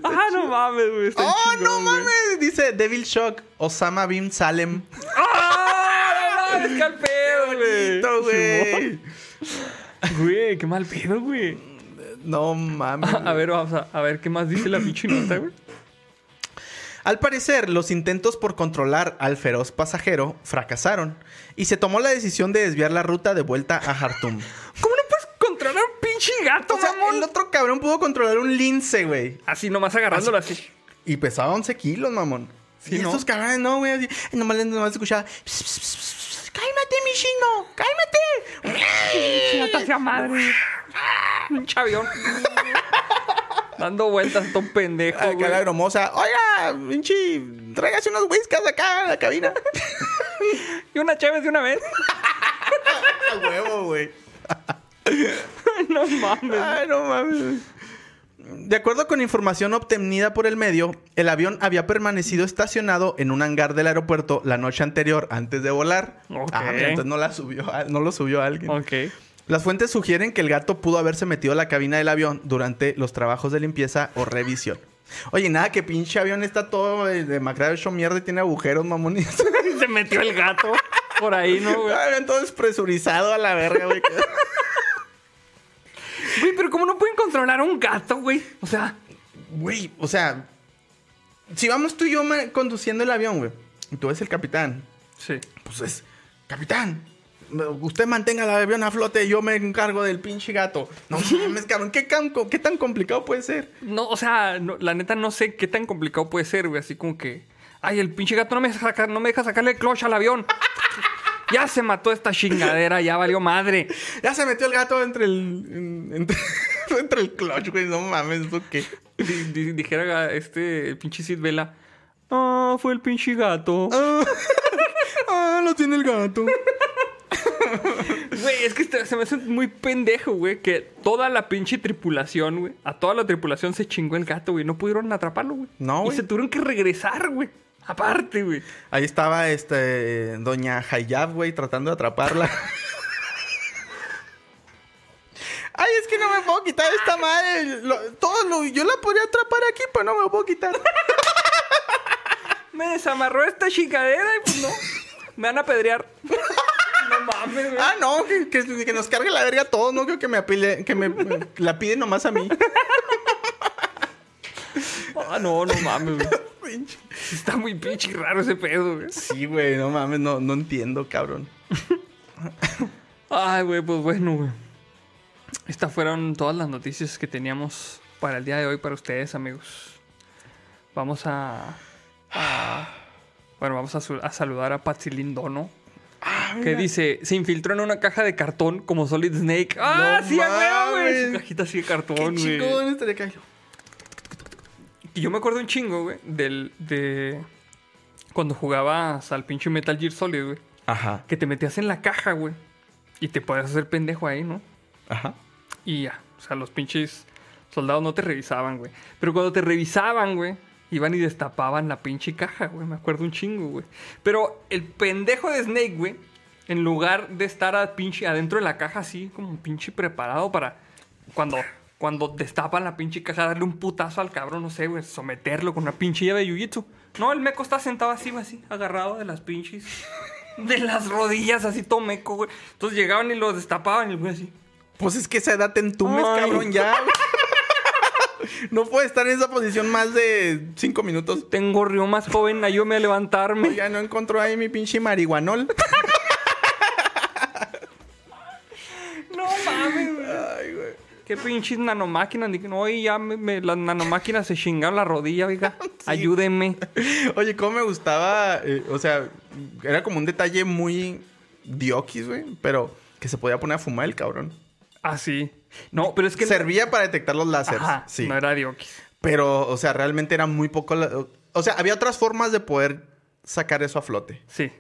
Ah, no mames, güey. está ¡Oh, chingón, no mames! Dice Devil Shock, Osama Bin Salem. ¡Ah! No mames, qué al pedo, güey. Güey. Qué mal pedo, güey. No mames. A ver, vamos a, a ver qué más dice la pinche nota, güey. Al parecer, los intentos por controlar al feroz pasajero fracasaron y se tomó la decisión de desviar la ruta de vuelta a Jartum. ¿Cómo no puedes controlar un pinche gato, O sea, mamón? el otro cabrón pudo controlar un lince, güey. Así nomás agarrándolo así. Y pesaba 11 kilos, mamón. Sí, y ¿no? estos cabrones no, güey. Nomás, nomás escuchaba... "Pss, pss, pss, ¡Cálmate, mi chino! ¡Cálmate! Chingata sea madre. Un chavión. Dando vueltas, todo pendejo, Acá güey. la bromosa. Oiga, pinche, tráigase unos whiskas acá a la cabina. Y una chévere de una vez. a huevo, güey. no mames. Ay, no mames. De acuerdo con información obtenida por el medio, el avión había permanecido estacionado en un hangar del aeropuerto la noche anterior antes de volar. Ah, mira, entonces no, la subió, a- no lo subió alguien. Ok. Las fuentes sugieren que el gato pudo haberse metido a la cabina del avión durante los trabajos de limpieza o revisión. Oye, nada, que pinche avión está todo eh, demacrado, hecho mierda y tiene agujeros, mamón. Se metió el gato por ahí, ¿no, güey? Avión todo despresurizado a la verga, güey. Güey, pero ¿cómo no pueden controlar a un gato, güey? O sea, Güey, o sea, si vamos tú y yo conduciendo el avión, güey, y tú ves el capitán, sí. pues es, capitán, usted mantenga el avión a flote, yo me encargo del pinche gato. No mames, cabrón, ¿qué, tan complicado puede ser? No, o sea, no- la neta no sé qué tan complicado puede ser, güey. Así como que, ay, el pinche gato no me deja, sacar, no me deja sacarle el clutch al avión. ya se mató esta chingadera, ya valió madre. Ya se metió el gato entre el, en- entre, entre el clutch, güey, no mames, ¿eso qué? Di- di- dijera este, el pinche Sid Vela. Ah, fue el pinche gato. Ah, ah, lo tiene el gato. Güey, es que este- se me hace muy pendejo, güey, que toda la pinche tripulación, güey, a toda la tripulación se chingó el gato, güey. No pudieron atraparlo, güey. No, Y güey. se tuvieron que regresar, güey. Aparte, güey. Ahí estaba este doña Hayab, güey, tratando de atraparla. Ay, es que no me puedo quitar esta madre. Lo- todo lo, yo la podría atrapar aquí, pero no me puedo quitar. Me desamarró esta chingadera y pues no. Me van a pedrear. No mames, güey. Ah, no, que, que- que nos cargue la verga a todos. No creo que me apile, que me la pide nomás a mí. Ah, no, no mames, güey. Está muy pinche raro ese pedo, güey. Sí, güey, no mames, no, no entiendo, cabrón. Ay, güey, pues bueno, güey. Estas fueron todas las noticias que teníamos para el día de hoy para ustedes, amigos. Vamos a. a- bueno, vamos a, a saludar a Patsy Lindono. Que dice: Se infiltró en una caja de cartón como Solid Snake. ¡Ah, No sí, güey! Su cajita así de cartón, güey. chingón estaría acá. Y yo me acuerdo un chingo, güey, del. de. Cuando jugabas al pinche Metal Gear Solid, güey. Ajá, Que te metías en la caja, güey. Y te podías hacer pendejo ahí, ¿no? ajá. Y ya. O sea, los pinches soldados no te revisaban, güey. Pero cuando te revisaban, güey, iban y destapaban la pinche caja, güey. Me acuerdo un chingo, güey. Pero el pendejo de Snake, güey, en lugar de estar a pinche adentro de la caja así, como un pinche preparado para cuando, cuando destapan la pinche caja, darle un putazo al cabrón, no sé, güey, someterlo con una pinche llave de jiu-jitsu. No, el meco está sentado así, así, agarrado de las pinches. De las rodillas, así todo meco, güey. Entonces llegaban y lo destapaban y el güey así. Pues es que esa edad te entumes, Ay. cabrón, ya. no puede estar en esa posición más de cinco minutos. Tengo río más joven, ayúdame a levantarme. Ya no encontró ahí mi pinche marihuanol. No mames, güey. Ay, güey. Qué pinches nanomáquinas. No, oye, ya me- me- las nanomáquinas se chingaron la rodilla, oiga. Ayúdenme. Oye, cómo me gustaba. eh, o sea, era como un detalle muy diokis, güey. Pero que se podía poner a fumar el cabrón. Ah, sí. No, pero es que. Servía para detectar los láseres. Ajá, sí. no era diokis. Pero, o sea, realmente era muy poco. la- O sea, había otras formas de poder sacar eso a flote. Sí.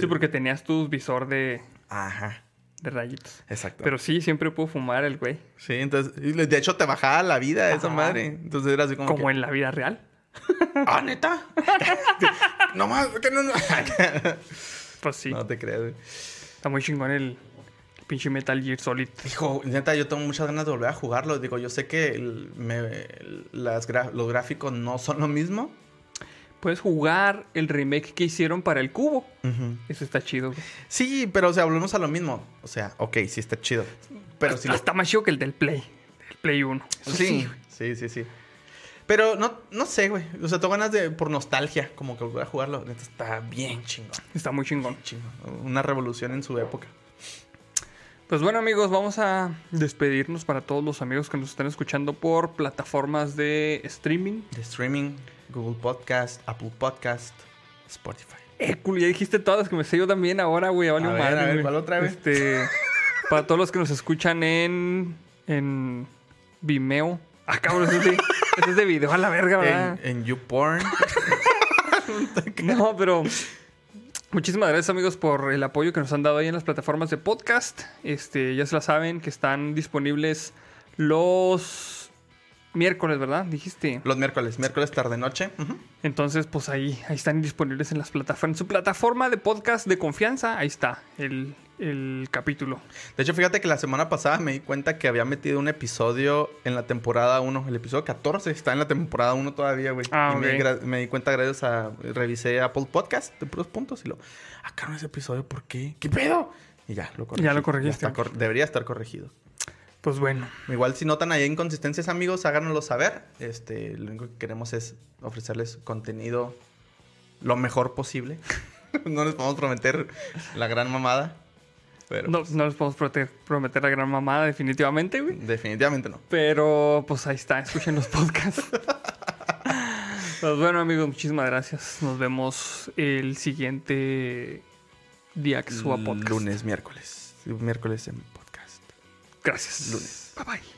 Sí, porque tenías tu visor de, Ajá, de rayitos. exacto. Pero sí, siempre pudo fumar el güey. Sí, entonces, de hecho te bajaba la vida esa madre. Entonces era así como. Como que, en la vida real. Ah, neta. no más, que no. Pues sí. no te creas, güey. Está muy chingón el pinche Metal Gear Solid. Hijo, neta, yo tengo muchas ganas de volver a jugarlo. Digo, yo sé que el- me- el- las los gráficos no son lo mismo. Puedes jugar el remake que hicieron para el cubo. Eso está chido, güey. Sí, pero o sea, volvemos a lo mismo. O sea, ok, sí está chido. Pero si lo... Está más chido que el del Play. Del Play 1. Eso Sí, sí, sí, sí. Pero no, no sé, güey. O sea, tengo ganas de, por nostalgia, como que volver a jugarlo. Neta, está bien chingón. Está muy chingón. chingón. Una revolución en su época. Pues bueno amigos, vamos a despedirnos para todos los amigos que nos están escuchando por plataformas de streaming. De streaming, Google Podcast, Apple Podcast, Spotify. Eh, cool, ya dijiste todas las que me sé yo también ahora, güey. A ver, madre, a ver, güey. ¿cuál otra, güey? Este, para todos los que nos escuchan en, en Vimeo. Ah, cabrón, eso. Eso es de video a la verga, ¿verdad? En, en YouPorn. No, pero muchísimas gracias amigos por el apoyo que nos han dado ahí en las plataformas de podcast. Este, ya se la saben que están disponibles los miércoles, ¿verdad? Dijiste. Los miércoles, miércoles tarde-noche. Ujú. Entonces, pues ahí, ahí están disponibles en las plataformas. En su plataforma de podcast de confianza, ahí está el, el capítulo. De hecho, fíjate que la semana pasada me di cuenta que había metido un episodio en la temporada 1. El episodio 14 está en la temporada 1 todavía, güey. Ah, y me, di cuenta gracias a... Revisé Apple Podcast de puros puntos y lo... Ah, cabrón, ese episodio, ¿por qué? ¿Qué pedo? Y ya, lo corregí. Ya lo corregiste. cor- debería estar corregido. Pues bueno, Igual si notan ahí inconsistencias, amigos, háganoslo saber. Este, lo único que queremos es ofrecerles contenido lo mejor posible. no les podemos prometer la gran mamada, pero no, no les podemos prometer la gran mamada, definitivamente, güey. definitivamente no. Pero pues ahí está, escuchen los podcasts. pues bueno, amigos, muchísimas gracias. Nos vemos el siguiente día que suba podcast. Lunes, miércoles. Miércoles en podcast. Gracias. Lunes. Bye bye.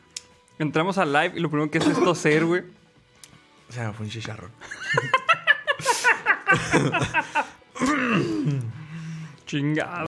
entramos al live y lo primero que hace es toser, güey. O sea, fue un chicharrón. Chingado.